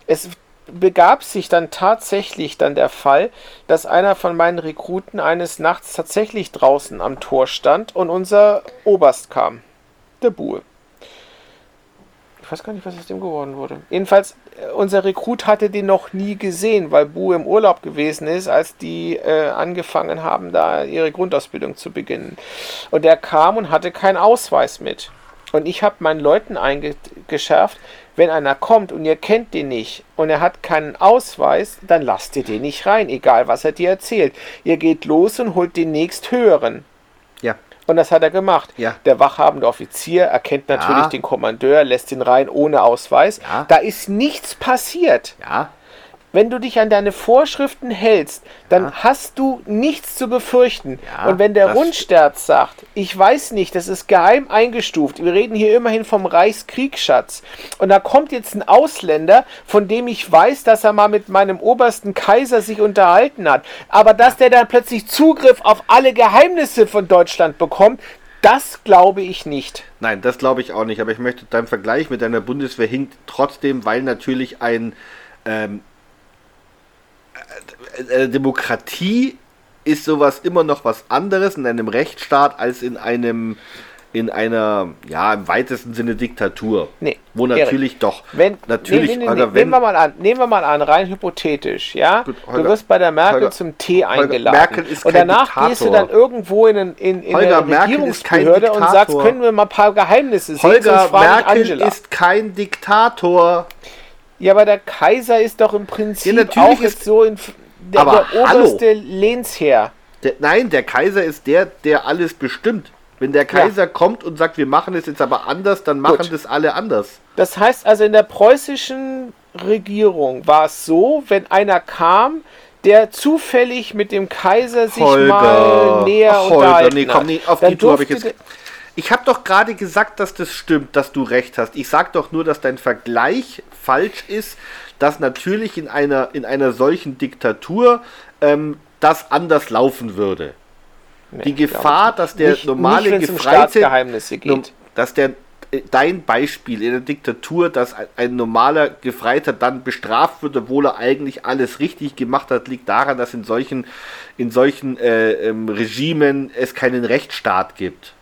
Es begab sich dann tatsächlich dann der Fall, dass einer von meinen Rekruten eines Nachts tatsächlich draußen am Tor stand und unser Oberst kam. Der Buhe. Ich weiß gar nicht, was aus dem geworden wurde. Jedenfalls, äh, unser Rekrut hatte den noch nie gesehen, weil Bu im Urlaub gewesen ist, als die äh, angefangen haben, da ihre Grundausbildung zu beginnen. Und er kam und hatte keinen Ausweis mit. Und ich habe meinen Leuten eingeschärft, wenn einer kommt und ihr kennt den nicht und er hat keinen Ausweis, dann lasst ihr den nicht rein, egal was er dir erzählt. Ihr geht los und holt den nächsthöheren. Und das hat er gemacht. Ja. Der wachhabende Offizier erkennt natürlich Ja. den Kommandeur, lässt ihn rein ohne Ausweis. Ja. Da ist nichts passiert. Ja. Wenn du dich an deine Vorschriften hältst, dann Ja. hast du nichts zu befürchten. Ja, Und wenn der Rundsterz sagt, ich weiß nicht, das ist geheim eingestuft, wir reden hier immerhin vom Reichskriegsschatz, und da kommt jetzt ein Ausländer, von dem ich weiß, dass er mal mit meinem obersten Kaiser sich unterhalten hat, aber dass der dann plötzlich Zugriff auf alle Geheimnisse von Deutschland bekommt, das glaube ich nicht. Nein, das glaube ich auch nicht. Aber ich möchte dein Vergleich mit deiner Bundeswehr hinkt trotzdem, weil natürlich ein ähm, äh, äh, Demokratie ist sowas immer noch was anderes in einem Rechtsstaat als in einem in einer ja im weitesten Sinne Diktatur. Nee, Wo Erik, natürlich doch. Wenn, natürlich, nee, nee, Holger, nee, wenn, nehmen wir mal an, nehmen wir mal an, rein hypothetisch, ja. Gut, du Holger, wirst bei der Merkel Holger, zum Tee eingeladen. Merkel ist und kein danach gehst du dann irgendwo in, in, in Holger, eine Merkel kein Regierungsbehörde und sagst, können wir mal ein paar Geheimnisse sehen, Holger Merkel Angela. ist kein Diktator. Ja, aber der Kaiser ist doch im Prinzip Ja, auch ist- so in, der, Aber der hallo. oberste Lehnsherr. Der, nein, der Kaiser ist der, der alles bestimmt. Wenn der Kaiser kommt und sagt, wir machen es jetzt aber anders, dann machen Gut. das alle anders. Das heißt also, in der preußischen Regierung war es so, wenn einer kam, der zufällig mit dem Kaiser sich mal näher Ach, Holger, unterhalten nee, komm, nee, auf dann die Tour habe ich jetzt. Ich habe doch gerade gesagt, dass das stimmt, dass du recht hast. Ich sage doch nur, dass dein Vergleich falsch ist, dass natürlich in einer, in einer solchen Diktatur ähm, das anders laufen würde. Nee, Die Gefahr, dass der nicht, normale nicht, um Gefreite, geht. dass der äh, dein Beispiel in der Diktatur, dass ein, ein normaler Gefreiter dann bestraft wird, obwohl er eigentlich alles richtig gemacht hat, liegt daran, dass in solchen, in solchen äh, ähm, Regimen es keinen Rechtsstaat gibt.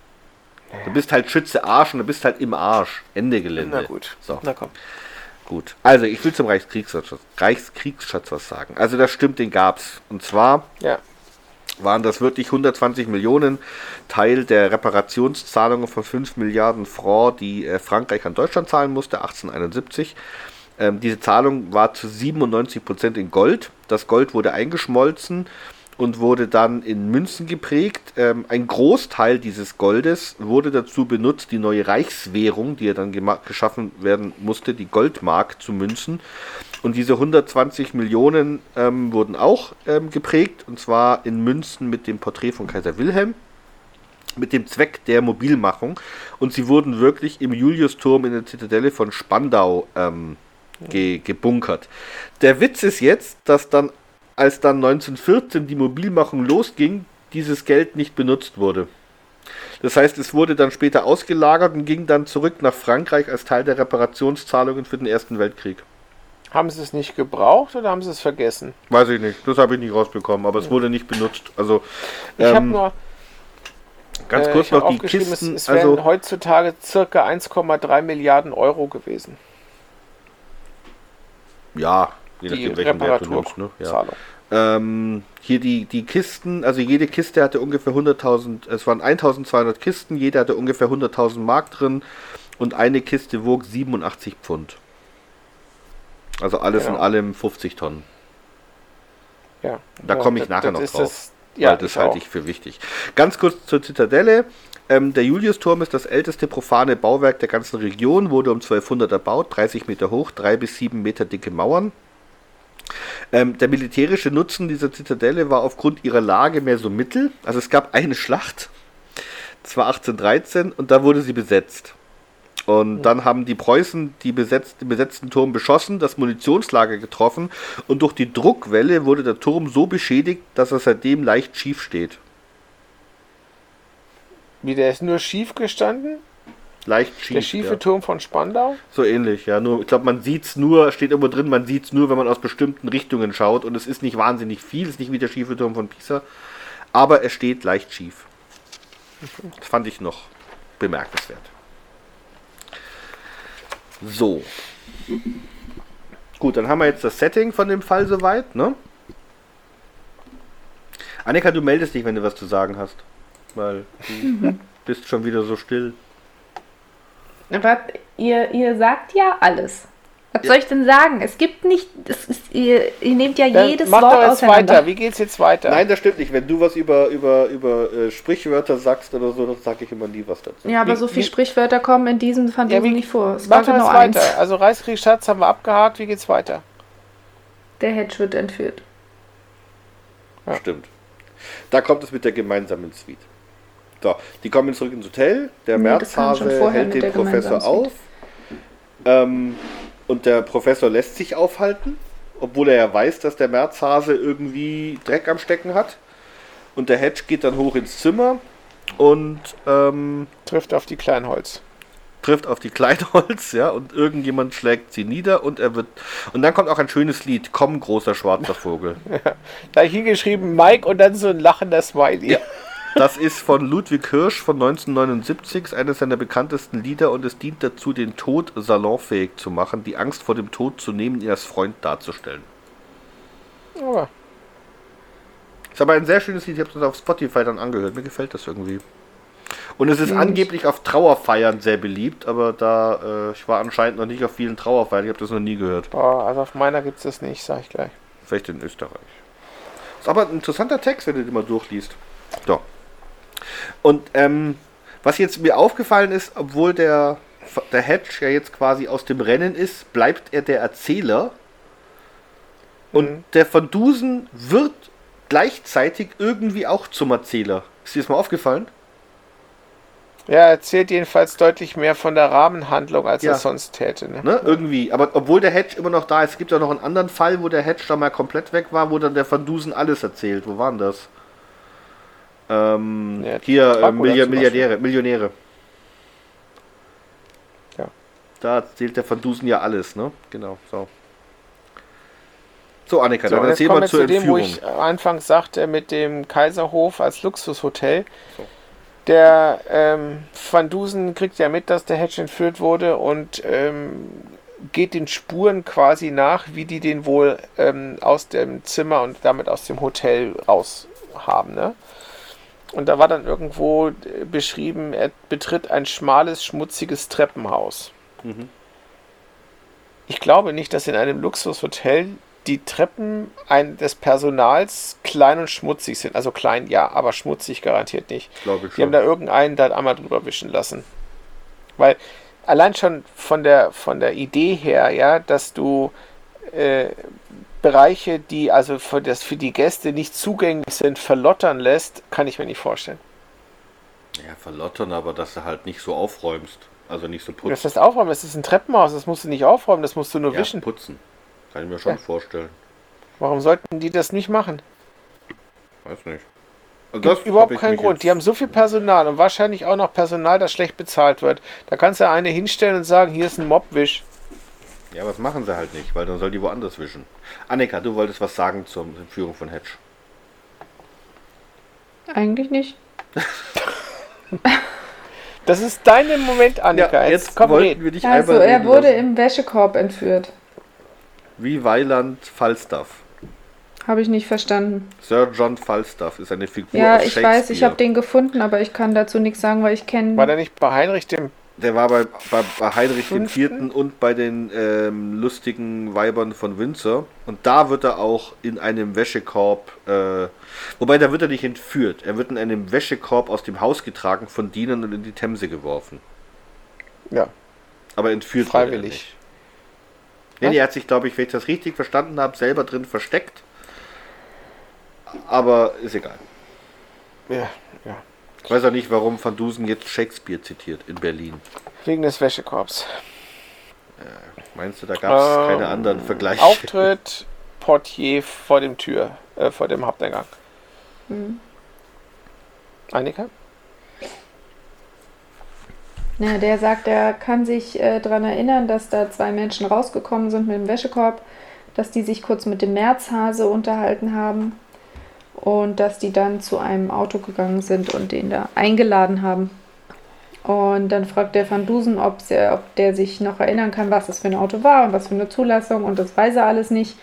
Du bist halt Schütze Arsch und du bist halt im Arsch. Ende Gelände. Na gut. So. Na komm. Gut. Also, ich will zum Reichskriegsschatz, Reichskriegsschatz was sagen. Also, das stimmt, den gab's. Und zwar Ja. waren das wirklich 120 Millionen Teil der Reparationszahlungen von 5 Milliarden Franc, die äh, Frankreich an Deutschland zahlen musste, 1871. Ähm, diese Zahlung war zu 97 Prozent in Gold. Das Gold wurde eingeschmolzen und wurde dann in Münzen geprägt. Ähm, ein Großteil dieses Goldes wurde dazu benutzt, die neue Reichswährung, die ja dann geschaffen werden musste, die Goldmark zu münzen. Und diese 120 Millionen ähm, wurden auch ähm, geprägt, und zwar in Münzen mit dem Porträt von Kaiser Wilhelm, mit dem Zweck der Mobilmachung. Und sie wurden wirklich im Juliusturm in der Zitadelle von Spandau ähm, ge gebunkert. Der Witz ist jetzt, dass dann, als dann 1914 die Mobilmachung losging, dieses Geld nicht benutzt wurde. Das heißt, es wurde dann später ausgelagert und ging dann zurück nach Frankreich als Teil der Reparationszahlungen für den Ersten Weltkrieg. Haben sie es nicht gebraucht oder haben sie es vergessen? Weiß ich nicht, das habe ich nicht rausbekommen, aber es wurde nicht benutzt. Also Ich habe ähm, nur ganz äh, kurz hab noch die Kisten. Es, es wären also heutzutage circa 1,3 Milliarden Euro gewesen. ja, je Die nachdem welchen Wert du nimmst. Ne? Ja. Ähm, hier die, die Kisten, also jede Kiste hatte ungefähr 100.000, es waren 1.200 Kisten, jede hatte ungefähr 100.000 Mark drin und eine Kiste wog 87 Pfund. Also alles in Genau. allem 50 Tonnen. Ja. Da Ja, komme ich das- nachher das noch drauf. Das, ja, weil das halte ich für wichtig. Ganz kurz zur Zitadelle. Ähm, der Juliusturm ist das älteste profane Bauwerk der ganzen Region, wurde um 1200 erbaut, 30 Meter hoch, 3 bis 7 Meter dicke Mauern. Ähm, der militärische Nutzen dieser Zitadelle war aufgrund ihrer Lage mehr so mittel. Also es gab eine Schlacht, das war 1813 und da wurde sie besetzt. Und dann haben die Preußen die besetzt, den besetzten Turm beschossen, das Munitionslager getroffen und durch die Druckwelle wurde der Turm so beschädigt, dass er seitdem leicht schief steht. Wie, der ist nur schief gestanden? Leicht schief. der schiefe ja. Turm von Spandau? So ähnlich, ja. Nur, ich glaube, man sieht es nur, steht irgendwo drin, man sieht es nur, wenn man aus bestimmten Richtungen schaut. Und es ist nicht wahnsinnig viel, es ist nicht wie der schiefe Turm von Pisa. Aber er steht leicht schief. Das fand ich noch bemerkenswert. So. Gut, dann haben wir jetzt das Setting von dem Fall soweit, ne? Annika, du meldest dich, wenn du was zu sagen hast. Weil du bist schon wieder so still. Aber ihr, ihr sagt ja alles. Was Ja. soll ich denn sagen? Es gibt nicht. Es ist, ihr, ihr nehmt ja Dann jedes mach Wort doch jetzt weiter. Wie geht's jetzt weiter? Nein, das stimmt nicht. Wenn du was über, über, über äh, Sprichwörter sagst oder so, dann sage ich immer nie was dazu. Ja, aber Wie- so viele Sprichwörter kommen in diesem Van Ja, wie- nicht vor. Es Mach war doch genau jetzt eins. weiter. Also Reichskriegsschatz haben wir abgehakt. Wie geht's weiter? Der Hedge wird entführt. Stimmt. Da kommt es mit der gemeinsamen Suite. So, die kommen zurück ins Hotel. Der Nee, Merzhase hält den Professor auf. Ähm, und der Professor lässt sich aufhalten, obwohl er ja weiß, dass der Merzhase irgendwie Dreck am Stecken hat. Und der Hedge geht dann hoch ins Zimmer und ähm, Trifft auf die Kleinholz. trifft auf die Kleinholz, ja, und irgendjemand schlägt sie nieder und er wird. Und dann kommt auch ein schönes Lied, Komm, großer schwarzer Vogel. Da hab ich hingeschrieben Mike und dann so ein lachender Smiley. Ja. Das ist von Ludwig Hirsch von 1979, ist eines seiner bekanntesten Lieder und es dient dazu, den Tod salonfähig zu machen, die Angst vor dem Tod zu nehmen, ihn als Freund darzustellen. Aber Ist aber ein sehr schönes Lied, ich habe das auf Spotify dann angehört, mir gefällt das irgendwie. Und es ist Hm. angeblich auf Trauerfeiern sehr beliebt, aber da, äh, ich war anscheinend noch nicht auf vielen Trauerfeiern, ich habe das noch nie gehört. boah, also auf meiner gibt's das nicht, sag ich gleich. Vielleicht in Österreich. Ist aber ein interessanter Text, wenn du den mal durchliest. So. Und ähm, was jetzt mir aufgefallen ist, obwohl der, der Hedge ja jetzt quasi aus dem Rennen ist, bleibt er der Erzähler. Und Mhm. der Van Dusen wird gleichzeitig irgendwie auch zum Erzähler. Ist dir das mal aufgefallen? Ja, er erzählt jedenfalls deutlich mehr von der Rahmenhandlung, als Ja. er sonst täte. Ne? Ne? Irgendwie. Aber obwohl der Hedge immer noch da ist, es gibt ja noch einen anderen Fall, wo der Hedge dann mal komplett weg war, wo dann der Van Dusen alles erzählt. Wo waren das? Ähm, Ja, hier, äh, Milli Milliardäre, Millionäre. Ja. Da erzählt der Van Dusen ja alles, ne? Genau, so. So, Annika, So, dann erzähl mal zur zu dem, wo Entführung. ich am Anfang sagte, mit dem Kaiserhof als Luxushotel. So. Der ähm, Van Dusen kriegt ja mit, dass der Hedge entführt wurde und ähm, geht den Spuren quasi nach, wie die den wohl ähm, aus dem Zimmer und damit aus dem Hotel raus haben. Ne? Und da war dann irgendwo äh, beschrieben, er betritt ein schmales, schmutziges Treppenhaus. Mhm. Ich glaube nicht, dass in einem Luxushotel die Treppen ein, des Personals klein und schmutzig sind. Also klein, ja, aber schmutzig garantiert nicht. Glaube ich Die haben da irgendeinen da einmal drüber wischen lassen. Weil allein schon von der, von der Idee her, ja, dass du äh, Bereiche, die also für, das, für die Gäste nicht zugänglich sind, verlottern lässt, kann ich mir nicht vorstellen. Ja, verlottern, aber dass du halt nicht so aufräumst. Also nicht so Das putzt. heißt aufräumen, das ist ein Treppenhaus, das musst du nicht aufräumen, das musst du nur Ja, wischen. putzen. Kann ich mir schon Ja. vorstellen. Warum sollten die das nicht machen? Weiß nicht. Das Gibt überhaupt keinen Grund. Die haben so viel Personal und wahrscheinlich auch noch Personal, das schlecht bezahlt wird. Da kannst du eine hinstellen und sagen, hier ist ein Mobwisch. Ja, was machen sie halt nicht, weil dann soll die woanders wischen. Annika, du wolltest was sagen zur Führung von Hedge. Eigentlich nicht. Das ist dein Moment, Annika. jetzt, komm, wollten wir dich Also, er wurde lassen. im Wäschekorb entführt. Wie Weiland Falstaff. Habe ich nicht verstanden. Sir John Falstaff ist eine Figur Ja, aus ich weiß, ich habe den gefunden, aber ich kann dazu nichts sagen, weil ich War kenne. der nicht bei Heinrich dem... Der war bei, bei, bei Heinrich? IV. und bei den ähm, lustigen Weibern von Windsor. Und da wird er auch in einem Wäschekorb, äh, wobei da wird er nicht entführt. Er wird in einem Wäschekorb aus dem Haus getragen von Dienern und in die Themse geworfen. Ja, Aber entführt er Freiwillig. Ja, nee, er hat sich, glaube ich, wenn ich das richtig verstanden habe, selber drin versteckt. Aber ist egal. ja, weiß auch nicht, warum Van Dusen jetzt Shakespeare zitiert in Berlin. Wegen des Wäschekorbs. Meinst du, da gab es Ähm, keine anderen Vergleiche? Auftritt, Portier vor dem Tür, äh, vor dem Haupteingang. Hm. Annika? Ja, der sagt, er kann sich äh, daran erinnern, dass da zwei Menschen rausgekommen sind mit dem Wäschekorb, dass die sich kurz mit dem Märzhase unterhalten haben und dass die dann zu einem Auto gegangen sind und den da eingeladen haben. Und dann fragt der Van Dusen, ob, der sich noch erinnern kann, was das für ein Auto war und was für eine Zulassung und das weiß er alles nicht.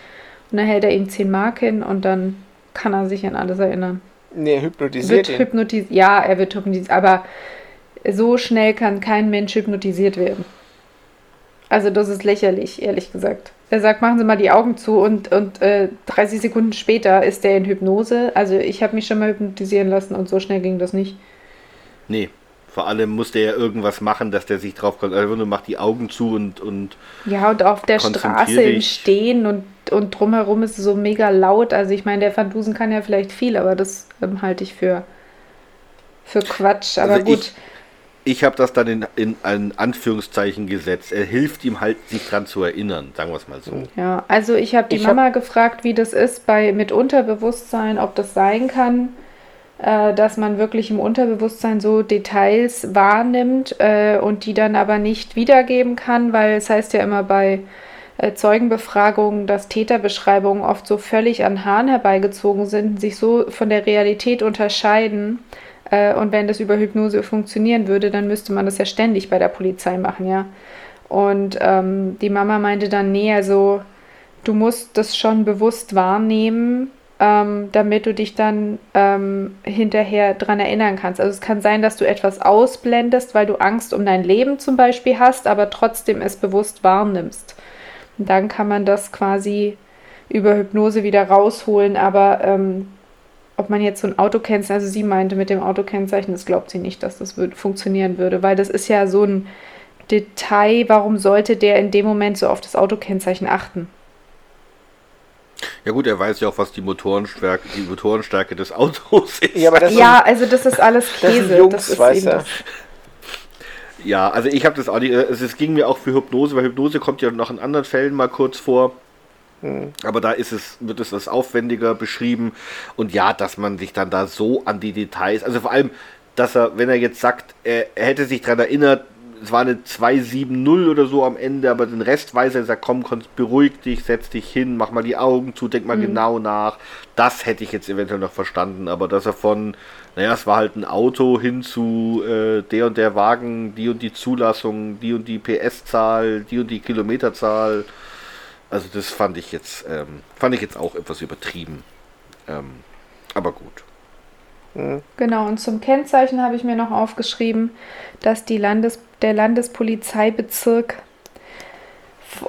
Und dann hält er ihm 10 Mark hin und dann kann er sich an alles erinnern. Nee, hypnotisiert Wird ihn. hypnotisiert, ja, er wird hypnotisiert, aber so schnell kann kein Mensch hypnotisiert werden. Also das ist lächerlich, ehrlich gesagt. Er sagt, machen Sie mal die Augen zu und, und äh, 30 Sekunden später ist er in Hypnose. Also ich habe mich schon mal hypnotisieren lassen und so schnell ging das nicht. Nee. Vor allem musste er irgendwas machen, dass der sich drauf kommt. Also nur macht die Augen zu und, und Ja, und auf der Straße im. Stehen und, und drumherum ist es so mega laut. Also ich meine, der Van Dusen kann ja vielleicht viel, aber das ähm, halte ich für, für Quatsch. Aber Also gut. ich- ich habe das dann in, in ein Anführungszeichen gesetzt. Er hilft ihm halt, sich dran zu erinnern, sagen wir es mal so. Ja, also ich habe die Ich hab- Mama gefragt, wie das ist bei mit Unterbewusstsein, ob das sein kann, äh, dass man wirklich im Unterbewusstsein so Details wahrnimmt äh, und die dann aber nicht wiedergeben kann, weil es heißt ja immer bei äh, Zeugenbefragungen, dass Täterbeschreibungen oft so völlig an Haaren herbeigezogen sind, sich so von der Realität unterscheiden. Äh, und wenn das über Hypnose funktionieren würde, dann müsste man das ja ständig bei der Polizei machen, ja. Und ähm, die Mama meinte dann, nee, also du musst das schon bewusst wahrnehmen, ähm, damit du dich dann ähm, hinterher dran erinnern kannst. Also es kann sein, dass du etwas ausblendest, weil du Angst um dein Leben zum Beispiel hast, aber trotzdem es bewusst wahrnimmst. Und dann kann man das quasi über Hypnose wieder rausholen, aber ähm, ob man jetzt so ein Autokennzeichen, also sie meinte mit dem Autokennzeichen, das glaubt sie nicht, dass das würd, funktionieren würde, weil das ist ja so ein Detail, warum sollte der in dem Moment so auf das Autokennzeichen achten? Ja gut, er weiß ja auch, was die Motorenstärke, die Motorenstärke des Autos ist. Ja, aber das Ja, also das ist alles Das sind Käse. Jungs, das ist weißt eben das. Ja, also ich habe das auch nicht. Also es ging mir auch für Hypnose, weil Hypnose kommt ja noch in anderen Fällen mal kurz vor. Aber da ist es, wird es als aufwendiger beschrieben. Und ja, dass man sich dann da so an die Details, also vor allem, dass er, wenn er jetzt sagt, er, er hätte sich daran erinnert, es war eine 270 oder so am Ende, aber den Rest weiß er, er sagt, komm, beruhig dich, setz dich hin, mach mal die Augen zu, denk mal genau nach. Das hätte ich jetzt eventuell noch verstanden, aber dass er von, naja, es war halt ein Auto hin zu äh, der und der Wagen, die und die Zulassung, die und die PS-Zahl, die und die Kilometerzahl. Also das fand ich jetzt, ähm, fand ich jetzt auch etwas übertrieben. Ähm, aber gut. Genau, und zum Kennzeichen habe ich mir noch aufgeschrieben, dass die Landes der Landespolizeibezirk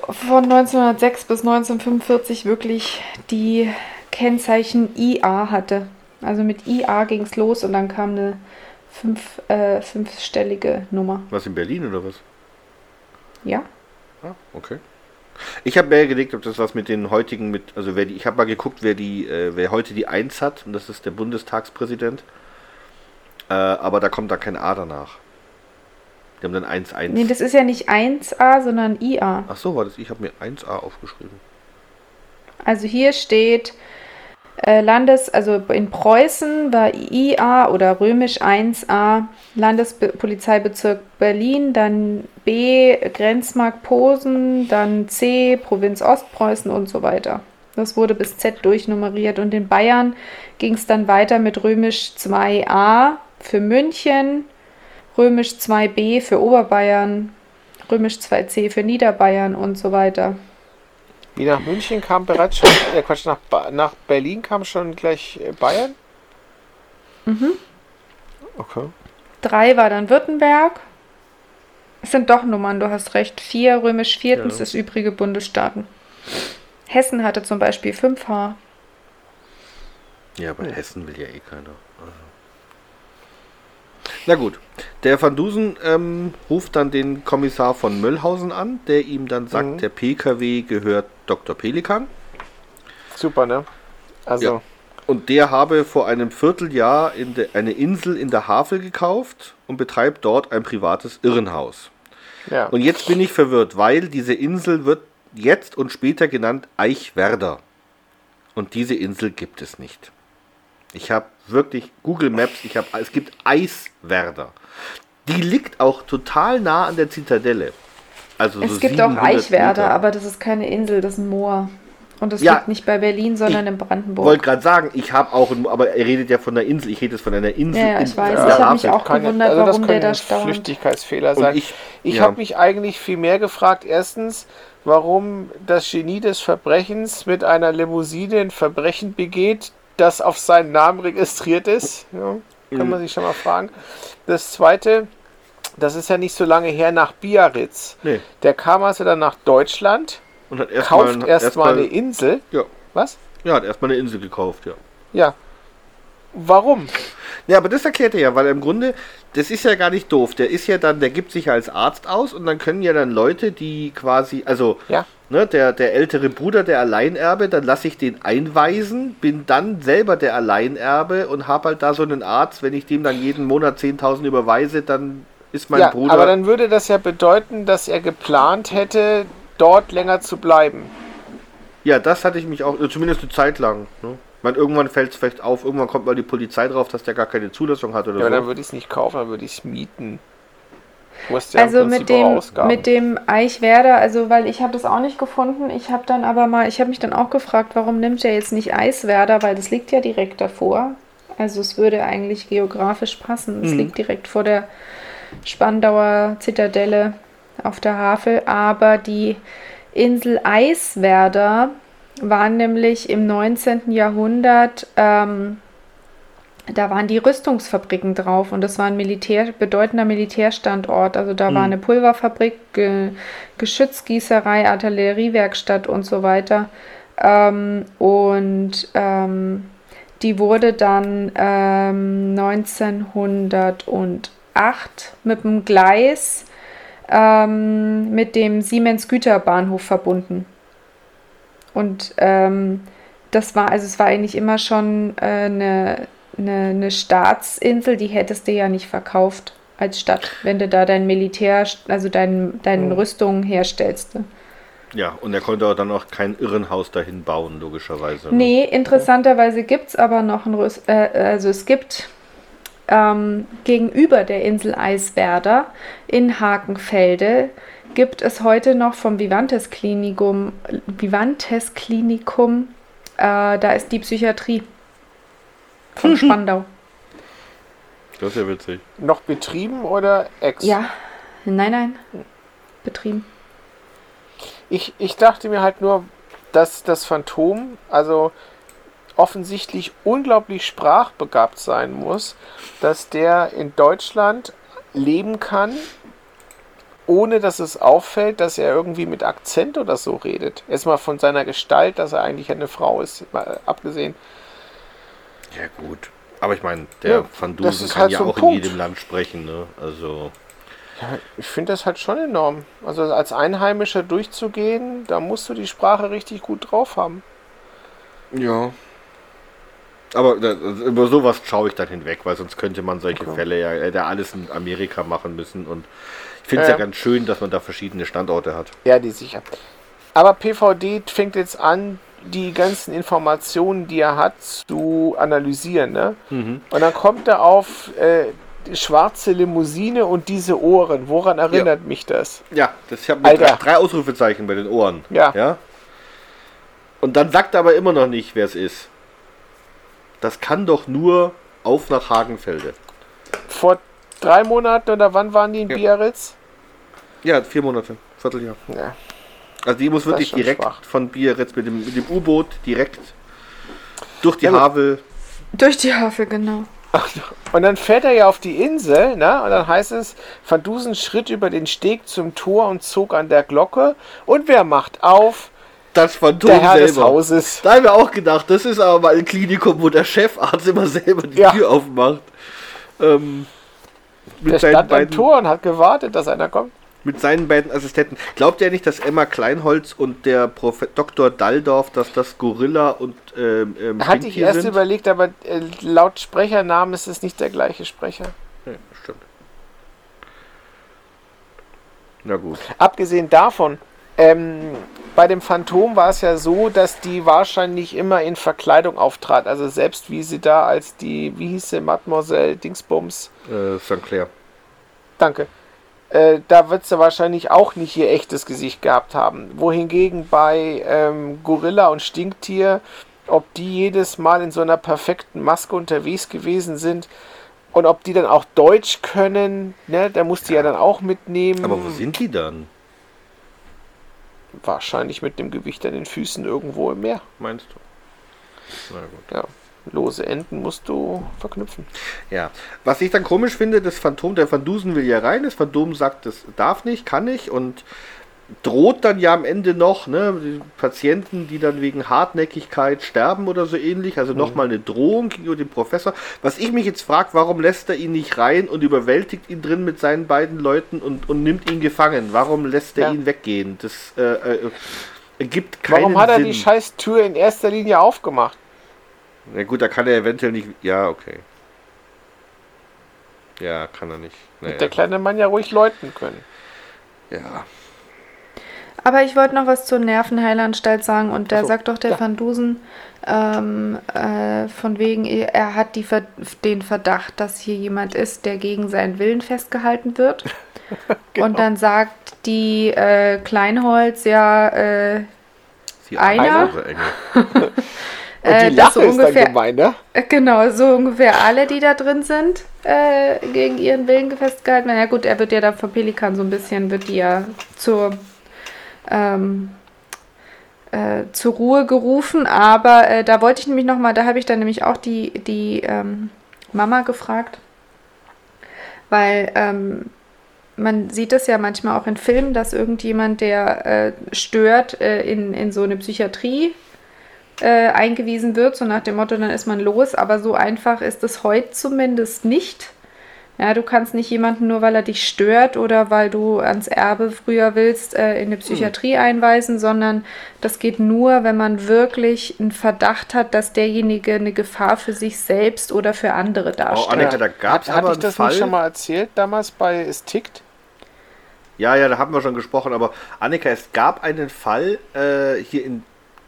von 1906 bis 1945 wirklich die Kennzeichen IA hatte. Also mit IA ging es los und dann kam eine fünf, äh, fünfstellige Nummer. Was in Berlin oder was? Ja? Ah, okay. Ich habe mir gelegt, ob das was mit den heutigen, mit, also wer die, ich habe mal geguckt, wer die, äh, wer heute die 1 hat, und das ist der Bundestagspräsident. Äh, aber da kommt da kein A danach. Die haben dann 1-1. Nee, das ist ja nicht 1A, sondern IA. Ach so, war das, ich habe mir 1A aufgeschrieben. Also hier steht Landes, also in Preußen war IA oder römisch 1a Landespolizeibezirk Berlin, dann B Grenzmarkt Posen, dann C Provinz Ostpreußen und so weiter. Das wurde bis Z durchnummeriert und in Bayern ging es dann weiter mit römisch 2a für München, römisch 2b für Oberbayern, römisch 2c für Niederbayern und so weiter. Wie nach München kam bereits schon, äh Quatsch, nach, Ba- nach Berlin kam schon gleich äh, Bayern? Mhm. Okay. Drei war dann Württemberg. Es sind doch Nummern, du hast recht. Vier, römisch viertens Ja. ist übrige Bundesstaaten. Hessen hatte zum Beispiel 5H. Ja, aber Hessen will ja eh keiner. Also. Na gut, der Van Dusen ähm, ruft dann den Kommissar von Möllhausen an, der ihm dann sagt, Mhm. der PKW gehört Dr. Pelikan. Super, ne? Also, Ja. Und der habe vor einem Vierteljahr in de, eine Insel in der Havel gekauft und betreibt dort ein privates Irrenhaus. ja. Und jetzt bin ich verwirrt, weil diese Insel wird jetzt und später genannt Eichwerder. Und diese Insel gibt es nicht. Ich habe wirklich Google Maps, ich habe es gibt Eiswerder. Die liegt auch total nah an der Zitadelle. Also Es so gibt auch 700 Eichwerder, Meter. aber das ist keine Insel, das ist ein Moor. Und das Ja. liegt nicht bei Berlin, sondern Ich in Brandenburg. wollte gerade sagen, ich habe auch, ein- aber er redet ja von der Insel. Ich rede jetzt von einer Insel. Ja, ja, ich weiß. der Ich hab mich auch gewundert, also warum der da staunt. Flüchtigkeitsfehler Und sein. ich- Ich, ja. habe mich eigentlich viel mehr gefragt. Erstens, warum das Genie des Verbrechens mit einer Limousine ein Verbrechen begeht, das auf seinen Namen registriert ist. Ja, kann Mhm. man sich schon mal fragen. Das zweite, das ist ja nicht so lange her nach Biarritz. Nee. Der kam also dann nach Deutschland, Und hat erst kauft mal, erstmal erst eine Insel. Ja. Was? Ja, hat erstmal eine Insel gekauft, ja. Ja. Warum? Ja, aber das erklärt er ja, weil im Grunde, das ist ja gar nicht doof. Der ist ja dann, der gibt sich ja als Arzt aus und dann können ja dann Leute, die quasi, also Ja. ne, der, der ältere Bruder, der Alleinerbe, dann lasse ich den einweisen, bin dann selber der Alleinerbe und habe halt da so einen Arzt, wenn ich dem dann jeden Monat 10.000 überweise, dann ist mein ja, Bruder. aber dann würde das ja bedeuten, dass er geplant hätte, dort länger zu bleiben. ja, das hatte ich mich auch, zumindest eine Zeit lang. Ne? Meine, irgendwann fällt es vielleicht auf, irgendwann kommt mal die Polizei drauf, dass der gar keine Zulassung hat oder Ja, aber dann so. würde ich es nicht kaufen, dann würde ich es mieten. Ja Also mit dem, mit dem Eichwerder, also weil ich habe das auch nicht gefunden. Ich habe dann aber mal, ich habe mich dann auch gefragt, warum nimmt er jetzt nicht Eiswerder, weil das liegt ja direkt davor. Also es würde eigentlich geografisch passen. Es Mhm. liegt direkt vor der Spandauer Zitadelle auf der Havel. Aber die Insel Eiswerder war nämlich im 19. Jahrhundert ähm, da waren die Rüstungsfabriken drauf und das war ein Militär, bedeutender Militärstandort. Also da war eine Pulverfabrik, Ge Geschützgießerei, Artilleriewerkstatt und so weiter. Ähm, und ähm, die wurde dann ähm, 1908 mit dem Gleis ähm, mit dem Siemens Güterbahnhof verbunden. Und ähm, das war, also es war eigentlich immer schon äh, eine, eine, eine Staatsinsel, die hättest du ja nicht verkauft als Stadt, wenn du da dein Militär, also dein, deine Mhm. Rüstungen herstellst. Ne? Ja, und er konnte auch dann auch kein Irrenhaus dahin bauen, logischerweise. ne? Nee, interessanterweise gibt es aber noch ein Rüst, äh, also es gibt ähm, gegenüber der Insel Eiswerder in Hakenfelde gibt es heute noch vom Vivantes Klinikum, Vivantes Klinikum, äh, da ist die Psychiatrie von Spandau. Das ist ja witzig. Noch betrieben oder ex? Ja, nein, nein, betrieben. Ich, ich dachte mir halt nur, dass das Phantom, also offensichtlich unglaublich sprachbegabt sein muss, dass der in Deutschland leben kann, ohne dass es auffällt, dass er irgendwie mit Akzent oder so redet. Erstmal von seiner Gestalt, dass er eigentlich eine Frau ist, mal abgesehen. Ja, gut. Aber ich meine, der Ja, Van Dusen kann halt ja so auch Punkt. in jedem Land sprechen, ne? Also. Ja, ich finde das halt schon enorm. Also als Einheimischer durchzugehen, da musst du die Sprache richtig gut drauf haben. Ja. Aber also über sowas schaue ich dann hinweg, weil sonst könnte man solche Okay. Fälle ja, er alles in Amerika machen müssen. Und ich finde es Ja, ja ja. ganz schön, dass man da verschiedene Standorte hat. Ja, die sicher. Aber PVD fängt jetzt an, die ganzen Informationen, die er hat, zu analysieren. Ne? Mhm. Und dann kommt er auf äh, die schwarze Limousine und diese Ohren. Woran erinnert mich das? Ja, das, ich habe drei, drei Ausrufezeichen bei den Ohren. Ja. ja. Und dann sagt er aber immer noch nicht, wer es ist. Das kann doch nur auf nach Hagenfelde. Vor drei Monaten oder wann waren die in Ja. Biarritz? Ja, vier Monate, Vierteljahr. Ja. Also die muss wirklich direkt schwach. von Biarritz mit dem, mit dem U-Boot direkt durch die Ja, Havel. Durch die Havel, genau. Und dann fährt er ja auf die Insel, ne? Und dann heißt es, Van Dusen schritt über den Steg zum Tor und zog an der Glocke. Und wer macht auf? Das Phantom Der Herr des selber. Hauses. Da haben wir auch gedacht, das ist aber mal ein Klinikum, wo der Chefarzt immer selber die Ja. Tür aufmacht. Ähm, mit, Der seinen stand am beiden, Tor und hat gewartet, dass einer kommt. mit seinen beiden Assistenten. Glaubt ihr nicht, dass Emma Kleinholz und der Prof Dr. Dalldorf, dass das Gorilla und ähm, ähm, Hatte ich erst sind? überlegt, aber äh, laut Sprechernamen ist es nicht der gleiche Sprecher. Ja, stimmt. Na gut. Abgesehen davon, ähm, bei dem Phantom war es ja so, dass die wahrscheinlich immer in Verkleidung auftrat. Also selbst wie sie da als die, wie hieß sie, Mademoiselle Dingsbums, Äh, St. Clair. danke, äh, da wird sie wahrscheinlich auch nicht ihr echtes Gesicht gehabt haben. Wohingegen bei ähm, Gorilla und Stinktier, ob die jedes Mal in so einer perfekten Maske unterwegs gewesen sind und ob die dann auch Deutsch können, ne, da musst du ja dann auch mitnehmen. Aber wo sind die dann, Wahrscheinlich mit dem Gewicht an den Füßen irgendwo im Meer. meinst du? Na gut. Ja, lose Enden musst du verknüpfen. Ja, was ich dann komisch finde, das Phantom, der Van Dusen will ja rein, das Phantom sagt, das darf nicht, kann nicht und droht dann ja am Ende noch, ne, die Patienten, die dann wegen Hartnäckigkeit sterben oder so ähnlich, also nochmal eine Drohung gegenüber dem Professor. Was ich mich jetzt frage, warum lässt er ihn nicht rein und überwältigt ihn drin mit seinen beiden Leuten und, und nimmt ihn gefangen? Warum lässt er Ja. ihn weggehen? Das äh, äh, ergibt keinen Warum hat er Sinn. die scheiß Tür in erster Linie aufgemacht? Na gut, da kann er eventuell nicht. Ja, okay. Ja, kann er nicht. Naja. der kleine Mann ja ruhig läuten können. Ja. Aber ich wollte noch was zur Nervenheilanstalt sagen und da so, sagt doch der ja. Van Dusen ähm, äh, von wegen, er hat die den Verdacht, dass hier jemand ist, der gegen seinen Willen festgehalten wird. Genau. Und dann sagt die äh, Kleinholz ja, äh, Sie Einer? Engel. Und Äh, die das Lache so ist dann ungefähr- gemein, ne? Äh, Genau, so ungefähr alle, die da drin sind, äh, gegen ihren Willen festgehalten. Na ja, gut, er wird ja da vom Pelikan so ein bisschen, wird die ja zur, ähm, äh, zur Ruhe gerufen. Aber äh, da wollte ich nämlich nochmal, da habe ich dann nämlich auch die, die ähm, Mama gefragt, weil ähm, man sieht es ja manchmal auch in Filmen, dass irgendjemand, der äh, stört, äh, in, in so eine Psychiatrie äh, eingewiesen wird, so nach dem Motto, dann ist man los. Aber so einfach ist es heute zumindest nicht. Ja, du kannst nicht jemanden nur, weil er dich stört oder weil du ans Erbe früher willst, äh, in eine Psychiatrie einweisen, sondern das geht nur, wenn man wirklich einen Verdacht hat, dass derjenige eine Gefahr für sich selbst oder für andere Oh, darstellt. Annika, da gab es Hat, hatte aber ich das Fall. nicht schon mal erzählt damals bei Es tickt? Ja, ja, da haben wir schon gesprochen. Aber Annika, es gab einen Fall äh, hier in,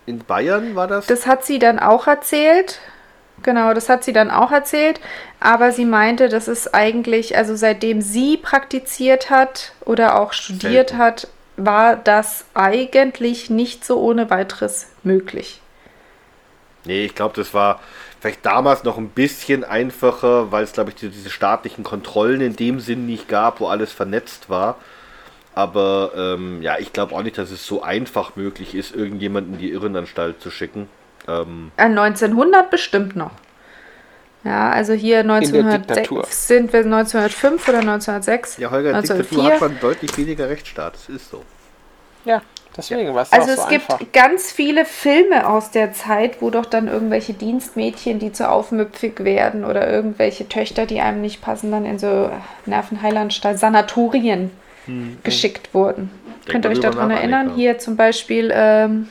in Bayern, war das? Das hat sie dann auch erzählt. Genau, das hat sie dann auch erzählt. Aber sie meinte, das ist eigentlich, also seitdem sie praktiziert hat oder auch studiert Selten. hat, war das eigentlich nicht so ohne weiteres möglich. Nee, ich glaube, das war vielleicht damals noch ein bisschen einfacher, weil es, glaube ich, die, diese staatlichen Kontrollen in dem Sinn nicht gab, wo alles vernetzt war. Aber ähm, ja, ich glaube auch nicht, dass es so einfach möglich ist, irgendjemanden in die Irrenanstalt zu schicken. Ähm, Äh, 1900 bestimmt noch. Ja, also hier Diktatur. 1906 sind wir 1905 oder 1906. ja, Holger, in Diktatur 1904. hat man deutlich weniger Rechtsstaat. Das ist so. Ja, deswegen war es Also auch es so gibt einfach. ganz viele Filme aus der Zeit, wo doch dann irgendwelche Dienstmädchen, die zu aufmüpfig werden oder irgendwelche Töchter, die einem nicht passen, dann in so Nervenheilanstalt, Sanatorien geschickt wurden. Denk Könnt ihr euch daran erinnern? Annika. Hier zum Beispiel ähm,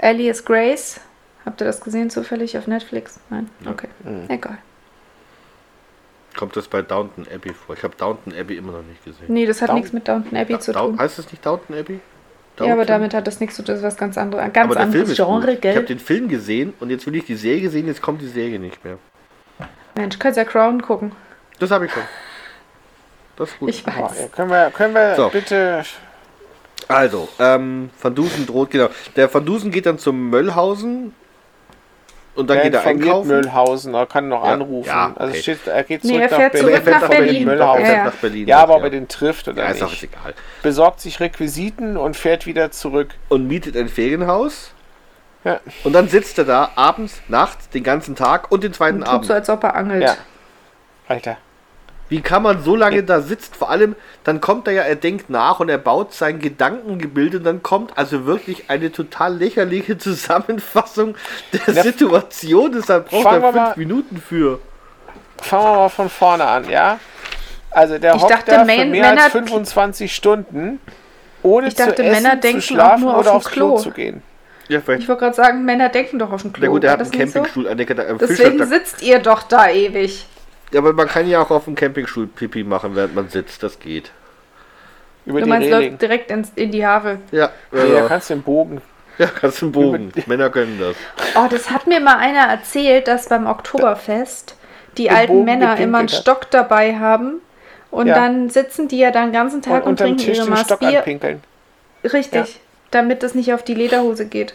Alias Grace. Habt ihr das gesehen zufällig auf Netflix? Nein? Okay. Egal. Kommt das bei Downton Abbey vor? Ich habe Downton Abbey immer noch nicht gesehen. Nee, das hat Down- nichts mit Downton Abbey zu Down- tun. heißt es nicht Downton Abbey? Ja, aber damit hat das nichts zu tun, das ist was ganz anderes. Ein ganz Aber der Film anderes ist gut. Genre, Ich habe gell? den Film gesehen und jetzt will ich die Serie sehen, jetzt kommt die Serie nicht mehr. Mensch, kannst ja Crown gucken. Das habe ich schon. Das ist gut. Ich weiß. ja, können wir, können wir So. bitte. Also, ähm, Van Dusen droht, genau. Der Van Dusen geht dann zum Möllhausen und dann Der geht er einkaufen. Müllhausen, er kann noch Ja, anrufen. ja, Also okay. es steht, er geht Nee, zurück er nach fährt Berlin. zurück Er fährt nach nach Berlin. Möllhausen. Ja, nach Berlin. Ja, aber ob er den trifft oder Ja, ist auch nicht. jetzt egal. Besorgt sich Requisiten und fährt wieder zurück. Und mietet ein Ferienhaus. Ja. Und dann sitzt er da abends, nachts, den ganzen Tag und den zweiten Und tut Abend. so, als ob er angelt. Ja. Alter. Wie kann man so lange da sitzen? Vor allem, dann kommt er ja, er denkt nach und er baut sein Gedankengebilde und dann kommt also wirklich eine total lächerliche Zusammenfassung der Ja. Situation. Deshalb braucht er wir fünf mal- Minuten für. Fangen wir mal von vorne an, ja? Also der Ich hockt dachte, da für mehr als Männer- 25 Stunden, ohne Ich dachte, zu essen, Männer zu denken auch schlafen nur auf oder dem aufs Klo Klo. zu gehen. Ja. Ich wollte gerade sagen, Männer denken doch auf den Klo. Na gut, er hat einen nicht so? Campingstuhl, einen, einen Deswegen sitzt ihr doch da ewig. Ja, aber man kann ja auch auf dem Campingstuhl Pipi machen, während man sitzt. Das geht. Über Du die meinst, Reling. läuft direkt ins, in die Havel. Ja, Nee, da ja, kannst du den Bogen. ja kannst du einen Bogen. Männer können das. Oh, das hat mir mal einer erzählt, dass beim Oktoberfest die alten Bogen Männer immer einen. Stock dabei haben. Und Ja. dann sitzen die ja dann den ganzen Tag Und und, trinken Tisch ihre den Maß Stock Bier. anpinkeln. Richtig. Damit es nicht auf die Lederhose geht.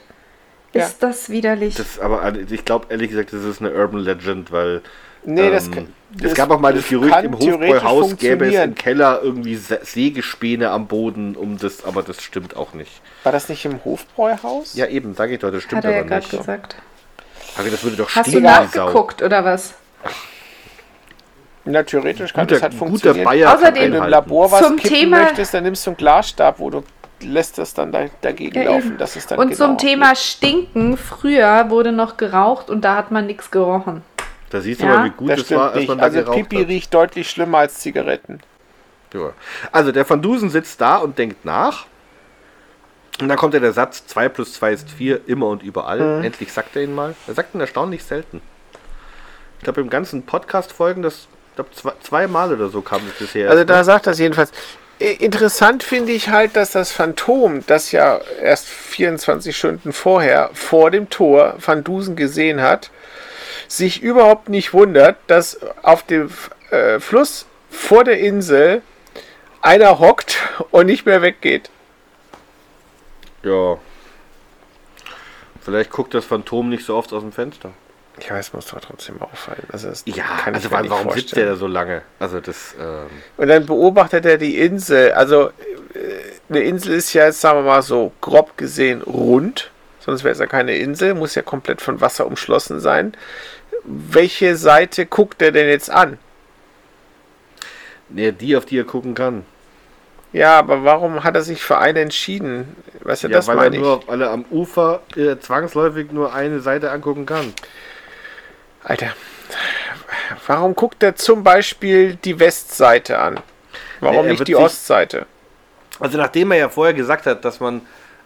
Ja. Ist das widerlich. Das ist aber, ich glaube ehrlich gesagt, das ist eine Urban Legend, weil Nee, das, ähm, das es gab auch mal das Gerücht, kann im Hofbräuhaus gäbe es im. Keller irgendwie Sägespäne am Boden, um das, aber das stimmt auch nicht. War das nicht im Hofbräuhaus? Ja, eben, sage ich doch, das stimmt hat er ja aber gerade nicht. gesagt. Aber das würde doch Hast du die Sau. nachgeguckt oder was? Na, theoretisch kann Guter, das halt guter funktionieren. Bayer Außerdem- kann Wenn du im. Labor was Zum kippen Thema- möchtest, dann nimmst du einen Glasstab, wo du lässt das dann da, dagegen Ja, laufen. Das ist dann Und genau zum Thema Stinken, früher wurde noch geraucht und da hat man nichts gerochen. Da siehst du Ja. mal, wie gut Das es war, stimmt als man da Also geraucht Pipi hat. riecht deutlich schlimmer als Zigaretten. Ja. Also der Van Dusen sitzt da und denkt nach. Und dann kommt ja der Satz, 2 plus 2 ist 4, immer und überall. Mhm. Endlich sagt er ihn mal. Er sagt ihn erstaunlich selten. Ich glaube, im ganzen Podcast-Folgen, das ich glaube, zwei, zweimal oder so kam es bisher. Also da ne? sagt das jedenfalls. Interessant finde ich halt, dass das Phantom, das ja erst 24 Stunden vorher vor dem Tor Van Dusen gesehen hat, sich überhaupt nicht wundert, dass auf dem äh, Fluss vor der Insel einer hockt und nicht mehr weggeht. Ja. Vielleicht guckt das Phantom nicht so oft aus dem Fenster. Ja, es muss doch trotzdem auffallen. Also das Ja, kann ich also warum sitzt der vorstellen. da so lange? Also das, ähm, Und dann beobachtet er die Insel. Also äh, eine Insel ist ja jetzt, sagen wir mal so, grob gesehen rund. Sonst wäre es ja keine Insel, muss ja komplett von Wasser umschlossen sein. Welche Seite guckt er denn jetzt an? nee, die, auf die er gucken kann. Ja, aber warum hat er sich für eine entschieden? Weißt du, Ja, das weil er meine ich. nur, weil er am Ufer äh, zwangsläufig nur eine Seite angucken kann. Alter, warum guckt er zum Beispiel die Westseite an? Warum Nee, er nicht die Ostseite? Also nachdem er ja vorher gesagt hat, dass man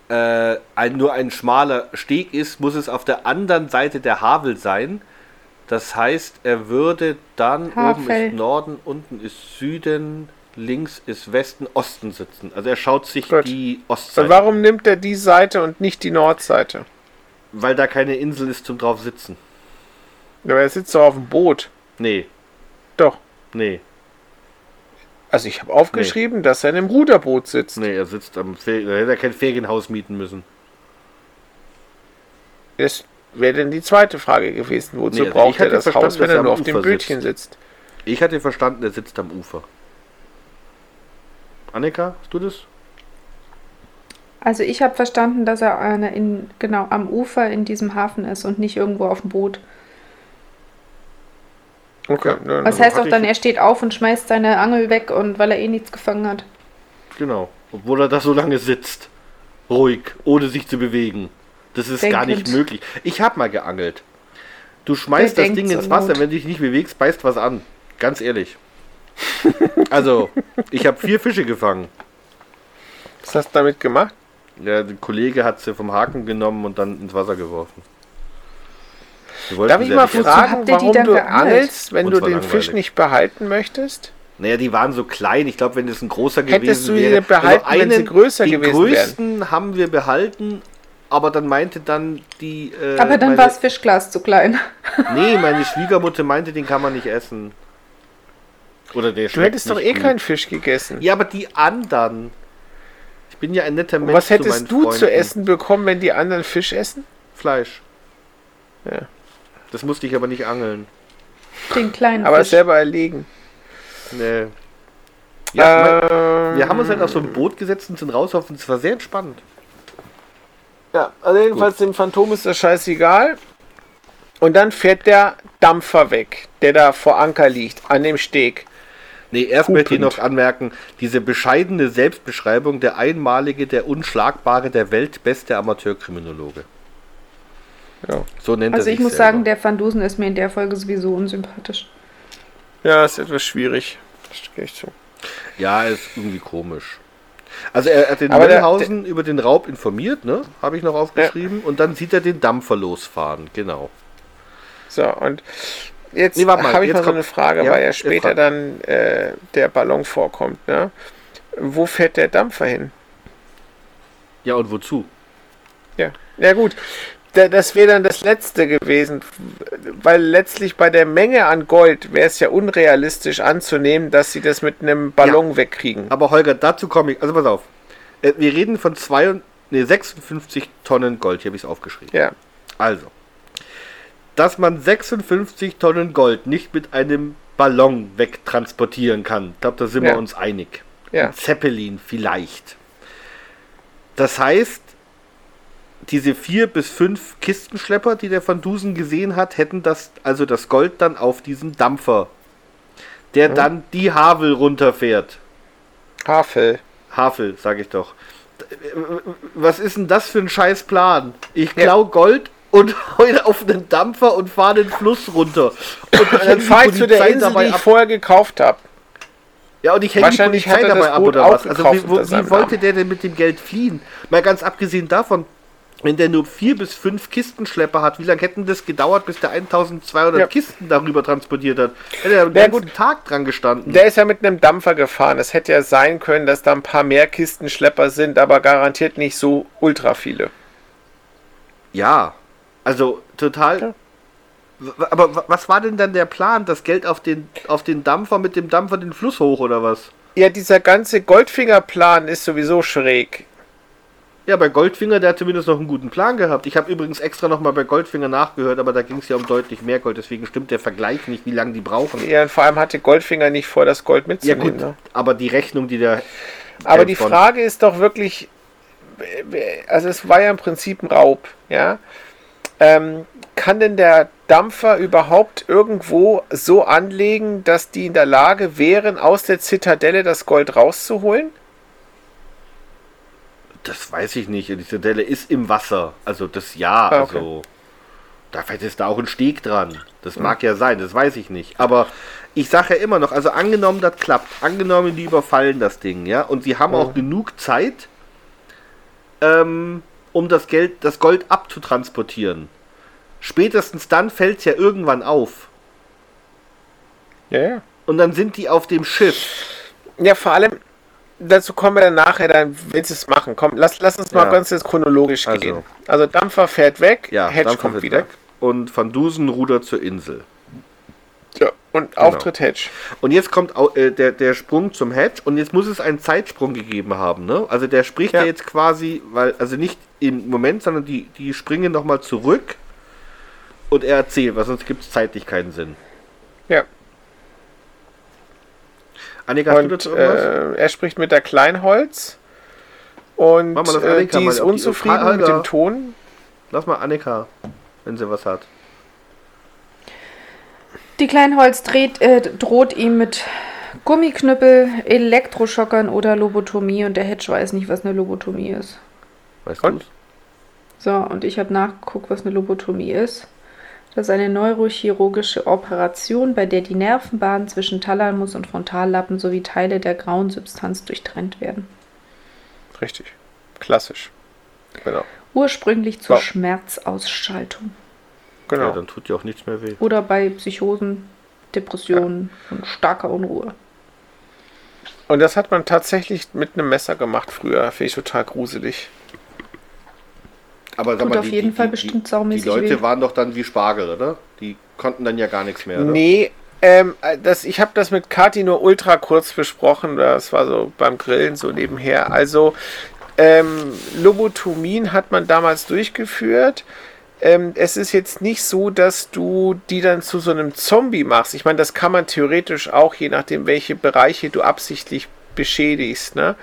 äh, ein, nur ein schmaler Steg ist, muss es auf der anderen Seite der Havel sein. Das heißt, er würde dann oben Havel. ist Norden, unten ist Süden, links ist Westen, Osten sitzen. Also er schaut sich Gut. die Und Ostseite, warum nimmt er die Seite und nicht die Nordseite? weil da keine Insel ist zum drauf sitzen. Aber er sitzt doch auf dem Boot. Nee, Doch. nee, Also ich habe aufgeschrieben, dass er in einem Ruderboot sitzt. nee, er sitzt am Fer da hätte er kein Ferienhaus mieten müssen. Das wäre denn die zweite Frage gewesen. Wozu Nee, also braucht ich er das verstanden, Haus, wenn er nur auf dem Bötchen sitzt? Ich hatte verstanden, er sitzt am Ufer. Annika, hast du das? Also ich habe verstanden, dass er eine in, genau am Ufer in diesem Hafen ist und nicht irgendwo auf dem Boot. Okay. Ja. dann- Was heißt auch dann, er steht auf und schmeißt seine Angel weg und weil er eh nichts gefangen hat. Genau. Obwohl er da so lange sitzt. Ruhig, ohne sich zu bewegen. Das ist gar nicht Denkend. möglich. Ich habe mal geangelt. Du schmeißt Der das Ding ins Wasser, Not. wenn du dich nicht bewegst, beißt was an. Ganz ehrlich. Also, ich habe vier Fische gefangen. Was hast du damit gemacht? Der Kollege hat sie vom Haken genommen und dann ins Wasser geworfen. Darf ich mal ja fragen, warum dann du geangelt? angelst, wenn Uns du den langweilig. Fisch nicht behalten möchtest? Naja, die waren so klein. Ich glaube, wenn es ein großer Hättest gewesen du die wäre. behalten, wenn sie größer den gewesen wären? größten haben wir behalten, aber dann meinte dann die. Äh, Aber dann war das Fischglas zu klein. Nee, meine Schwiegermutter meinte, den kann man nicht essen. Oder der Du hättest doch eh gut. keinen Fisch gegessen. Ja, aber die anderen. Ich bin ja ein netter Und Mensch. was zu hättest meinen du zu Freunden. essen bekommen, wenn die anderen Fisch essen? Fleisch. Ja. Das musste ich aber nicht angeln. Den kleinen Aber Fisch. selber erlegen. Nee. Ja, ähm, wir haben uns halt auf so ein Boot gesetzt und sind raus auf und es war sehr entspannt. Ja, also jedenfalls dem Phantom ist das scheißegal. Und dann fährt der Dampfer weg, der da vor Anker liegt, an dem Steg. Nee, erst möchte ich Hupend. noch anmerken, diese bescheidene Selbstbeschreibung, der einmalige, der unschlagbare, der weltbeste Amateurkriminologe. Ja, So nennt er Also sich ich muss selber. sagen, der Van Dusen ist mir in der Folge sowieso unsympathisch. ja ist etwas schwierig. Das gebe ich zu. Ja, ist irgendwie komisch. Also er hat den Aber über den Raub informiert, ne? Habe ich noch aufgeschrieben. Und dann sieht er den Dampfer losfahren, genau. So, und jetzt Nee, habe ich jetzt mal so eine Frage, Ja, weil ja später dann äh, der Ballon vorkommt. Ne? Wo fährt der Dampfer hin? Ja, und wozu? Ja, ja gut. Da- Das wäre dann das letzte gewesen, weil letztlich bei der Menge an Gold wäre es ja unrealistisch anzunehmen, dass sie das mit einem Ballon wegkriegen. Aber Holger, dazu komme ich. Also pass auf. Äh, Wir reden von zwei nee, 56 Tonnen Gold. Hier habe ich es aufgeschrieben. Ja, Also, dass man 56 Tonnen Gold nicht mit einem Ballon wegtransportieren kann, ich glaube, da sind Ja. wir uns einig. ja, Ein Zeppelin vielleicht. Das heißt, diese vier bis fünf Kistenschlepper, die der Van Dusen gesehen hat, hätten das, also das Gold dann auf diesen Dampfer, der dann die Havel runterfährt. Havel. Havel, sag ich doch. Was ist denn das für ein scheiß Plan? Ich Ja. klau Gold und heule auf einen Dampfer und fahre den Fluss runter. Und Dann hänge die fahr ich zu der Insel, die dabei ich ab. vorher gekauft habe. Ja, und ich hänge die Polizei dabei ab oder was? Also wie, wie wollte der denn mit dem Geld fliehen? Mal ganz abgesehen davon, wenn der nur vier bis fünf Kistenschlepper hat, wie lange hätten das gedauert, bis der 1200 Ja. Kisten darüber transportiert hat? Hätte er Ja, ganzen Tag dran gestanden. Der ist ja mit einem Dampfer gefahren. Es hätte ja sein können, dass da ein paar mehr Kistenschlepper sind, aber garantiert nicht so ultra viele. Ja, also total. Ja. Aber was war denn dann der Plan? Das Geld auf den, auf den Dampfer mit dem Dampfer den Fluss hoch oder was? Ja, dieser ganze Goldfingerplan ist sowieso schräg. Ja, bei Goldfinger, der hat zumindest noch einen guten Plan gehabt. Ich habe übrigens extra nochmal bei Goldfinger nachgehört, aber da ging es ja um deutlich mehr Gold, deswegen stimmt der Vergleich nicht, wie lange die brauchen. Ja, und vor allem hatte Goldfinger nicht vor, das Gold Ja mitzunehmen. gut, ne? aber die Rechnung, die der... Aber die von- Frage ist doch wirklich, also es war ja im Prinzip ein Raub, ja. Ähm, kann denn der Dampfer überhaupt irgendwo so anlegen, dass die in der Lage wären, aus der Zitadelle das Gold rauszuholen? Das weiß ich nicht. Die Zitadelle ist im Wasser. Also das ja, Ah, okay. also... Da vielleicht ist da auch ein Steg dran. Das mag ja sein, das weiß ich nicht. Aber ich sage ja immer noch, also angenommen, das klappt. Angenommen, die überfallen das Ding, ja. Und sie haben auch genug Zeit, ähm, um das Geld, das Gold abzutransportieren. Spätestens dann fällt es ja irgendwann auf. Ja, ja. Und dann sind die auf dem Schiff. Ja, vor allem, dazu kommen wir dann nachher, dann willst du es machen. Komm, lass, lass uns mal Ja. ganz jetzt chronologisch Also. gehen. Also Dampfer fährt weg, Ja, Hedge dann kommt wieder. weg. Und Van Dusen rudert zur Insel. Ja, und Auftritt Hedge. Und jetzt kommt äh, der, der Sprung zum Hedge und jetzt muss es einen Zeitsprung gegeben haben. Ne? Also der spricht ja. Ja. jetzt quasi, weil, also nicht im Moment, sondern die, die springen nochmal zurück und er erzählt, weil sonst gibt es zeitlich keinen Sinn. Ja. Annika, hast du Und dazu irgendwas? äh, er spricht mit der Kleinholz. Und das äh, Annika die ist die- unzufrieden Holger. mit dem Ton. Lass mal Annika, wenn sie was hat. Die Kleinholz dreht, äh, droht ihm mit Gummiknüppel, Elektroschockern oder Lobotomie und der Hedge weiß nicht, was eine Lobotomie ist. Weißt du Und? So, und ich habe nachgeguckt, was eine Lobotomie ist. Das ist eine neurochirurgische Operation, bei der die Nervenbahnen zwischen Thalamus und Frontallappen sowie Teile der grauen Substanz durchtrennt werden. Richtig. Klassisch. Genau. Ursprünglich zur Ja. Schmerzausschaltung. Ja, Genau. dann tut dir auch nichts mehr weh. Oder bei Psychosen, Depressionen und starker Unruhe. Und das hat man tatsächlich mit einem Messer gemacht früher. Finde ich total gruselig. Aber sag Tut mal, auf die, jeden die, Fall die, bestimmt saumäßig die Leute weh. waren doch dann wie Spargel, oder? Die konnten dann ja gar nichts mehr, oder? Nee, ähm, das, ich habe das mit Kati nur ultra kurz besprochen. Das war so beim Grillen so nebenher. Also, ähm, Lobotomien hat man damals durchgeführt. Ähm, es ist jetzt nicht so, dass du die dann zu so einem Zombie machst. Ich meine, das kann man theoretisch auch, je nachdem, welche Bereiche du absichtlich beschädigst. Ne?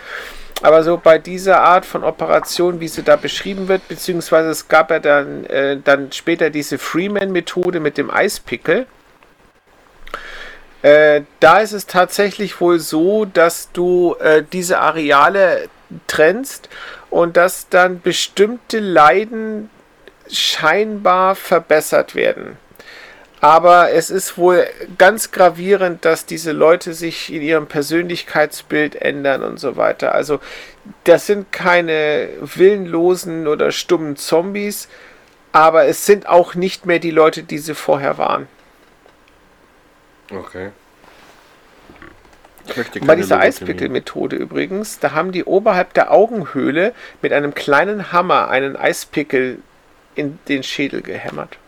Aber so bei dieser Art von Operation, wie sie da beschrieben wird, beziehungsweise es gab ja dann, äh, dann später diese Freeman-Methode mit dem Eispickel. Äh, da ist es tatsächlich wohl so, dass du äh, diese Areale trennst und dass dann bestimmte Leiden scheinbar verbessert werden. Aber es ist wohl ganz gravierend, dass diese Leute sich in ihrem Persönlichkeitsbild ändern und so weiter. Also das sind keine willenlosen oder stummen Zombies, aber es sind auch nicht mehr die Leute, die sie vorher waren. Okay. Bei dieser. Eispickel-Methode übrigens, da haben die oberhalb der Augenhöhle mit einem kleinen Hammer einen Eispickel in den Schädel gehämmert.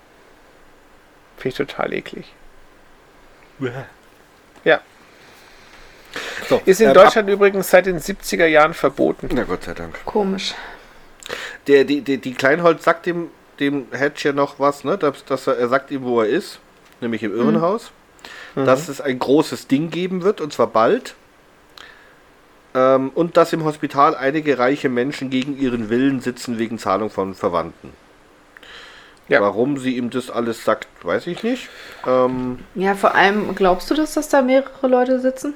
Finde ich total eklig. Ja. So, Ist in ähm, Deutschland übrigens seit den 70er Jahren verboten. Na Gott sei Dank. Komisch. Der, die, die, die Kleinholz sagt dem, dem Hedge ja noch was, ne? Dass, dass er, er sagt ihm, wo er ist, nämlich im Irrenhaus. Dass es ein großes Ding geben wird, und zwar bald. Ähm, und dass im Hospital einige reiche Menschen gegen ihren Willen sitzen wegen Zahlung von Verwandten. Ja. Warum sie ihm das alles sagt, weiß ich nicht. Ähm, Ja, vor allem, glaubst du, dass das da mehrere Leute sitzen?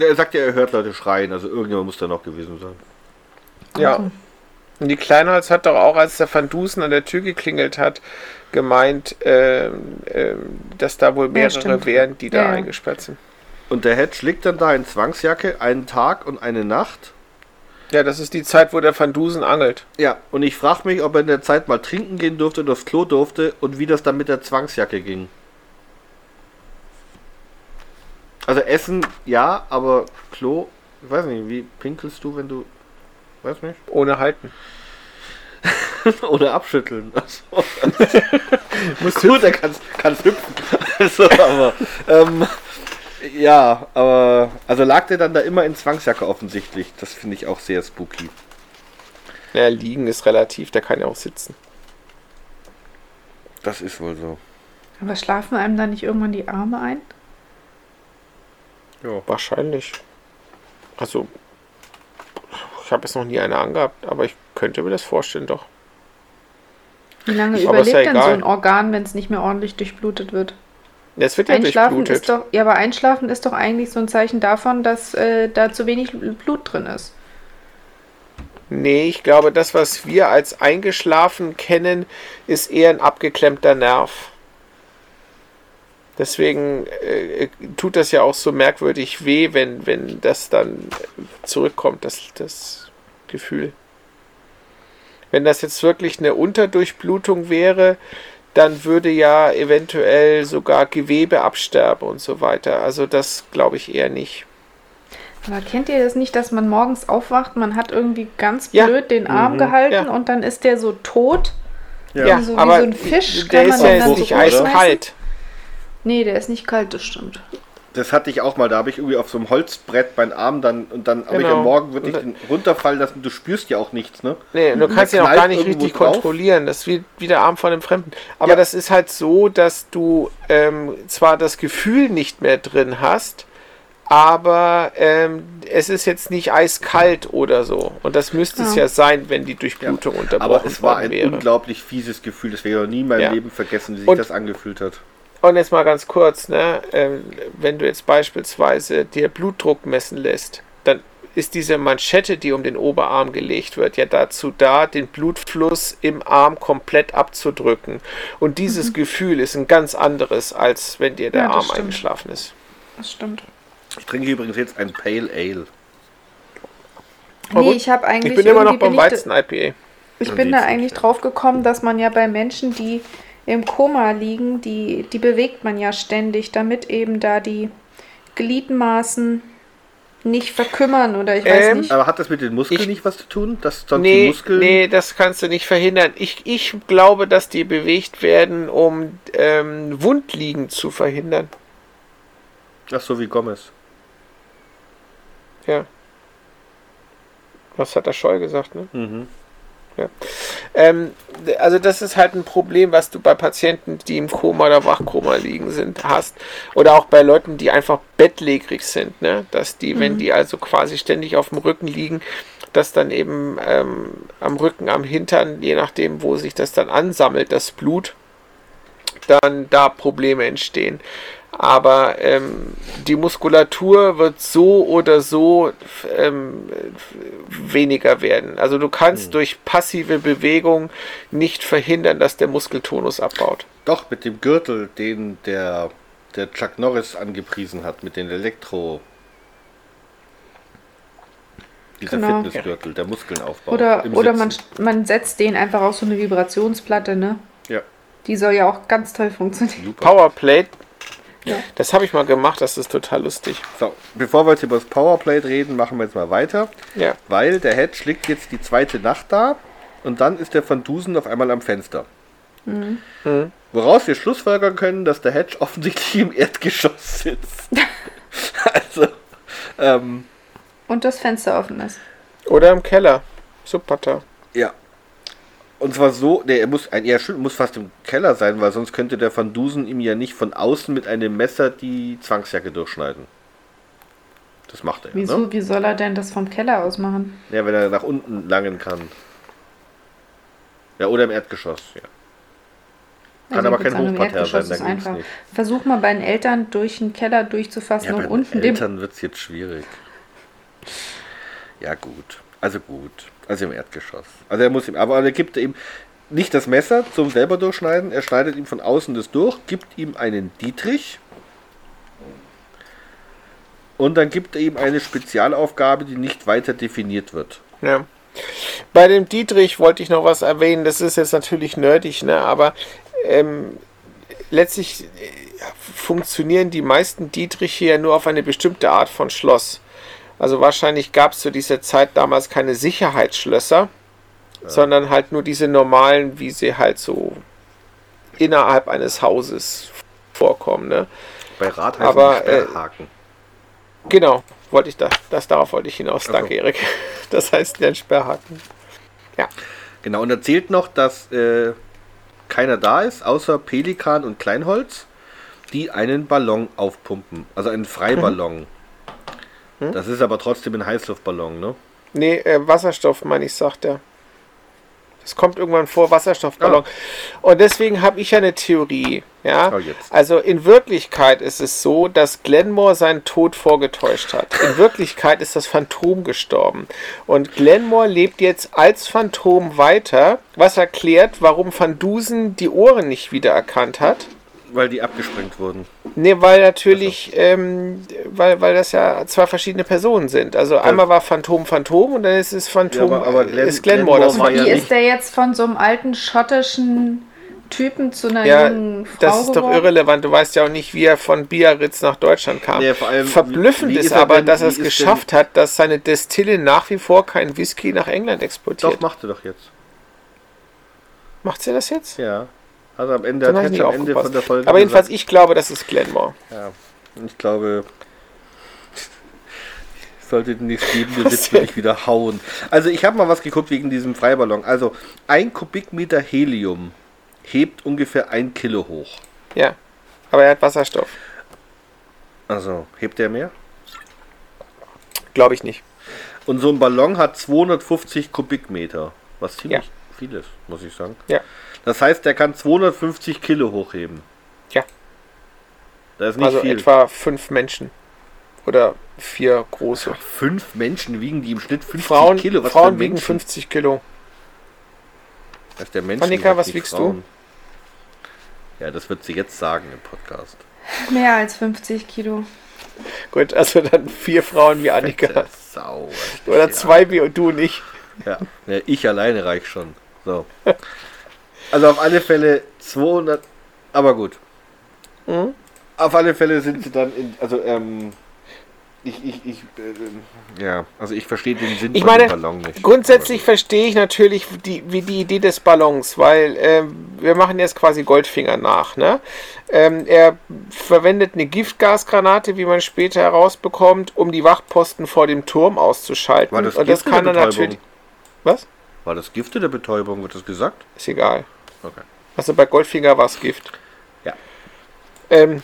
er sagt ja, er hört Leute schreien, also irgendjemand muss da noch gewesen sein. Ja. Und die Kleinholz hat doch auch, als der Van Dusen an der Tür geklingelt hat, gemeint, ähm, ähm, dass da wohl mehrere stimmt. wären, die da Ja, ja. eingesperrt sind. Und der Hedge liegt dann da in Zwangsjacke einen Tag und eine Nacht. Ja, das ist die Zeit, wo der Van Dusen angelt. Ja, und ich frage mich, ob er in der Zeit mal trinken gehen durfte und aufs Klo durfte und wie das dann mit der Zwangsjacke ging. Also Essen, ja, aber Klo, ich weiß nicht, wie pinkelst du, wenn du, weiß nicht, Ohne Halten. oder abschütteln. Also, Muss gut, er kann kann's hüpfen. Also, aber, ähm, ja, aber, also lag der dann da immer in Zwangsjacke offensichtlich. Das finde ich auch sehr spooky. Ja, liegen ist relativ, der kann ja auch sitzen. Das ist wohl so. Aber schlafen einem da nicht irgendwann die Arme ein? Ja. Wahrscheinlich. Also, ich habe jetzt noch nie eine angehabt, aber ich könnte mir das vorstellen, doch. Wie lange Aber ist ja überlebt denn so egal. ein Organ, wenn es nicht mehr ordentlich durchblutet wird? Es wird ja Einschlafen durchblutet. ist doch, ja, aber Einschlafen ist doch eigentlich so ein Zeichen davon, dass äh, da zu wenig Blut drin ist. Nee, ich glaube, das, was wir als eingeschlafen kennen, ist eher ein abgeklemmter Nerv. Deswegen äh, tut das ja auch so merkwürdig weh, wenn, wenn das dann zurückkommt, das, das Gefühl. Wenn das jetzt wirklich eine Unterdurchblutung wäre, dann würde ja eventuell sogar Gewebe absterben und so weiter. Also das glaube ich eher nicht. Aber kennt ihr das nicht, dass man morgens aufwacht, man hat irgendwie ganz Ja. blöd den Arm Mhm. gehalten Ja. und dann ist der so tot? Ja, Wie so- wie aber so ein Fisch der kann ist man ja jetzt dann nicht eiskalt. Nee, der ist nicht kalt, das stimmt. Das hatte ich auch mal, da habe ich irgendwie auf so einem Holzbrett meinen Arm dann und dann habe ich Genau. am Morgen wirklich den runterfallen lassen. Du spürst ja auch nichts, ne? Nee, du kannst ihn auch gar nicht richtig drauf. kontrollieren. Das ist wie, wie der Arm von einem Fremden. Aber Ja. das ist halt so, dass du ähm, zwar das Gefühl nicht mehr drin hast, aber ähm, es ist jetzt nicht eiskalt oder so. Und das müsste es Ja. ja sein, wenn die Durchblutung unterbrochen Aber es war ein wäre. unglaublich fieses Gefühl. Das werde ich noch nie in meinem Ja. Leben vergessen, wie sich Und- das angefühlt hat. Und jetzt mal ganz kurz, ne? ähm, wenn du jetzt beispielsweise dir Blutdruck messen lässt, dann ist diese Manschette, die um den Oberarm gelegt wird, ja dazu da, den Blutfluss im Arm komplett abzudrücken. Und dieses Gefühl ist ein ganz anderes, als wenn dir der Ja, Arm stimmt. eingeschlafen ist. Das stimmt. Ich trinke übrigens jetzt ein Pale Ale. Nee, ich habe eigentlich. Ich bin immer noch beim Weizen-IPA. Ich bin da eigentlich drauf gekommen, dass man ja bei Menschen, die im Koma liegen, die, die bewegt man ja ständig, damit eben da die Gliedmaßen nicht verkümmern oder ich weiß Ähm, nicht. Aber hat das mit den Muskeln Ich- nicht was zu tun? Dass sonst die Nee, Muskeln. nee, das kannst du nicht verhindern. Ich, ich glaube, dass die bewegt werden, um ähm, Wundliegen zu verhindern. Ach so wie Gomez. Ja. Was hat der Scheu gesagt, ne? Mhm. Ähm, also das ist halt ein Problem, was du bei Patienten, die im Koma oder Wachkoma liegen sind, hast. Oder auch bei Leuten, die einfach bettlägerig sind, ne? Dass die, wenn die also quasi ständig auf dem Rücken liegen, dass dann eben ähm, am Rücken, am Hintern, je nachdem, wo sich das dann ansammelt, das Blut, dann da Probleme entstehen. Aber ähm, die Muskulatur wird so oder so ähm, weniger werden. Also du kannst durch passive Bewegung nicht verhindern, dass der Muskeltonus abbaut. Doch, mit dem Gürtel, den der, der Chuck Norris angepriesen hat, mit den Elektro. Dieser Genau. Fitnessgürtel, der Muskeln aufbaut. Oder, oder man, man setzt den einfach auf so eine Vibrationsplatte, ne? Ja, Die soll ja auch ganz toll funktionieren. super. Powerplate, Ja. das habe ich mal gemacht, das ist total lustig. So, bevor wir jetzt über das Powerplate reden, machen wir jetzt mal weiter. Ja, Weil der Hedge liegt jetzt die zweite Nacht da und dann ist der Van Dusen auf einmal am Fenster. Mhm. Woraus wir schlussfolgern können, dass der Hedge offensichtlich im Erdgeschoss sitzt. also, ähm, Und das Fenster offen ist. oder im Keller. Super. ja. Und zwar so, der er muss, ein, er muss fast im Keller sein, weil sonst könnte der Van Dusen ihm ja nicht von außen mit einem Messer die Zwangsjacke durchschneiden. Das macht er ja, Wieso? ne? Wie soll er denn das vom Keller aus machen? Ja, wenn er nach unten langen kann. Ja, oder im Erdgeschoss, ja. Kann Also aber kein Hochparterre sein, Erdgeschoss, da ist ging's einfach. nicht. Versuch mal bei den Eltern durch den Keller durchzufassen Ja, und bei den unten. Eltern wird es jetzt schwierig. Ja, gut. Also gut. Also im Erdgeschoss. Also er muss ihm, aber er gibt ihm nicht das Messer zum selber durchschneiden, er schneidet ihm von außen das durch, gibt ihm einen Dietrich und dann gibt er ihm eine Spezialaufgabe, die nicht weiter definiert wird. Ja. Bei dem Dietrich wollte ich noch was erwähnen. Das ist jetzt natürlich nerdig, ne? aber ähm, letztlich äh, funktionieren die meisten Dietriche ja nur auf eine bestimmte Art von Schloss. Also wahrscheinlich gab es zu dieser Zeit damals keine Sicherheitsschlösser, sondern halt nur diese normalen, wie sie halt so innerhalb eines Hauses vorkommen. Ne? Bei Rad heißt Aber, äh, Sperrhaken. Genau, wollte ich da, das darauf wollte ich hinaus. Danke, Erik. Das heißt der Sperrhaken. Ja. Genau, und er zählt noch, dass äh, keiner da ist, außer Pelikan und Kleinholz, die einen Ballon aufpumpen. Also einen Freiballon. Hm? Das ist aber trotzdem ein Heißluftballon, ne? Nee, äh, Wasserstoff, meine ich, sagt er. Das kommt irgendwann vor, Wasserstoffballon. Und deswegen habe ich ja eine Theorie. Ja? Oh. Also in Wirklichkeit ist es so, dass Glenmore seinen Tod vorgetäuscht hat. In Wirklichkeit ist das Phantom gestorben. Und Glenmore lebt jetzt als Phantom weiter, was erklärt, warum Van Dusen die Ohren nicht wiedererkannt hat. Weil die abgesprengt wurden. Nee, weil natürlich, ähm, weil, weil das ja zwei verschiedene Personen sind. Also einmal war Phantom Phantom und dann ist es Phantom, Ja, aber- aber Glenn- ist Glenmore. Glenmore Das war ja Wie ist der jetzt von so einem alten schottischen Typen zu einer ja, jungen Frau das ist doch geworden? irrelevant. Du weißt ja auch nicht, wie er von Biarritz nach Deutschland kam. Nee, vor allem, Verblüffend ist, ist er aber, denn- dass er es geschafft hat, dass seine Destille nach wie vor kein Whisky nach England exportiert. Doch, macht er doch jetzt. Macht sie das jetzt? Ja. Also am Ende, hat Hedge am Ende von der Folge Aber jedenfalls, gesagt, ich glaube, das ist Glenmore. ja, ich glaube, ich sollte den nächstgebende Was Witz nicht wieder hauen. Also ich habe mal was geguckt wegen diesem Freiballon. Also ein Kubikmeter Helium hebt ungefähr ein Kilo hoch. Ja. Aber er hat Wasserstoff. Also hebt der mehr? Glaube ich nicht. Und so ein Ballon hat 250 Kubikmeter, was ziemlich viel ist, muss ich sagen. Ja. Das heißt, der kann 250 Kilo hochheben. Ja. Das ist nicht also viel. etwa fünf Menschen. Oder vier große. Fünf Menschen wiegen die im Schnitt 50 Frauen, Kilo. Was Frauen wiegen Menschen? 50 Kilo. Das ist der Mensch. Annika, was wiegst du? Ja, das wird sie jetzt sagen im Podcast. Mehr als 50 Kilo. Gut, also dann vier Frauen wie Annika. Sau. Oder Ja. zwei wie du und ich. Ja. ja, ich alleine reich schon. So. Also auf alle Fälle 200. Aber gut. Mhm. Auf alle Fälle sind sie dann in. Also, ähm. ich, ich, ich, äh, ja, also ich verstehe den Sinn Ich meine, Ballon nicht. grundsätzlich verstehe ich natürlich die, wie die Idee des Ballons, weil ähm, wir machen jetzt quasi Goldfinger nach. Ne? Ähm, er verwendet eine Giftgasgranate, wie man später herausbekommt, um die Wachposten vor dem Turm auszuschalten. War das Und das Gift kann er Betäubung? natürlich. Was? War das Gift oder Betäubung, wird das gesagt? Ist egal. Okay. Also bei Goldfinger war es Gift. Ja. Ähm,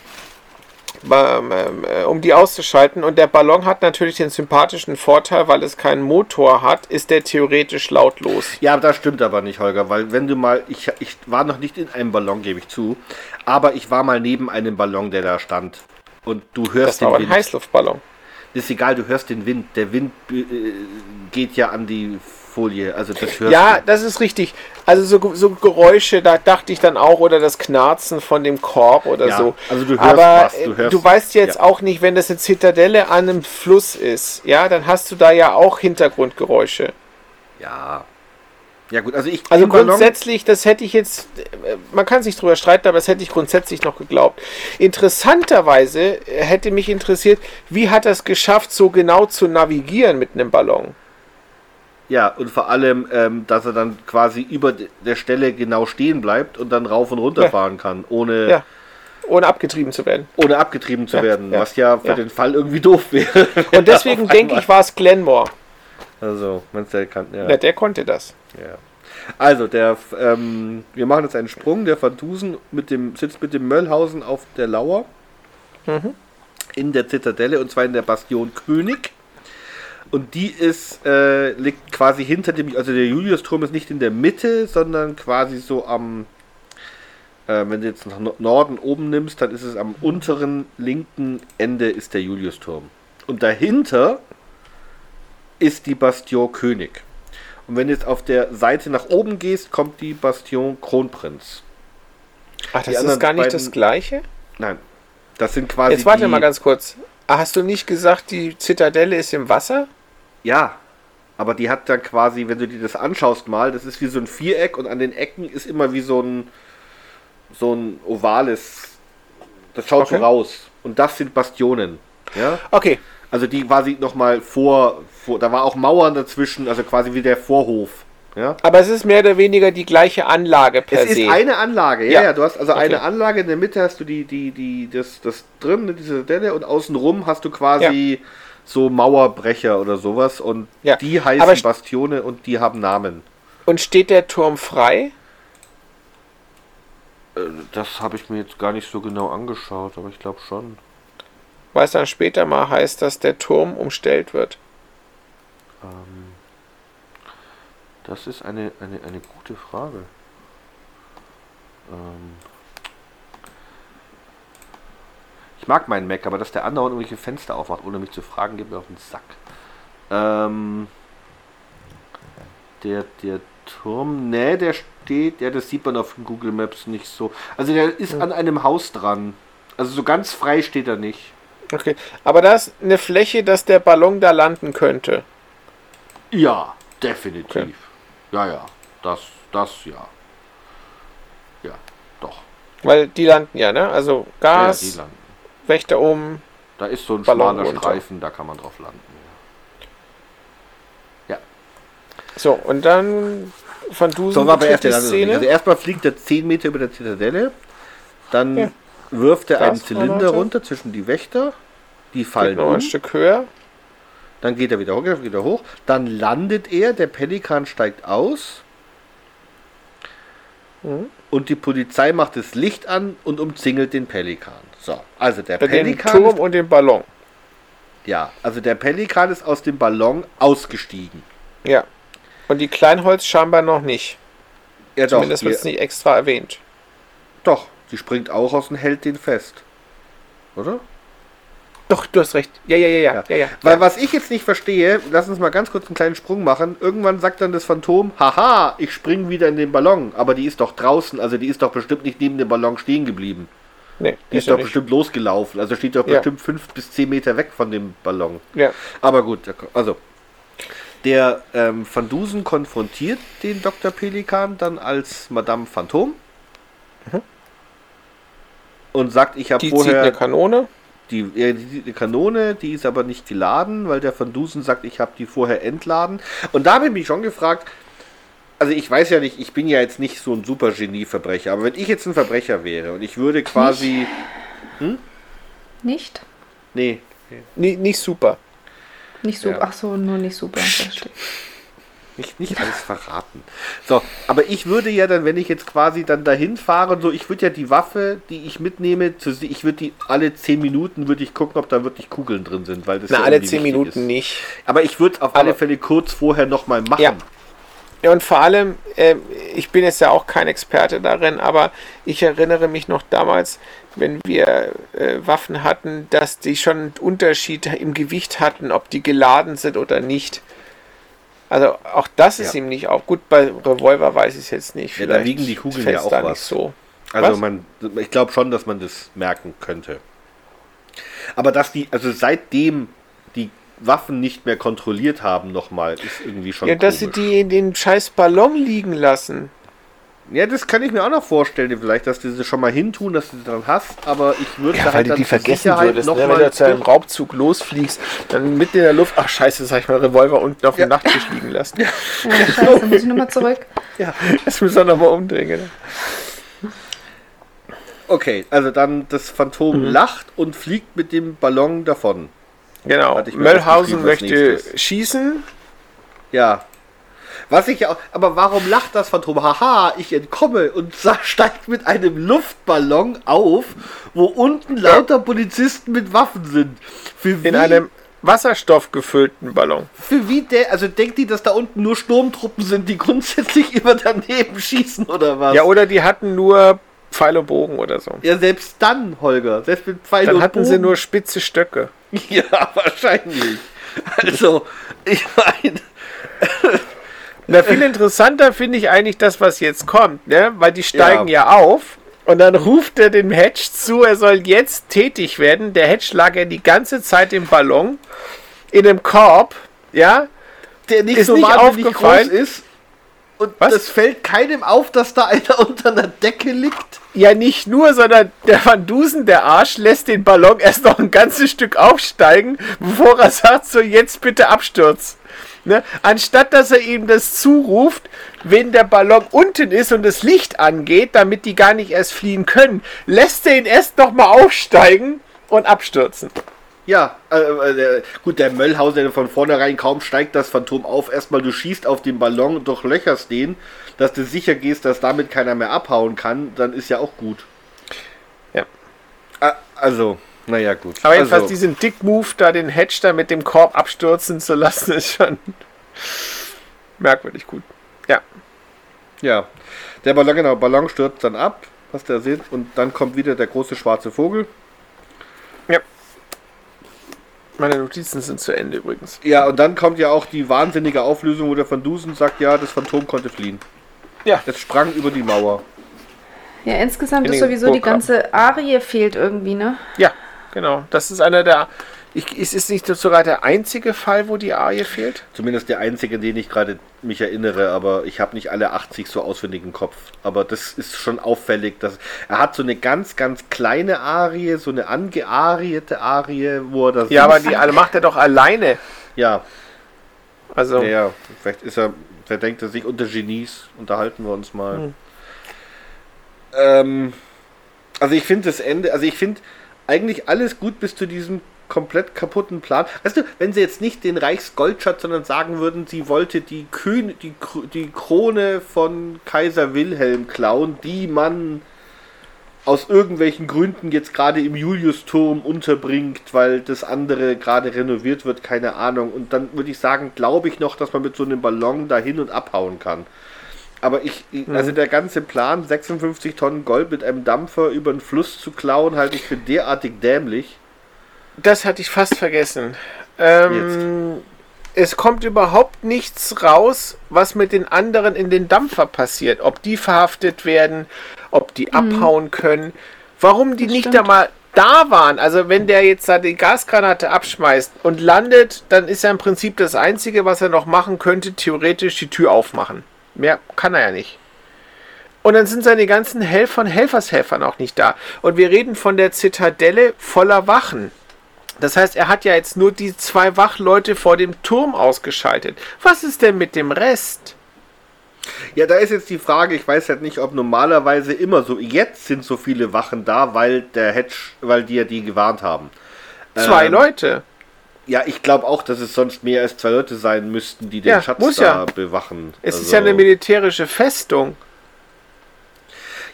ähm, ähm, äh, um die auszuschalten. Und der Ballon hat natürlich den sympathischen Vorteil, weil es keinen Motor hat, ist der theoretisch lautlos. Ja, das stimmt aber nicht, Holger, weil wenn du mal, ich, ich war noch nicht in einem Ballon, gebe ich zu, aber ich war mal neben einem Ballon, der da stand. Und du hörst Das war aber den ein Wind. Heißluftballon. Ist egal, du hörst den Wind. Der Wind äh, geht ja an die Folie, also das hörst Ja, du. das ist richtig. Also so, so Geräusche, da dachte ich dann auch, oder das Knarzen von dem Korb oder Ja, so. also du hörst Aber was, du äh, hörst- du weißt jetzt ja. auch nicht, wenn das eine Zitadelle an einem Fluss ist, ja, dann hast du da ja auch Hintergrundgeräusche. Ja. Ja gut, also ich Also grundsätzlich, das hätte ich jetzt, äh, man kann sich drüber streiten, aber das hätte ich grundsätzlich noch geglaubt. Interessanterweise äh, hätte mich interessiert, wie hat er es geschafft, so genau zu navigieren mit einem Ballon? Ja, und vor allem, ähm, dass er dann quasi über de- der Stelle genau stehen bleibt und dann rauf und runter Ja. fahren kann, ohne, Ja. Ohne abgetrieben zu werden. ohne abgetrieben zu Ja, werden, was ja für den Fall irgendwie doof wäre. Und deswegen denke ich, war es Glenmore. Also, wenn's der kann, ja. Ja, der konnte das. ja. Also, der, ähm, wir machen jetzt einen Sprung. Der Van Dusen mit dem, sitzt mit dem Möllhausen auf der Lauer Mhm. in der Zitadelle und zwar in der Bastion König. Und die ist, äh, liegt quasi hinter dem, also der Juliusturm ist nicht in der Mitte, sondern quasi so am, äh, wenn du jetzt nach No- Norden oben nimmst, dann ist es am unteren linken Ende ist der Juliusturm. Und dahinter ist die Bastion König. Und wenn du jetzt auf der Seite nach oben gehst, kommt die Bastion Kronprinz. Ach, das ist gar nicht beiden- das Gleiche? Nein, das sind quasi Jetzt warte mal ganz kurz. Ah, Hast du nicht gesagt, die Zitadelle ist im Wasser? Ja, aber die hat dann quasi, wenn du dir das anschaust mal, das ist wie so ein Viereck und an den Ecken ist immer wie so ein so ein ovales. Das schaut Okay. so raus. Und das sind Bastionen. Ja? Okay, Also die quasi nochmal vor, vor. Da war auch Mauern dazwischen, also quasi wie der Vorhof. Ja? aber es ist mehr oder weniger die gleiche Anlage per Es se. ist eine Anlage, ja, Ja. ja. Du hast also Okay. eine Anlage, in der Mitte hast du die, die, die, das, das drin, diese Delle, und außenrum hast du quasi so Mauerbrecher oder sowas. Und Ja. die heißen Bastione und die haben Namen. Und steht der Turm frei? Äh, Das habe ich mir jetzt gar nicht so genau angeschaut, aber ich glaube schon. Weil es dann später mal heißt, dass der Turm umstellt wird. Ähm, das ist eine, eine, eine gute Frage. Ähm, ich mag meinen Mac, aber dass der andauernd irgendwelche Fenster aufmacht, ohne mich zu fragen, geht mir auf den Sack. Ähm, der, der Turm, ne, der steht, ja, das sieht man auf Google Maps nicht so. Also der ist an einem Haus dran. Also so ganz frei steht er nicht. Okay, aber da ist eine Fläche, dass der Ballon da landen könnte. Ja, definitiv. Okay. Ja, ja. Das, das ja. Ja, doch. Weil die landen ja, ne? Also Ja, Gas, die landen. Wächter um. Da ist so ein Ballon schmaler runter. Streifen, da kann man drauf landen. Ja. So, und dann von Dusen So, aber erst die. Szene. Also erstmal fliegt er 10 Meter über der Zitadelle, dann Ja. wirft er einen. Zylinder runter zwischen die Wächter, die fallen um, ein Stück höher. dann geht er wieder hoch, geht er hoch, dann landet er, der Pelikan steigt aus Mhm. und die Polizei macht das Licht an und umzingelt den Pelikan. So, also der Den Pelikan Turm ist und den Ballon. Ja, also der Pelikan ist aus dem Ballon ausgestiegen. Ja. Und die Kleinholz scheinbar noch nicht. Ja, doch, Zumindest wird es nicht extra erwähnt. doch, die springt auch aus und hält den fest. Oder? Doch, du hast recht. Ja, ja, ja, ja. ja, ja. Weil was ich jetzt nicht verstehe, lass uns mal ganz kurz einen kleinen Sprung machen. Irgendwann sagt dann das Phantom, haha, ich spring wieder in den Ballon. Aber die ist doch draußen, also die ist doch bestimmt nicht neben dem Ballon stehen geblieben. Nee, Die ist doch nicht. bestimmt losgelaufen. Also steht doch Ja. bestimmt fünf bis zehn Meter weg von dem Ballon. Ja. Aber gut, also. Der ähm, Van Dusen konfrontiert den Dr. Pelikan dann als Madame Phantom. Und sagt, ich habe Mhm. Die zieht eine vorher. Kanone. die, äh, die, die Kanone, die ist aber nicht geladen, weil der Van Dusen sagt, ich habe die vorher entladen. Und da habe ich mich schon gefragt, also ich weiß ja nicht, ich bin ja jetzt nicht so ein super Genie-Verbrecher, aber wenn ich jetzt ein Verbrecher wäre und ich würde quasi. Nicht? Nee, Nicht, nicht super. Nicht super. Ja. Ach so, nur nicht super. nicht, nicht alles verraten. So, aber ich würde ja dann, wenn ich jetzt quasi dann dahin fahre und so, ich würde ja die Waffe, die ich mitnehme, zu, ich würde die alle 10 Minuten würde ich gucken, ob da wirklich Kugeln drin sind, weil das Na, ja alle irgendwie 10 wichtig Minuten ist. nicht. Aber ich würde auf alle Aber- Fälle kurz vorher nochmal machen. Ja. Ja, und vor allem, äh, ich bin jetzt ja auch kein Experte darin, aber ich erinnere mich noch damals, wenn wir äh, Waffen hatten, dass die schon einen Unterschied im Gewicht hatten, ob die geladen sind oder nicht. Also auch das ist Ja. ihm nicht auf. Gut, bei Revolver weiß ich es jetzt nicht. Ja, da wiegen die Kugeln ja auch da was. so. Also Was? man, ich glaube schon, dass man das merken könnte. Aber dass die, also seitdem Waffen nicht mehr kontrolliert haben nochmal, ist irgendwie schon Ja, dass sie komisch. die in den scheiß Ballon liegen lassen. Ja, das kann ich mir auch noch vorstellen, vielleicht, dass du sie schon mal hintun, dass du sie dran hast, aber ich würde Ja, halt weil du dann die zur vergessen Sicherheit würdest, noch ne? wenn mal du zu einem Raubzug losfliegst, dann mitten in der Luft, ach scheiße, sag ich mal, Revolver unten auf dem Nachttisch liegen lassen. Ja, scheiße, muss ich nochmal zurück. Ja. Das müssen wir nochmal umdrehen. Genau. Okay, also dann das Phantom Mhm. lacht und fliegt mit dem Ballon davon. Genau. Möllhausen möchte schießen. Ja. Was ich ja auch, aber warum lacht das Phantom? Haha, ich entkomme und steigt mit einem Luftballon auf, wo unten lauter Polizisten mit Waffen sind. Für wie, In einem wasserstoffgefüllten Ballon. für wie der, also denkt die, dass da unten nur Sturmtruppen sind, die grundsätzlich immer daneben schießen oder was? Ja, oder die hatten nur Pfeil und Bogen oder so. Ja, selbst dann, Holger, selbst mit Pfeil Dann und hatten sie Bogen. nur spitze Stöcke. Ja, wahrscheinlich. Also, ich meine, Na, viel interessanter finde ich eigentlich das, was jetzt kommt, ne? Weil die steigen ja, auf und dann ruft er dem Hedge zu, er soll jetzt tätig werden. Der Hedge lag ja die ganze Zeit im Ballon, in einem Korb, ja? der nicht Ist so nicht aufgefallen? ist. Und Was? das fällt keinem auf, dass da einer unter einer Decke liegt. Ja, nicht nur, sondern der Van Dusen, der Arsch, lässt den Ballon erst noch ein ganzes Stück aufsteigen, bevor er sagt, so jetzt bitte Absturz. Ne? Anstatt dass er ihm das zuruft, wenn der Ballon unten ist und das Licht angeht, damit die gar nicht erst fliehen können, lässt er ihn erst noch mal aufsteigen und abstürzen. Ja, äh, äh, der, gut, der Möllhauser der von vornherein kaum steigt das Phantom auf. Erstmal du schießt auf den Ballon und durchlöcherst den, dass du sicher gehst, dass damit keiner mehr abhauen kann, dann ist ja auch gut. Ja. Ah, also, naja, gut. Aber jedenfalls also, diesen Dick-Move da, den Hedge da mit dem Korb abstürzen zu lassen, ist schon merkwürdig gut. Ja. Ja, der Ballon, genau, Ballon stürzt dann ab, was der sieht, und dann kommt wieder der große schwarze Vogel. Meine Notizen sind zu Ende übrigens. Ja, und dann kommt ja auch die wahnsinnige Auflösung, wo der Van Dusen sagt, ja, das Phantom konnte fliehen. Ja. Es sprang über die Mauer. Ja, insgesamt In ist sowieso die Burggraben. ganze Arie fehlt irgendwie, ne? Ja, genau. Das ist einer der. Ich, ist es nicht sogar der einzige Fall, wo die Arie fehlt? Zumindest der einzige, den ich gerade mich erinnere, aber ich habe nicht alle 80 so auswendig im Kopf. Aber das ist schon auffällig, dass er hat so eine ganz, ganz kleine Arie, so eine angearierte Arie, wo er das. Ja, aber die alle macht er doch alleine. Ja, Also, ja, ja, vielleicht ist er, vielleicht denkt er sich unter Genies, unterhalten wir uns mal. Hm. Ähm, also ich finde das Ende, also ich finde eigentlich alles gut bis zu diesem komplett kaputten Plan. Weißt du, wenn sie jetzt nicht den Reichsgoldschatz, sondern sagen würden, sie wollte die, Kön die, die Krone von Kaiser Wilhelm klauen, die man aus irgendwelchen Gründen jetzt gerade im Juliusturm unterbringt, weil das andere gerade renoviert wird, keine Ahnung. Und dann würde ich sagen, glaube ich noch, dass man mit so einem Ballon dahin und abhauen kann. Aber ich, ich- also der ganze Plan, 56 Tonnen Gold mit einem Dampfer über den Fluss zu klauen, halte ich für derartig dämlich. Das hatte ich fast vergessen. Ähm, es kommt überhaupt nichts raus, was mit den anderen in den Dampfer passiert. Ob die verhaftet werden, ob die abhauen können. Warum die Das nicht stimmt. da mal da waren. Also wenn der jetzt da die Gasgranate abschmeißt und landet, dann ist ja im Prinzip das Einzige, was er noch machen könnte, theoretisch die Tür aufmachen. Mehr kann er ja nicht. Und dann sind seine ganzen Helfer und Helfershelfern auch nicht da. Und wir reden von der Zitadelle voller Wachen. Das heißt, er hat ja jetzt nur die zwei Wachleute vor dem Turm ausgeschaltet. Was ist denn mit dem Rest? Ja, da ist jetzt die Frage, ich weiß halt nicht, ob normalerweise immer so, jetzt sind so viele Wachen da, weil der Hedge, weil die ja die gewarnt haben. Zwei Ähm, Leute. Ja, ich glaube auch, dass es sonst mehr als zwei Leute sein müssten, die den Ja, Schatz da ja. bewachen. Es ist Also- ja eine militärische Festung.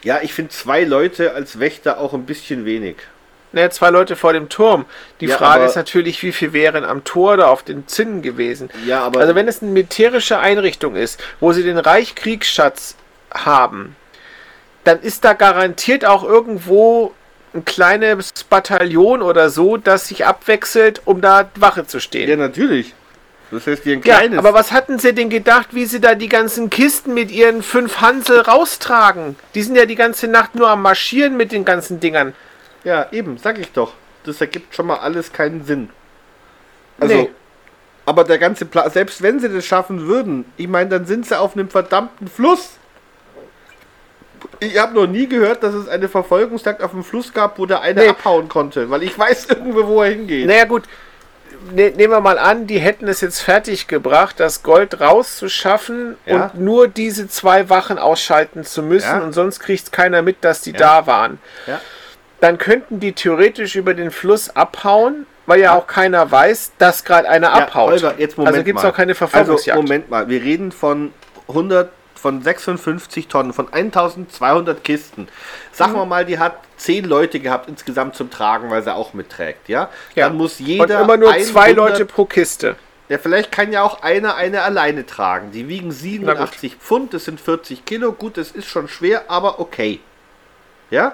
Ja, ich finde zwei Leute als Wächter auch ein bisschen wenig. Ne, zwei Leute vor dem Turm. Die Ja, Frage ist natürlich, wie viel wären am Tor oder auf den Zinnen gewesen. Ja, aber Also wenn es eine militärische Einrichtung ist, wo sie den Reichkriegsschatz haben, dann ist da garantiert auch irgendwo ein kleines Bataillon oder so, das sich abwechselt, um da Wache zu stehen. ja, natürlich. Das heißt, ein Ja, kleines. aber was hatten sie denn gedacht, wie sie da die ganzen Kisten mit ihren fünf Hansel raustragen? Die sind ja die ganze Nacht nur am Marschieren mit den ganzen Dingern. Ja, eben, sag ich doch. Das ergibt schon mal alles keinen Sinn. Also, Nee. aber der ganze Plan, selbst wenn sie das schaffen würden, ich meine, dann sind sie auf einem verdammten Fluss. Ich habe noch nie gehört, dass es eine Verfolgungsjagd auf dem Fluss gab, wo der eine Nee. abhauen konnte, weil ich weiß irgendwo, wo er hingeht. Naja gut, ne, nehmen wir mal an, die hätten es jetzt fertig gebracht, das Gold rauszuschaffen Ja. und nur diese zwei Wachen ausschalten zu müssen Ja. und sonst kriegt keiner mit, dass die da waren. Ja. Dann könnten die theoretisch über den Fluss abhauen, weil ja, auch keiner weiß, dass gerade einer Ja, abhaut. Holger, jetzt Moment also gibt es auch keine Verfolgungsjagd. Also, Moment mal, wir reden von 100, von 56 Tonnen, von 1200 Kisten. Sagen Mhm. wir mal, die hat 10 Leute gehabt insgesamt zum Tragen, weil sie auch mitträgt, ja? Ja. Dann muss und jeder immer nur 100 zwei Leute pro Kiste. Ja, vielleicht kann ja auch einer eine alleine tragen. Die wiegen 87 Pfund, das sind 40 Kilo. Gut, das ist schon schwer, aber okay. Ja?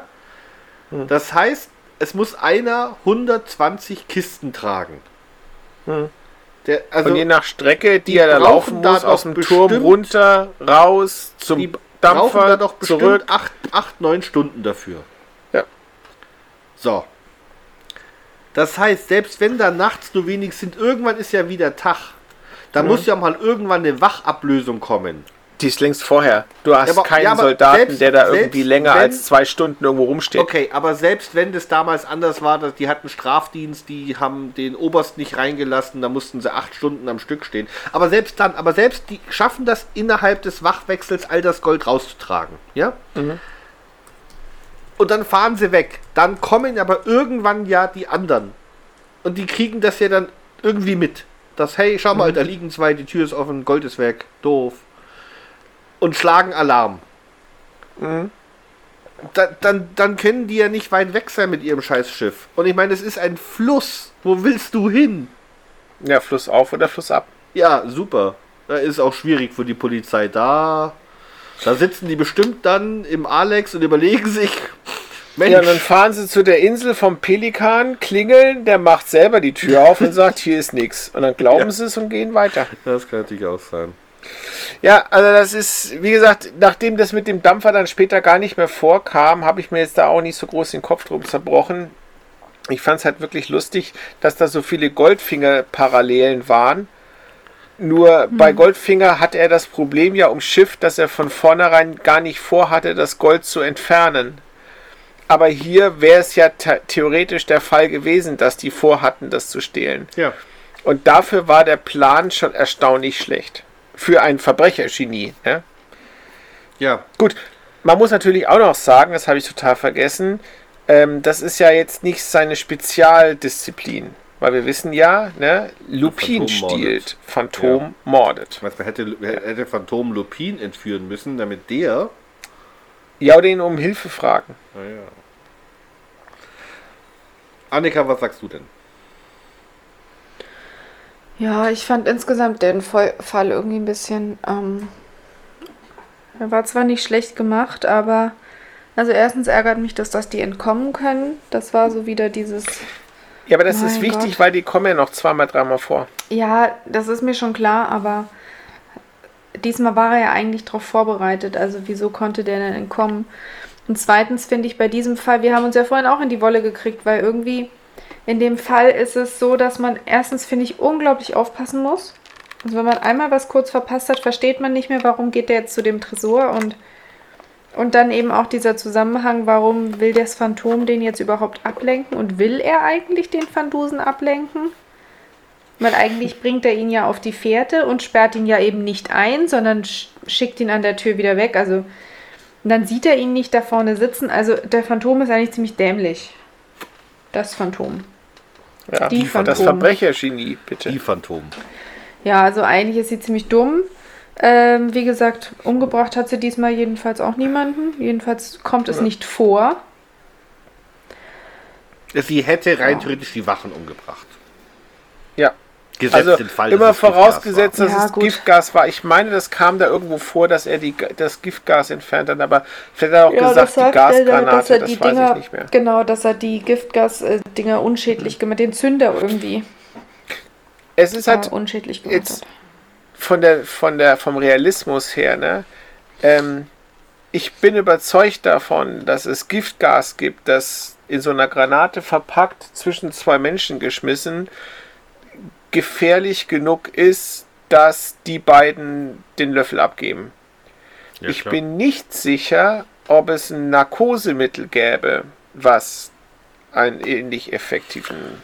Hm. Das heißt, es muss einer 120 Kisten tragen. Hm. Der, also, und je nach Strecke, die, die er da brauchen laufen da muss, aus dem Turm runter, raus, zum die brauchen Dampfer, da doch bestimmt zurück. 8, 8, 9 Stunden dafür. Ja. So. Das heißt, selbst wenn da nachts nur wenig sind, irgendwann ist ja wieder Tag. Da muss ja mal irgendwann eine Wachablösung kommen. Die ist längst vorher. Du hast Ja, aber- keinen ja, Soldaten, selbst- der da irgendwie länger wenn- als zwei Stunden irgendwo rumsteht. Okay, aber selbst wenn das damals anders war, dass die hatten Strafdienst, die haben den Oberst nicht reingelassen, da mussten sie acht Stunden am Stück stehen. Aber selbst dann, aber selbst die schaffen das innerhalb des Wachwechsels all das Gold rauszutragen, ja? Und dann fahren sie weg. Dann kommen aber irgendwann ja die anderen. Und die kriegen das ja dann irgendwie mit. Das, hey, schau mal, da liegen zwei, die Tür ist offen, Gold ist weg, doof. Und schlagen Alarm. Da, dann, dann können die ja nicht weit weg sein mit ihrem Scheißschiff. Und ich meine, es ist ein Fluss. Wo willst du hin? Ja, Fluss auf oder Fluss ab. Ja, super. Da ist auch schwierig für die Polizei. Da, da sitzen die bestimmt dann im Alex und überlegen sich, Mensch, Ja, dann fahren sie zu der Insel vom Pelikan, klingeln, der macht selber die Tür auf und sagt, hier ist nichts. Und dann glauben Ja. sie es und gehen weiter. das kann natürlich auch sein. Ja, also das ist, wie gesagt, nachdem das mit dem Dampfer dann später gar nicht mehr vorkam, habe ich mir jetzt da auch nicht so groß den Kopf drum zerbrochen. Ich fand es halt wirklich lustig, dass da so viele Goldfinger-Parallelen waren. Nur bei Goldfinger hat er das Problem ja umschifft, dass er von vornherein gar nicht vorhatte, das Gold zu entfernen. Aber hier wäre es ja the- theoretisch der Fall gewesen, dass die vorhatten, das zu stehlen. Ja. Und dafür war der Plan schon erstaunlich schlecht. Für ein Verbrechergenie. Ja? Ja. Gut, man muss natürlich auch noch sagen, das habe ich total vergessen, ähm, das ist ja jetzt nicht seine Spezialdisziplin. Weil wir wissen ja, ne, Lupin Phantom mordet. stiehlt, Phantom mordet. Ich weiß, man hätte, hätte Phantom Lupin entführen müssen, damit der. Ja, oder ihn um Hilfe fragen. Naja. Annika, was sagst du denn? Ja, ich fand insgesamt den Fall irgendwie ein bisschen. Ähm, er war zwar nicht schlecht gemacht, aber. Also, erstens ärgert mich, dass das die entkommen können. Das war so wieder dieses. Ja, aber das ist wichtig, Gott. weil die kommen ja noch zweimal, dreimal vor. Ja, das ist mir schon klar, aber diesmal war er ja eigentlich darauf vorbereitet. Also wieso konnte der denn entkommen? Und zweitens finde ich bei diesem Fall, wir haben uns ja vorhin auch in die Wolle gekriegt, weil irgendwie in dem Fall ist es so, dass man erstens, finde ich, unglaublich aufpassen muss. Also wenn man einmal was kurz verpasst hat, versteht man nicht mehr, warum geht der jetzt zu dem Tresor und Und dann eben auch dieser Zusammenhang, warum will das Phantom den jetzt überhaupt ablenken und will er eigentlich den Phandusen ablenken? Weil eigentlich bringt er ihn ja auf die Fährte und sperrt ihn ja eben nicht ein, sondern schickt ihn an der Tür wieder weg. Also dann sieht er ihn nicht da vorne sitzen. Also der Phantom ist eigentlich ziemlich dämlich. Das Phantom. Ja, die Phantom. das Verbrechergenie, bitte. Die Phantom. Ja, also eigentlich ist sie ziemlich dumm. Ähm, wie gesagt, umgebracht hat sie diesmal jedenfalls auch niemanden. Jedenfalls kommt es ja. nicht vor. Sie hätte rein ja. theoretisch die Wachen umgebracht. Ja. Gesetzt also den Fall, immer vorausgesetzt, dass ja, es gut. Giftgas war. Ich meine, das kam da irgendwo vor, dass er die, das Giftgas entfernt hat, aber vielleicht hat er auch ja, gesagt, die Gasgranate, dass er die das Dinger, weiß ich nicht mehr. Genau, dass er die Giftgas-Dinger äh, unschädlich gemacht den Zünder irgendwie. Es ist halt unschädlich gemacht jetzt, hat von der, von der, vom Realismus her, ne? Ähm, ich bin überzeugt davon, dass es Giftgas gibt, das in so einer Granate verpackt, zwischen zwei Menschen geschmissen, gefährlich genug ist, dass die beiden den Löffel abgeben. Ja, ich klar. bin nicht sicher, ob es ein Narkosemittel gäbe, was einen ähnlich effektiven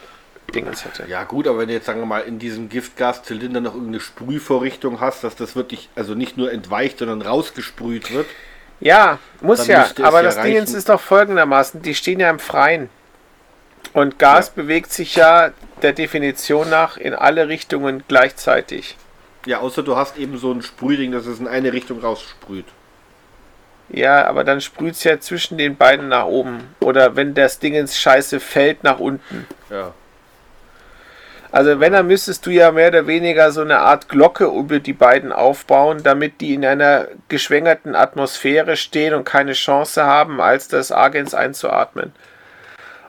Dingens hätte. Ja gut, aber wenn du jetzt sagen wir mal in diesem Giftgaszylinder noch irgendeine Sprühvorrichtung hast, dass das wirklich also nicht nur entweicht, sondern rausgesprüht wird. Ja, muss ja, aber das ja Ding ist doch folgendermaßen, die stehen ja im Freien. Und Gas ja. bewegt sich ja der Definition nach in alle Richtungen gleichzeitig. Ja, außer du hast eben so ein Sprühding, das es in eine Richtung raussprüht. Ja, aber dann sprüht es ja zwischen den beiden nach oben. Oder wenn das Ding ins Scheiße fällt, nach unten. Ja. Also wenn, dann müsstest du ja mehr oder weniger so eine Art Glocke über die beiden aufbauen, damit die in einer geschwängerten Atmosphäre stehen und keine Chance haben, als das Agens einzuatmen.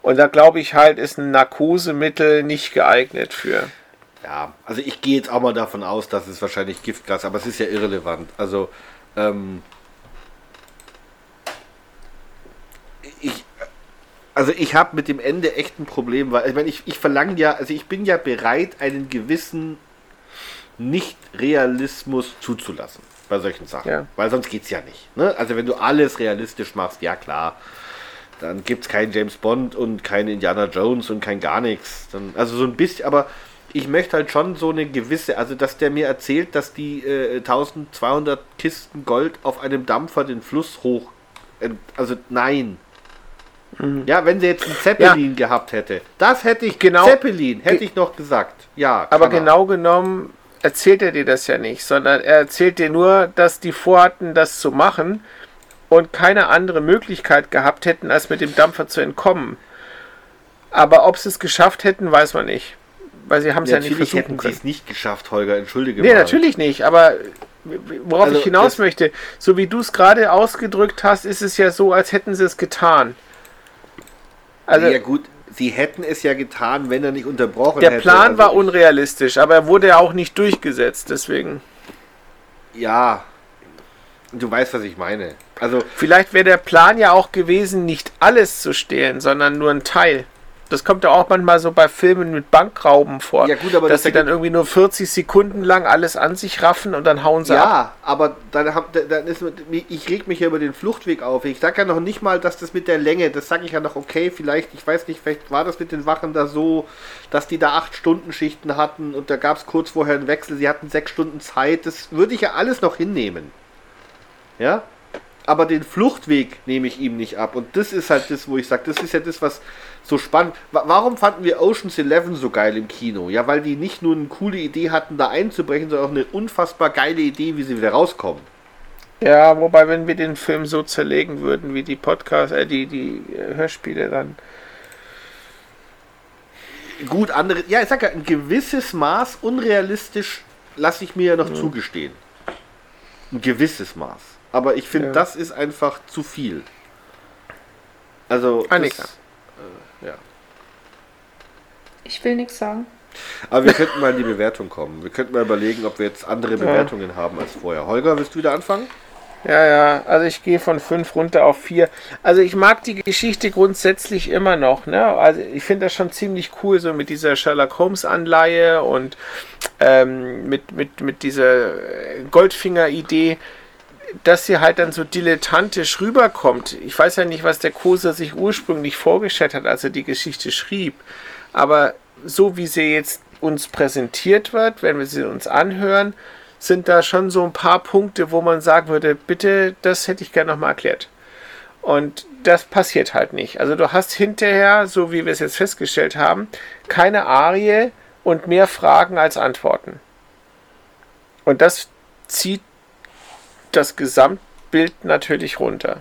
Und da glaube ich halt, ist ein Narkosemittel nicht geeignet für. Ja, also ich gehe jetzt auch mal davon aus, dass es wahrscheinlich Giftgas, aber es ist ja irrelevant. Also, ähm, ich, also ich habe mit dem Ende echt ein Problem, weil ich meine, ich, ich verlange ja, also ich bin ja bereit, einen gewissen Nicht-Realismus zuzulassen bei solchen Sachen. Ja. Weil sonst geht es ja nicht. Ne? Also wenn du alles realistisch machst, ja klar, dann gibt es keinen James Bond und keinen Indiana Jones und kein gar nichts. Dann, also so ein bisschen, aber ich möchte halt schon so eine gewisse, also dass der mir erzählt, dass die äh, 1200 Kisten Gold auf einem Dampfer den Fluss hoch, äh, also nein, Mhm. Ja, wenn sie jetzt einen Zeppelin ja. gehabt hätte. Das hätte ich, genau, Zeppelin, hätte ich noch gesagt. Ja. Aber genau genommen erzählt er dir das ja nicht, sondern er erzählt dir nur, dass die vorhatten, das zu machen und keine andere Möglichkeit gehabt hätten, als mit dem Dampfer zu entkommen. Aber ob sie es geschafft hätten, weiß man nicht. Weil sie haben es ja, ja nicht versuchen hätten sie es nicht geschafft, Holger, entschuldige Nee, mal. natürlich nicht, aber worauf also, ich hinaus möchte, so wie du es gerade ausgedrückt hast, ist es ja so, als hätten sie es getan. Also, ja gut, sie hätten es ja getan, wenn er nicht unterbrochen der hätte. Der Plan also war unrealistisch, aber er wurde ja auch nicht durchgesetzt, deswegen. Ja, du weißt, was ich meine. Also vielleicht wäre der Plan ja auch gewesen, nicht alles zu stehlen, sondern nur ein Teil. Das kommt ja auch manchmal so bei Filmen mit Bankrauben vor. Ja, gut, aber dass sie dann irgendwie nur 40 Sekunden lang alles an sich raffen und dann hauen sie ja, ab. Ja, aber dann, dann ist ich reg mich ja über den Fluchtweg auf. Ich sage ja noch nicht mal, dass das mit der Länge, das sage ich ja noch okay, vielleicht, ich weiß nicht, vielleicht war das mit den Wachen da so, dass die da acht Stunden Schichten hatten und da gab es kurz vorher einen Wechsel, sie hatten sechs Stunden Zeit. Das würde ich ja alles noch hinnehmen. Ja, aber den Fluchtweg nehme ich ihm nicht ab. Und das ist halt das, wo ich sage, das ist ja das, was so spannend. Warum fanden wir Oceans 11 so geil im Kino? Ja, weil die nicht nur eine coole Idee hatten, da einzubrechen, sondern auch eine unfassbar geile Idee, wie sie wieder rauskommen. Ja, wobei, wenn wir den Film so zerlegen würden, wie die Podcasts, äh, die, die äh, Hörspiele, dann. Gut, andere. Ja, ich sag ja, ein gewisses Maß unrealistisch lasse ich mir ja noch mhm. zugestehen. Ein gewisses Maß. Aber ich finde, ja. das ist einfach zu viel. Also. Annika. Das, äh, ja. Ich will nichts sagen. Aber wir könnten mal in die Bewertung kommen. Wir könnten mal überlegen, ob wir jetzt andere Bewertungen ja. haben als vorher. Holger, willst du wieder anfangen? Ja, ja, also ich gehe von 5 runter auf 4. Also ich mag die Geschichte grundsätzlich immer noch. Ne? Also ich finde das schon ziemlich cool, so mit dieser Sherlock Holmes-Anleihe und ähm, mit, mit, mit dieser Goldfinger-Idee dass sie halt dann so dilettantisch rüberkommt. Ich weiß ja nicht, was der Koser sich ursprünglich vorgestellt hat, als er die Geschichte schrieb. Aber so wie sie jetzt uns präsentiert wird, wenn wir sie uns anhören, sind da schon so ein paar Punkte, wo man sagen würde, bitte, das hätte ich gerne nochmal erklärt. Und das passiert halt nicht. Also du hast hinterher, so wie wir es jetzt festgestellt haben, keine Arie und mehr Fragen als Antworten. Und das zieht das Gesamtbild natürlich runter.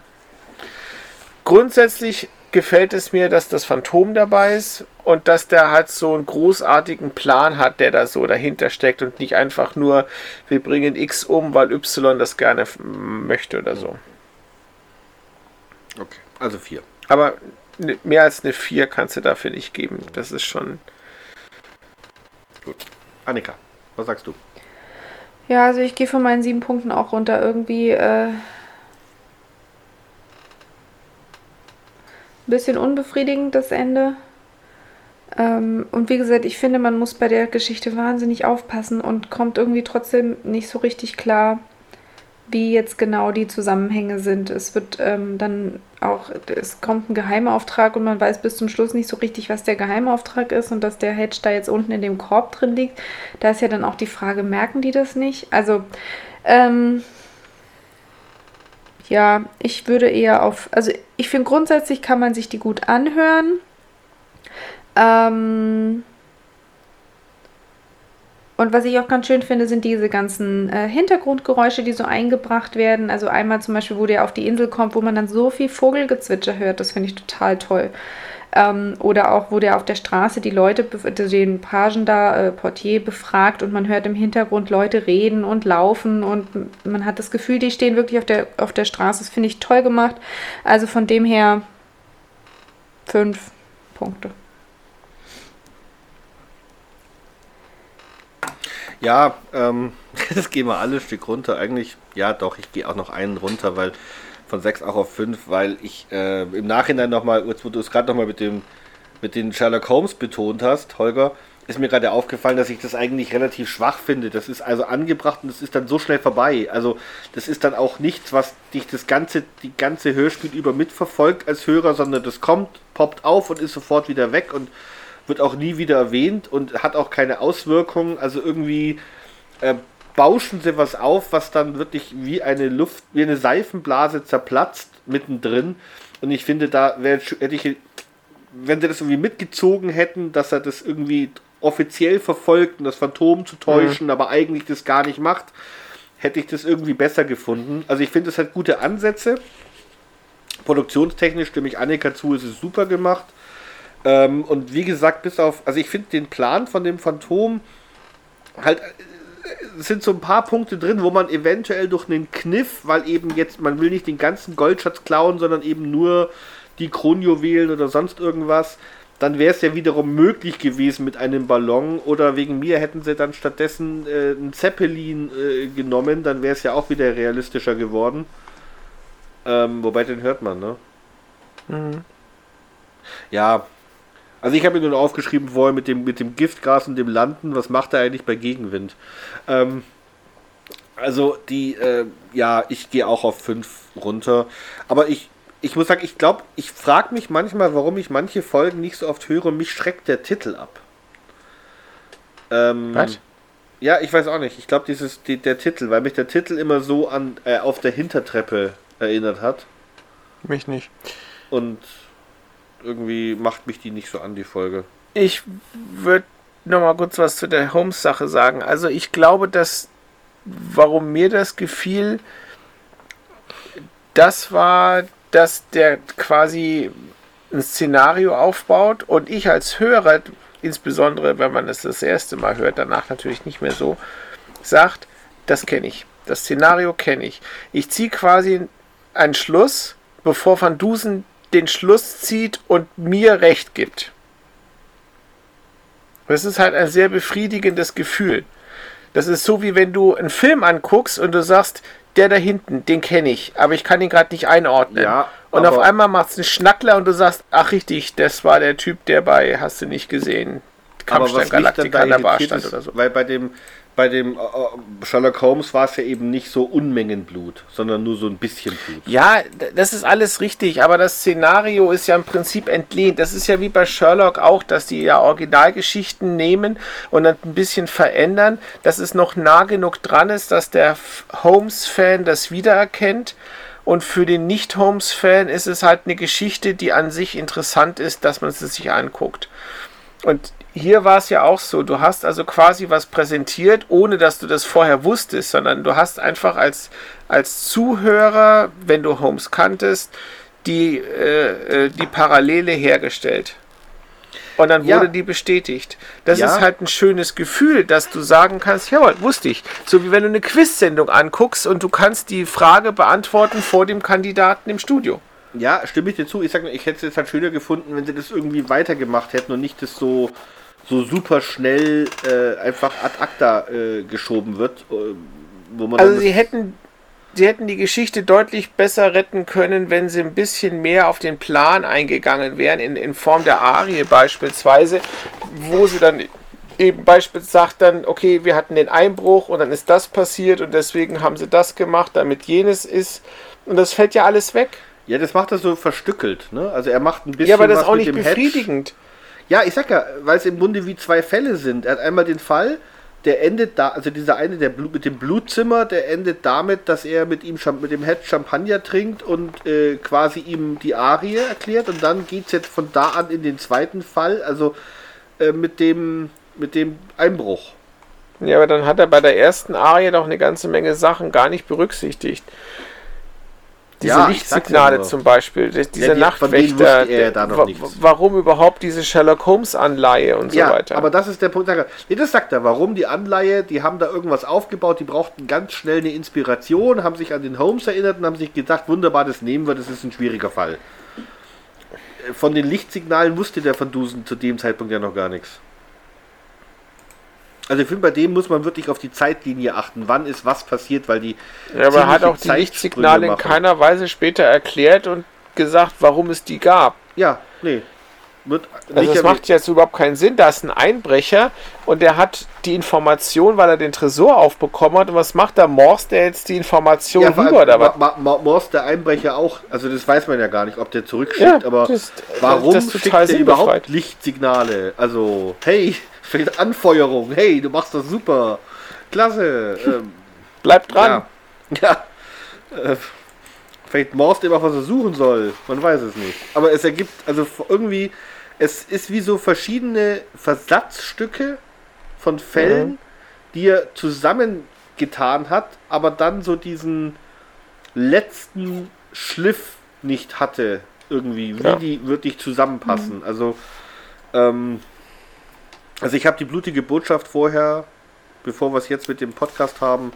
Grundsätzlich gefällt es mir, dass das Phantom dabei ist und dass der halt so einen großartigen Plan hat, der da so dahinter steckt und nicht einfach nur, wir bringen X um, weil Y das gerne möchte oder so. Okay, also vier. Aber ne, mehr als eine 4 kannst du dafür nicht geben. Das ist schon. Gut. Annika, was sagst du? Ja, also ich gehe von meinen sieben Punkten auch runter. Irgendwie äh, ein bisschen unbefriedigend das Ende. Ähm, und wie gesagt, ich finde, man muss bei der Geschichte wahnsinnig aufpassen und kommt irgendwie trotzdem nicht so richtig klar, wie jetzt genau die Zusammenhänge sind. Es wird ähm, dann auch, es kommt ein Geheimauftrag und man weiß bis zum Schluss nicht so richtig, was der Geheimauftrag ist und dass der Hedge da jetzt unten in dem Korb drin liegt. Da ist ja dann auch die Frage, merken die das nicht? Also, ähm, ja, ich würde eher auf, also ich finde grundsätzlich kann man sich die gut anhören. Ähm, und was ich auch ganz schön finde, sind diese ganzen äh, Hintergrundgeräusche, die so eingebracht werden. Also einmal zum Beispiel, wo der auf die Insel kommt, wo man dann so viel Vogelgezwitscher hört. Das finde ich total toll. Ähm, oder auch, wo der auf der Straße die Leute, den Pagen da, äh, Portier befragt und man hört im Hintergrund Leute reden und laufen und man hat das Gefühl, die stehen wirklich auf der, auf der Straße. Das finde ich toll gemacht. Also von dem her fünf Punkte. Ja, ähm, das gehen wir alle ein Stück runter. Eigentlich, ja doch, ich gehe auch noch einen runter, weil von 6 auch auf 5, weil ich äh, im Nachhinein nochmal, wo du es gerade nochmal mit dem mit den Sherlock Holmes betont hast, Holger, ist mir gerade aufgefallen, dass ich das eigentlich relativ schwach finde. Das ist also angebracht und das ist dann so schnell vorbei. Also das ist dann auch nichts, was dich das ganze, die ganze Hörspiel über mitverfolgt als Hörer, sondern das kommt, poppt auf und ist sofort wieder weg und wird auch nie wieder erwähnt und hat auch keine Auswirkungen. Also irgendwie äh, bauschen sie was auf, was dann wirklich wie eine Luft, wie eine Seifenblase zerplatzt mittendrin. Und ich finde, da wäre hätte ich, wenn sie das irgendwie mitgezogen hätten, dass er das irgendwie offiziell verfolgt und das Phantom zu täuschen, mhm. aber eigentlich das gar nicht macht, hätte ich das irgendwie besser gefunden. Also ich finde, es hat gute Ansätze. Produktionstechnisch stimme ich Annika zu, es ist super gemacht. Ähm, und wie gesagt, bis auf, also ich finde den Plan von dem Phantom halt äh, sind so ein paar Punkte drin, wo man eventuell durch einen Kniff, weil eben jetzt, man will nicht den ganzen Goldschatz klauen, sondern eben nur die Kronjuwelen oder sonst irgendwas, dann wäre es ja wiederum möglich gewesen mit einem Ballon oder wegen mir hätten sie dann stattdessen äh, einen Zeppelin äh, genommen, dann wäre es ja auch wieder realistischer geworden. Ähm, wobei den hört man, ne? Mhm. Ja, also ich habe mir nur aufgeschrieben vorher mit dem, mit dem Giftgras und dem Landen, was macht er eigentlich bei Gegenwind? Ähm, also die, äh, ja, ich gehe auch auf 5 runter. Aber ich, ich muss sagen, ich glaube, ich frage mich manchmal, warum ich manche Folgen nicht so oft höre mich schreckt der Titel ab. Ähm, was? Ja, ich weiß auch nicht. Ich glaube, dieses die, der Titel, weil mich der Titel immer so an äh, auf der Hintertreppe erinnert hat. Mich nicht. Und irgendwie macht mich die nicht so an, die Folge. Ich würde noch mal kurz was zu der Holmes-Sache sagen. Also ich glaube, dass, warum mir das gefiel, das war, dass der quasi ein Szenario aufbaut und ich als Hörer, insbesondere wenn man es das, das erste Mal hört, danach natürlich nicht mehr so, sagt, das kenne ich. Das Szenario kenne ich. Ich ziehe quasi einen Schluss, bevor Van Dusen den Schluss zieht und mir recht gibt. Das ist halt ein sehr befriedigendes Gefühl. Das ist so, wie wenn du einen Film anguckst und du sagst, der da hinten, den kenne ich, aber ich kann ihn gerade nicht einordnen. Ja, und auf einmal macht es einen Schnackler und du sagst, ach richtig, das war der Typ, der bei Hast du nicht gesehen, dann Galactica da dabei irritiert stand ist, oder so. weil bei dem, bei dem äh, äh, Sherlock Holmes war es ja eben nicht so Unmengen Blut, sondern nur so ein bisschen Blut. Ja, das ist alles richtig, aber das Szenario ist ja im Prinzip entlehnt. Das ist ja wie bei Sherlock auch, dass die ja Originalgeschichten nehmen und dann ein bisschen verändern, dass es noch nah genug dran ist, dass der Holmes-Fan das wiedererkennt. Und für den Nicht-Holmes-Fan ist es halt eine Geschichte, die an sich interessant ist, dass man sie sich anguckt. Und hier war es ja auch so, du hast also quasi was präsentiert, ohne dass du das vorher wusstest, sondern du hast einfach als, als Zuhörer, wenn du Holmes kanntest, die, äh, äh, die Parallele hergestellt. Und dann Ja. wurde die bestätigt. Das Ja. ist halt ein schönes Gefühl, dass du sagen kannst, jawohl, wusste ich. So wie wenn du eine Quiz-Sendung anguckst und du kannst die Frage beantworten vor dem Kandidaten im Studio. Ja, stimme ich dir zu. Ich sag nur, ich hätte es jetzt halt schöner gefunden, wenn sie das irgendwie weitergemacht hätten und nicht das so, so super schnell äh, einfach ad acta äh, geschoben wird. Äh, wo man Also sie hätten, sie hätten die Geschichte deutlich besser retten können, wenn sie ein bisschen mehr auf den Plan eingegangen wären, in, in Form der Arie beispielsweise, wo sie dann eben beispielsweise sagt dann, okay, wir hatten den Einbruch und dann ist das passiert und deswegen haben sie das gemacht, damit jenes ist. Und das fällt ja alles weg. Ja, das macht er so verstückelt, ne? Also er macht ein bisschen Ja, aber das ist auch nicht dem Hedge. Ja, ich sag ja, weil es im Grunde wie zwei Fälle sind. Er hat einmal den Fall, der endet da, also dieser eine, der mit dem Blutzimmer, der endet damit, dass er mit ihm mit dem Head Champagner trinkt und äh, quasi ihm die Arie erklärt und dann geht's jetzt von da an in den zweiten Fall, also äh, mit dem mit dem Einbruch. Ja, aber dann hat er bei der ersten Arie doch eine ganze Menge Sachen gar nicht berücksichtigt. Diese Ja, Lichtsignale zum Beispiel, die- diese Ja, die- von denen Nachtwächter, er warum überhaupt diese Sherlock Holmes Anleihe und so weiter. aber das ist der Punkt. Nee, das sagt er. Warum die Anleihe? Die haben da irgendwas aufgebaut. Die brauchten ganz schnell eine Inspiration, haben sich an den Holmes erinnert und haben sich gedacht, wunderbar, das nehmen wir. Das ist ein schwieriger Fall. Von den Lichtsignalen wusste der Van Dusen zu dem Zeitpunkt ja noch gar nichts. Also ich finde, bei dem muss man wirklich auf die Zeitlinie achten. Wann ist was passiert, weil die. ja, aber er hat auch die Lichtsignale in keiner Weise später erklärt und gesagt, warum es die gab. Ja, nee. Wird Also erwähnt. macht jetzt überhaupt keinen Sinn. Da ist ein Einbrecher und der hat die Information, weil er den Tresor aufbekommen hat. Und was macht der Morst, der jetzt die Information Ja, rüber oder was? Ma Ma Morse, der Einbrecher auch, also das weiß man ja gar nicht, ob der zurückschickt, Ja, aber das- warum das schickt der überhaupt. Lichtsignale? Also, hey, vielleicht Anfeuerung, hey, du machst das super, klasse. Ähm, Bleibt dran. ja, ja äh, vielleicht Morse immer was er suchen soll, man weiß es nicht. Aber es ergibt, also irgendwie, es ist wie so verschiedene Versatzstücke von Fällen, Mhm. die er zusammengetan hat, aber dann so diesen letzten Schliff nicht hatte, irgendwie, wie Ja. die wirklich zusammenpassen. Also, ähm, also ich habe die blutige Botschaft vorher, bevor wir es jetzt mit dem Podcast haben,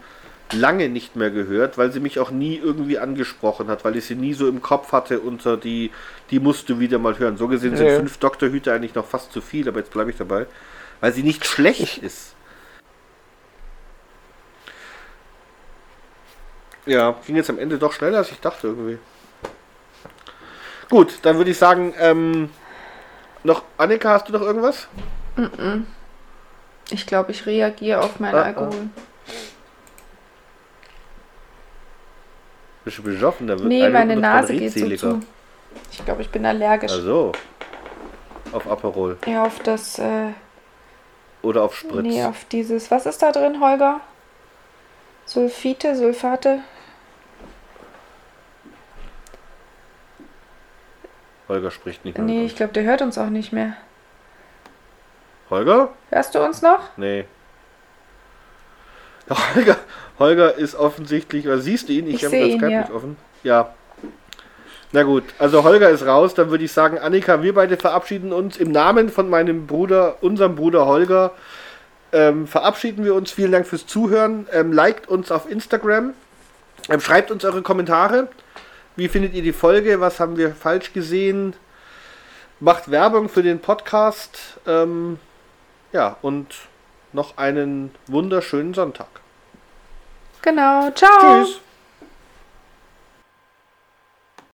lange nicht mehr gehört, weil sie mich auch nie irgendwie angesprochen hat, weil ich sie nie so im Kopf hatte unter die, die musst du wieder mal hören. So gesehen sind fünf Doktorhüte eigentlich noch fast zu viel, aber jetzt bleibe ich dabei, weil sie nicht schlecht ist. Ja, ging jetzt am Ende doch schneller, als ich dachte irgendwie. Gut, dann würde ich sagen, ähm, noch, Annika, hast du noch irgendwas? Ich glaube, ich reagiere auf meinen Ah, ah. Alkohol. Bist du besoffen? Da wird Nee, meine Nase geht so zu. Ich glaube, ich bin allergisch. Also, auf Aperol Ja, auf das, äh, oder auf Spritz. nee, auf dieses, was ist da drin, Holger? Sulfite, Sulfate? Holger spricht nicht mehr. Nee, ich glaube, der hört uns auch nicht mehr. Holger? Hörst du uns noch? Nee. Ja, Holger, Holger ist offensichtlich, oder siehst du ihn? Ich habe seh das ihn, Skype ja. nicht offen. Ja. Na gut, also Holger ist raus, dann würde ich sagen, Annika, wir beide verabschieden uns im Namen von meinem Bruder, unserem Bruder Holger, ähm, verabschieden wir uns. Vielen Dank fürs Zuhören. Ähm, liked uns auf Instagram. Ähm, schreibt uns eure Kommentare. Wie findet ihr die Folge? Was haben wir falsch gesehen? Macht Werbung für den Podcast. Ähm, ja, und noch einen wunderschönen Sonntag. Genau. Ciao. Tschüss.